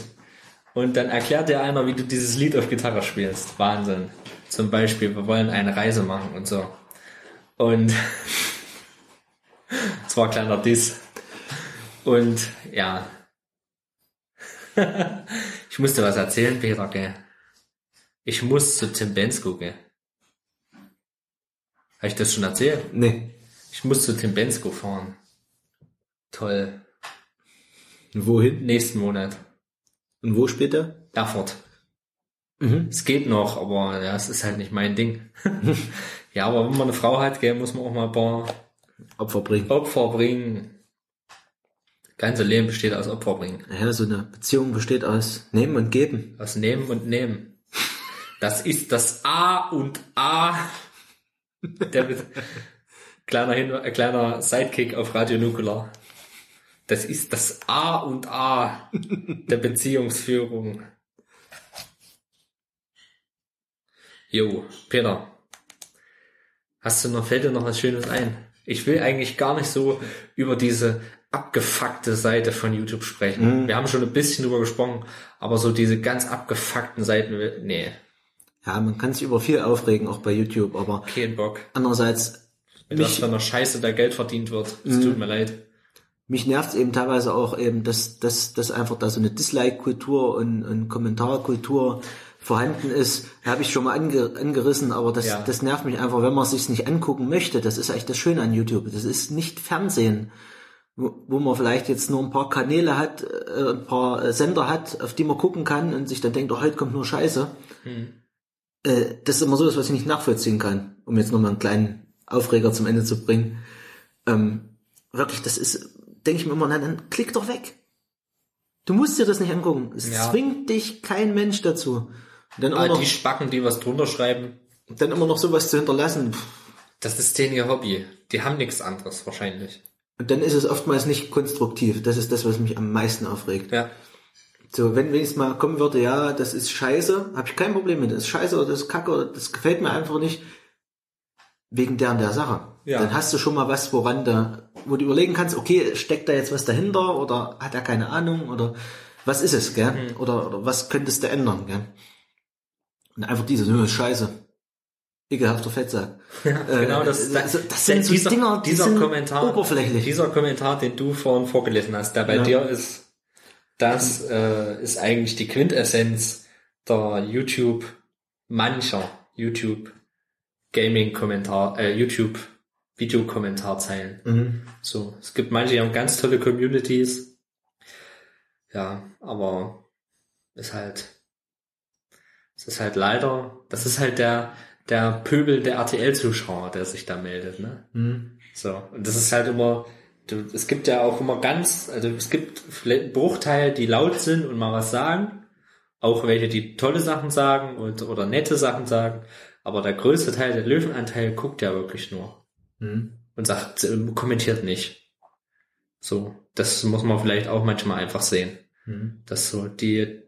Und dann erklärt dir einer, wie du dieses Lied auf Gitarre spielst. Wahnsinn. Zum Beispiel, wir wollen eine Reise machen und so. Und zwar ein kleiner Diss. Und ja. Ich musste was erzählen, Peter, gell. Ich muss zu Tim Bensko, gell. Habe ich das schon erzählt? Nee. Ich muss zu Tim Bensko fahren. Toll. Und wohin? Nächsten Monat. Und wo später? Erfurt. Mhm. Es geht noch, aber ja, es ist halt nicht mein Ding. ja, aber wenn man eine Frau hat, gell, muss man auch mal ein paar Opfer bringen. Opfer bringen. Ganze Leben besteht aus Opfer bringen. Ja, so eine Beziehung besteht aus Nehmen und Geben. Aus Nehmen und Nehmen. Das ist das A und A. Der kleiner, Hin äh, kleiner Sidekick auf Radio Nukular. Das ist das A und A der Beziehungsführung. Jo, Peter. Hast du noch, fällt dir noch was Schönes ein? Ich will eigentlich gar nicht so über diese abgefuckte Seite von YouTube sprechen. Wir haben schon ein bisschen drüber gesprochen, aber so diese ganz abgefuckten Seiten, nee, Ja, man kann sich über viel aufregen, auch bei YouTube, aber kein Bock. andererseits, was mich, für einer Scheiße da Geld verdient wird. Es tut mir leid. mich nervt eben teilweise auch eben, dass, dass, dass einfach da so eine Dislike-Kultur und, und Kommentarkultur vorhanden ist. Habe ich schon mal ange, angerissen, aber das, Ja. das nervt mich einfach, wenn man sich nicht angucken möchte. Das ist eigentlich das Schöne an YouTube. Das ist nicht Fernsehen, wo, man vielleicht jetzt nur ein paar Kanäle hat, äh, ein paar äh, Sender hat, auf die man gucken kann und sich dann denkt, oh, heute kommt nur Scheiße. Äh, das ist immer so, was ich nicht nachvollziehen kann, um jetzt nochmal einen kleinen Aufreger zum Ende zu bringen. Ähm, wirklich, das ist, denke ich mir immer, na, dann klick doch weg. Du musst dir das nicht angucken. Es Ja. zwingt dich kein Mensch dazu. Und dann, Ah, immer noch, die Spacken, die was drunter schreiben, dann immer noch sowas zu hinterlassen. Pff, das ist denen ihr Hobby. Die haben nichts anderes wahrscheinlich. Und dann ist es oftmals nicht konstruktiv. Das ist das, was mich am meisten aufregt. Ja. So, wenn wenigstens mal kommen würde, ja, das ist scheiße, habe ich kein Problem mit. Das ist scheiße oder das ist kacke oder das gefällt mir einfach nicht. Wegen der und der Sache. Ja. Dann hast du schon mal was, woran da, wo du überlegen kannst, okay, steckt da jetzt was dahinter oder hat er keine Ahnung oder was ist es, gell? Mhm. Oder, oder was könntest du ändern, gell? Und einfach dieses, nö, ist scheiße. Ekelhafter Fettsack. Genau, das, Äh, das, das, sind so dieser, Dinger, die dieser sind Kommentar, oberflächlich. Dieser Kommentar, den du vorhin vorgelesen hast, der bei Ja. dir ist, das äh, ist eigentlich die Quintessenz der YouTube, mancher YouTube Gaming-Kommentar, äh, YouTube Videokommentarzeilen. Mhm. So, es gibt manche, die haben ganz tolle Communities. Ja, aber ist halt, es ist halt leider, das ist halt der, der Pöbel der RTL-Zuschauer, der sich da meldet, ne? Mhm. So, und das ist halt immer, du, es gibt ja auch immer ganz, also es gibt vielleicht einen Bruchteil, die laut sind und mal was sagen, auch welche, die tolle Sachen sagen und, oder nette Sachen sagen, aber der größte Teil, der Löwenanteil, guckt ja wirklich nur Mhm. und sagt, äh, kommentiert nicht. So, das muss man vielleicht auch manchmal einfach sehen. Mhm. Dass so die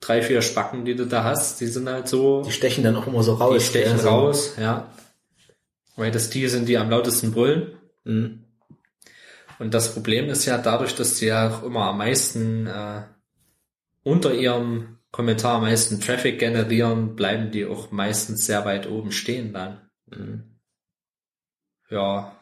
drei, vier Spacken, die du da hast, die sind halt so, Die stechen dann auch immer so raus. die stechen so. raus, ja. Weil das die sind, die am lautesten brüllen. Mhm. Und das Problem ist ja dadurch, dass die ja auch immer am meisten äh, unter ihrem Kommentar am meisten Traffic generieren, bleiben die auch meistens sehr weit oben stehen dann. Ja,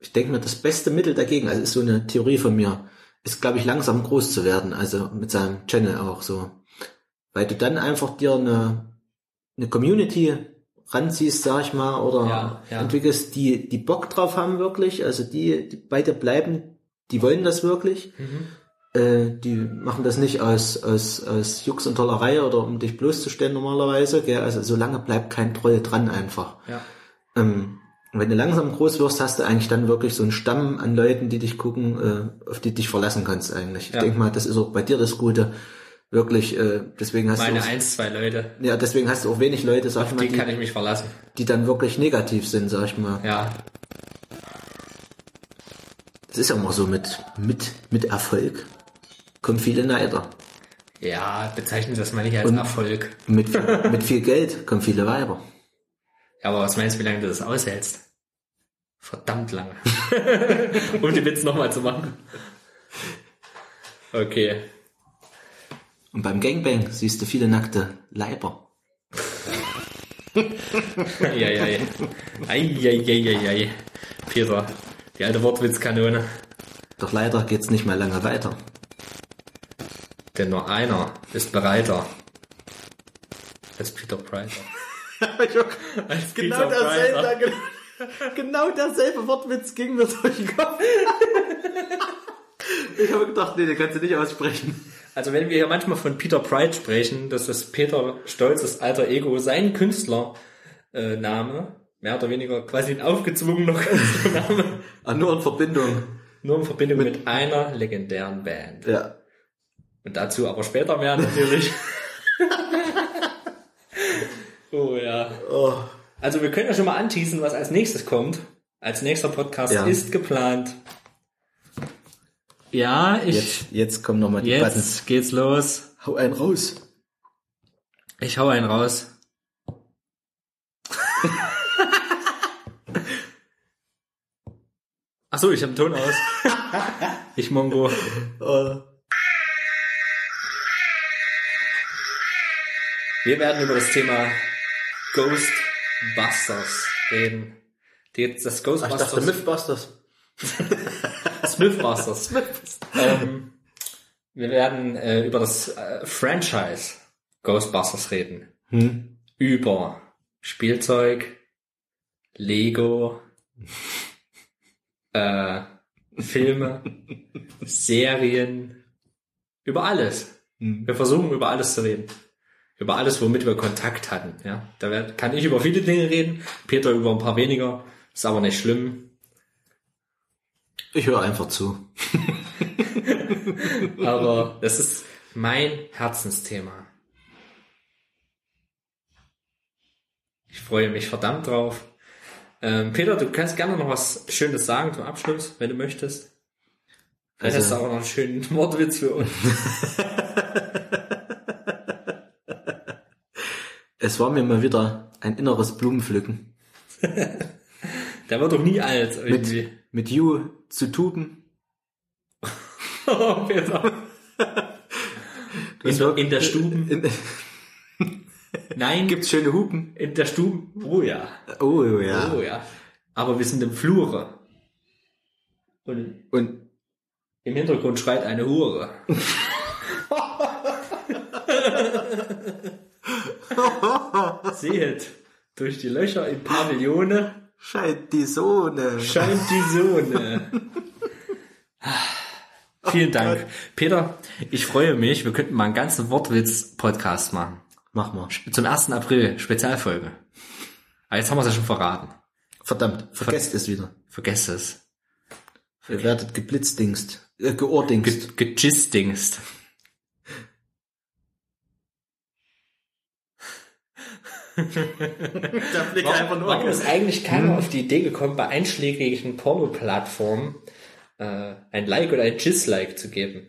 Ich denke mir, das beste Mittel dagegen, also ist so eine Theorie von mir, ist, glaube ich, langsam groß zu werden, also mit seinem Channel auch so. Weil du dann einfach dir eine, eine Community ranziehst, sag ich mal, oder Ja, ja. entwickelst, die, die Bock drauf haben wirklich, also die, die bei dir bleiben, die wollen das wirklich. Äh, die machen das nicht aus, aus, aus Jux und Tollerei oder um dich bloßzustellen normalerweise, gell? also solange bleibt kein Troll dran einfach. ja. Ähm, und wenn du langsam groß wirst, hast du eigentlich dann wirklich so einen Stamm an Leuten, die dich gucken, äh, auf die dich verlassen kannst eigentlich. Ja. Ich denke mal, das ist auch bei dir das Gute. Wirklich, äh, deswegen hast Meine du auch, ein, zwei Leute, ja, deswegen hast du auch wenig Leute, sag ich mal, die die, kann ich mich verlassen. die dann wirklich negativ sind, sag ich mal. Ja, Das ist ja immer so mit, mit, mit Erfolg kommen viele Neider. ja, bezeichne das mal nicht als Und- Erfolg. Mit, mit viel Geld kommen viele Weiber. Ja, aber was meinst du, wie lange du das aushältst? Verdammt lange. um den Witz nochmal zu machen. Okay. Und beim Gangbang siehst du viele nackte Leiber. Eieiei. Eieiei. Peter, die alte Wortwitzkanone. Doch leider geht's nicht mehr lange weiter. Denn nur einer ist bereiter. Als Peter Pricer. Als Peter Pricer. genau, genau derselbe Wortwitz ging mir durch den Kopf. ich habe gedacht, nee, den kannst du nicht aussprechen. Also wenn wir hier manchmal von Peter Pride sprechen, das ist Peter Stolzes alter Ego, sein Künstlername, Name, mehr oder weniger quasi ein aufgezwungener Künstlername, Ah, nur in Verbindung. nur in Verbindung mit einer legendären Band. Ja. Und dazu aber später mehr natürlich. oh ja. Oh. Also wir können ja schon mal anteasen, was als nächstes kommt. Als nächster Podcast Ja. ist geplant. Ja, ich. Jetzt, jetzt kommen nochmal die Jetzt Buttons. geht's los. Hau einen raus. Ich hau einen raus. Ach so, ich habe Ton aus. Ich Mongo. Oh. Wir werden über das Thema Ghostbusters reden. Die, das Ich Ghostbusters. dachte Mythbusters. Smithbusters. ähm, wir werden äh, über das äh, Franchise Ghostbusters reden. Hm? Über Spielzeug, Lego, äh, Filme, Serien, über alles. Hm. Wir versuchen über alles zu reden. Über alles, womit wir Kontakt hatten. Ja, da kann ich über viele Dinge reden, Peter über ein paar weniger. Ist aber nicht schlimm. Ich höre einfach zu. Aber das ist mein Herzensthema. Ich freue mich verdammt drauf. Ähm, Peter, du kannst gerne noch was Schönes sagen zum Abschluss, wenn du möchtest. Vielleicht Also- hast du auch noch einen schönen Wortwitz für uns. Es war mir mal wieder ein inneres Blumenpflücken. Der wird doch nie alt irgendwie. Mit, mit You zu tuben. Oh, Peter. In der, in der Stube. In, Nein, gibt's schöne Hupen? in der Stube. Oh ja. Oh ja. Oh ja. Aber wir sind im Flure. Und Und im Hintergrund schreit eine Hure. Seht, durch die Löcher im Pavillone scheint die Sonne. scheint die Sonne. Vielen Dank. Peter, ich freue mich, wir könnten mal einen ganzen Wortwitz-Podcast machen. Mach mal. Zum 1. April, Spezialfolge. Aber jetzt haben wir es ja schon verraten. Verdammt, vergesst es wieder. Vergesst es. Ihr werdet geblitzdingst. Äh, geohrdingst. Ge Gejistingst. Der Blick Warum, warum ist eigentlich keiner auf die Idee gekommen, bei einschlägigen Porno-Plattformen äh, ein Like oder ein Dislike zu geben?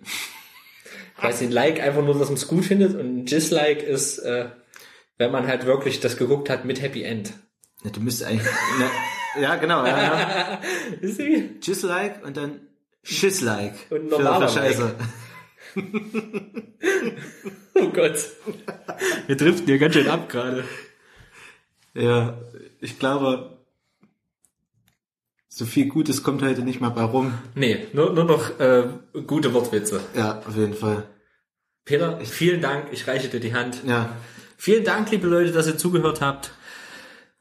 Ich weiß, ein Like einfach nur, dass man es gut findet und ein Dislike ist, äh, wenn man halt wirklich das geguckt hat mit Happy End. Ja, du müsstest eigentlich... Ne, ja, genau. Ja, ja. Ist sie? Just like und dann Schiss like. Und normaler Scheiße. oh Gott. Wir driften hier ganz schön ab gerade. Ja, ich glaube, so viel Gutes kommt heute nicht mal bei rum. Nee, nur, nur noch äh, gute Wortwitze. Ja, auf jeden Fall. Peter, vielen Dank. Ich reiche dir die Hand. Ja, Vielen Dank, liebe Leute, dass ihr zugehört habt.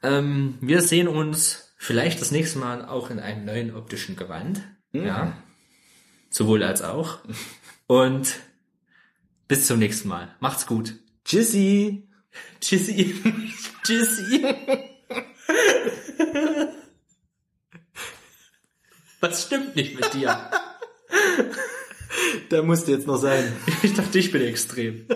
Ähm, wir sehen uns vielleicht das nächste Mal auch in einem neuen optischen Gewand. Ja. Sowohl als auch. Und bis zum nächsten Mal. Macht's gut. tschüssi. Tschüssi. Tschüssi. Was stimmt nicht mit dir? Der musste jetzt noch sein. Ich dachte, ich bin extrem.